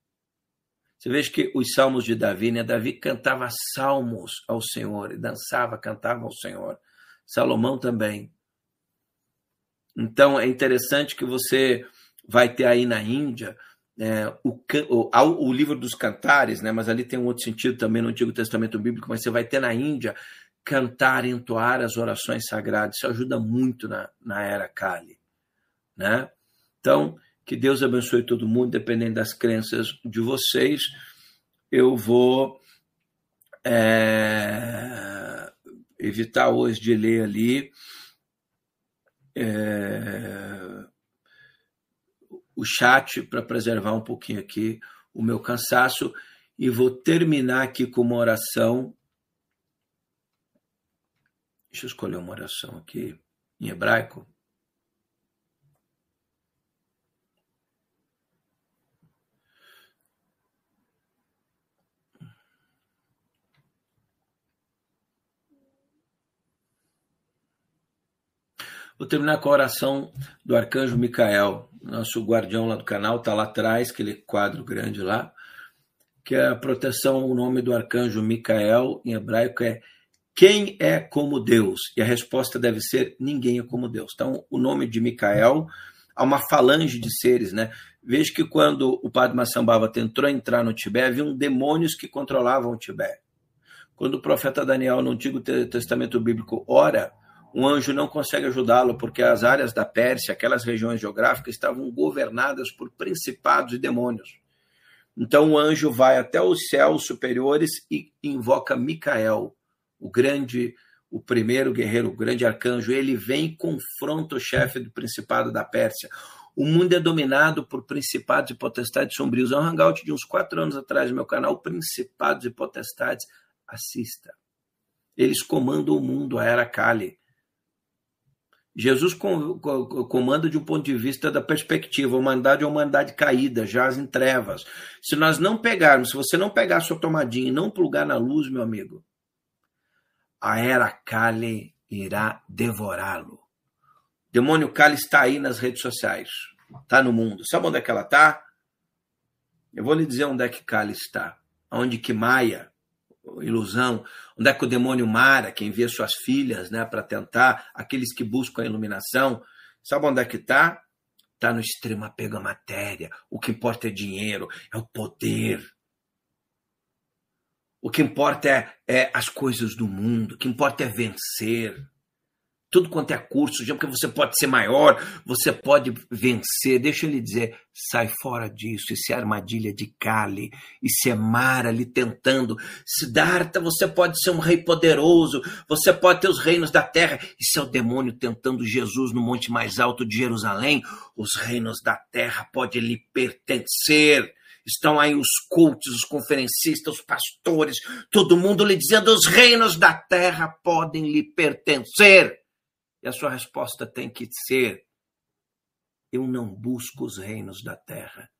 Você veja que os salmos de Davi, né? Davi cantava salmos ao Senhor, e dançava, cantava ao Senhor. Salomão também. Então é interessante que você vai ter aí na Índia é, o, o, o, livro dos cantares, né? mas ali tem um outro sentido também no Antigo Testamento Bíblico, mas você vai ter na Índia cantar, entoar as orações sagradas. Isso ajuda muito na, na era Kali. Né? Então, que Deus abençoe todo mundo, dependendo das crenças de vocês. Eu vou é, evitar hoje de ler ali é, o chat para preservar um pouquinho aqui o meu cansaço e vou terminar aqui com uma oração Deixa eu escolher uma oração aqui em hebraico. Vou terminar com a oração do arcanjo Micael, nosso guardião lá do canal, está lá atrás, aquele quadro grande lá, que é a proteção, o nome do arcanjo Micael, em hebraico é quem é como Deus? E a resposta deve ser: ninguém é como Deus. Então, o nome de Micael, há uma falange de seres, né? Veja que quando o padre Massambava tentou entrar no Tibete, haviam demônios que controlavam o Tibete. Quando o profeta Daniel, no Antigo Testamento Bíblico, ora, um anjo não consegue ajudá-lo, porque as áreas da Pérsia, aquelas regiões geográficas, estavam governadas por principados e demônios. Então o anjo vai até os céus superiores e invoca Micael, o grande, o primeiro guerreiro, o grande arcanjo, ele vem e confronta o chefe do principado da Pérsia. O mundo é dominado por principados e potestades sombrios. É um hangout de uns quatro anos atrás no meu canal, Principados e Potestades. Assista. Eles comandam o mundo, a era Kali. Jesus comanda de um ponto de vista da perspectiva. A humanidade é uma humanidade caída, jaz em trevas. Se nós não pegarmos, se você não pegar a sua tomadinha e não plugar na luz, meu amigo, a era Kali irá devorá-lo. Demônio Kali está aí nas redes sociais. Está no mundo. Sabe onde é que ela está? Eu vou lhe dizer onde é que Kali está. Onde que Maia, ilusão, onde é que o demônio Mara, que envia suas filhas né, para tentar, aqueles que buscam a iluminação, sabe onde é que está? Está no extremo apego à matéria. O que importa é dinheiro, é o poder. O que importa é, é as coisas do mundo, o que importa é vencer tudo quanto é curso, porque você pode ser maior, você pode vencer. Deixa eu lhe dizer, sai fora disso. Isso é armadilha de Kali, isso é Mara lhe tentando. Siddhartha, você pode ser um rei poderoso, você pode ter os reinos da terra. Isso é o demônio tentando Jesus no monte mais alto de Jerusalém. Os reinos da terra podem lhe pertencer. Estão aí os cultos, os conferencistas, os pastores, todo mundo lhe dizendo: os reinos da terra podem lhe pertencer. E a sua resposta tem que ser: eu não busco os reinos da terra,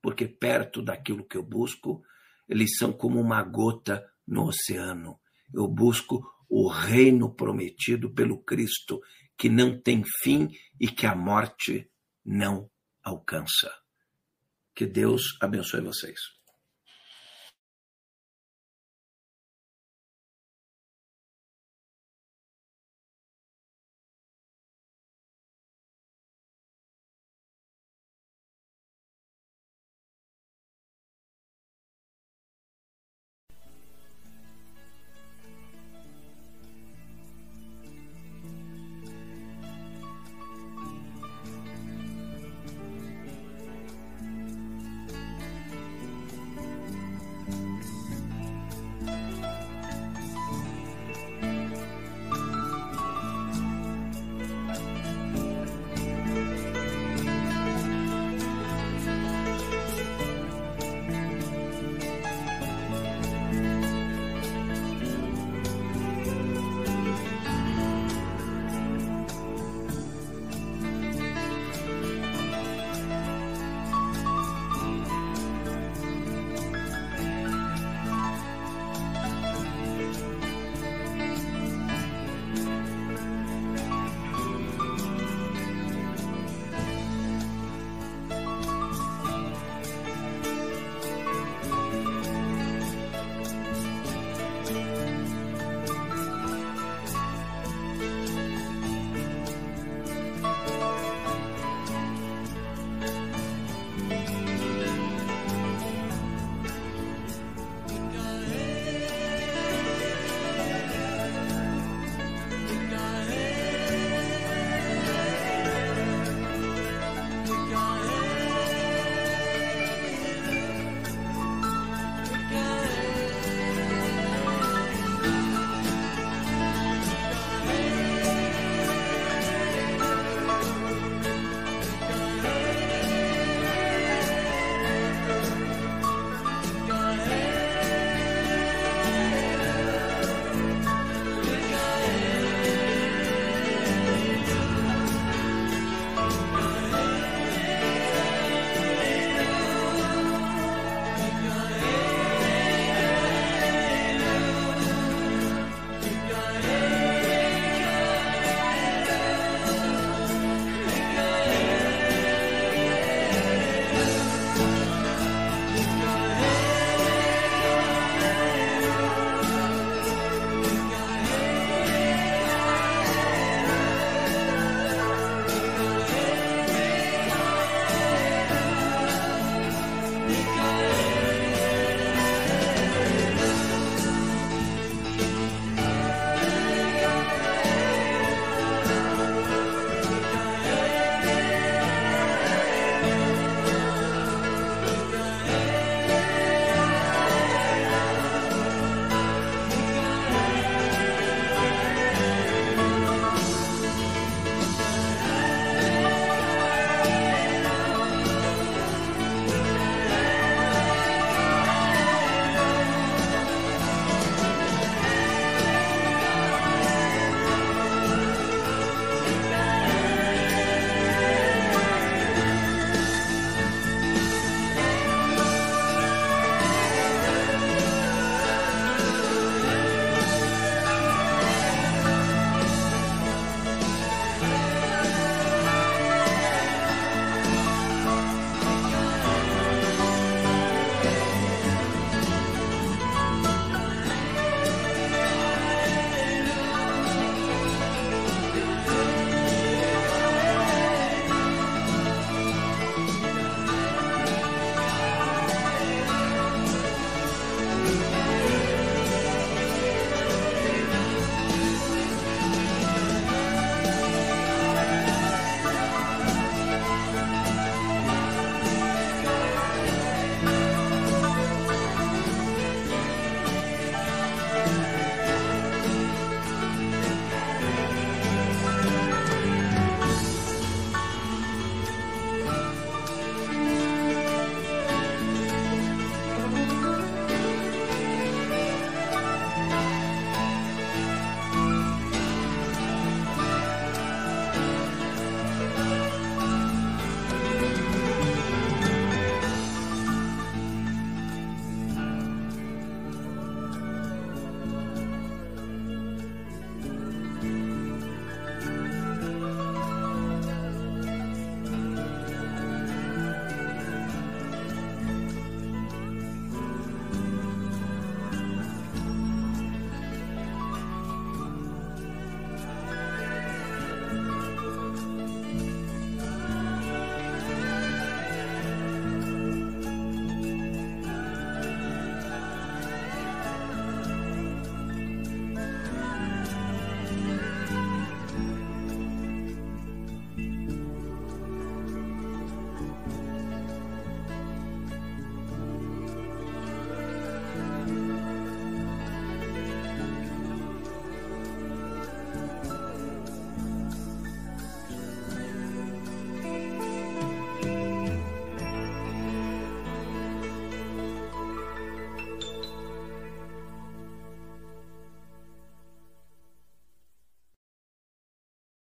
porque perto daquilo que eu busco, eles são como uma gota no oceano. Eu busco o reino prometido pelo Cristo, que não tem fim e que a morte não alcança. Que Deus abençoe vocês.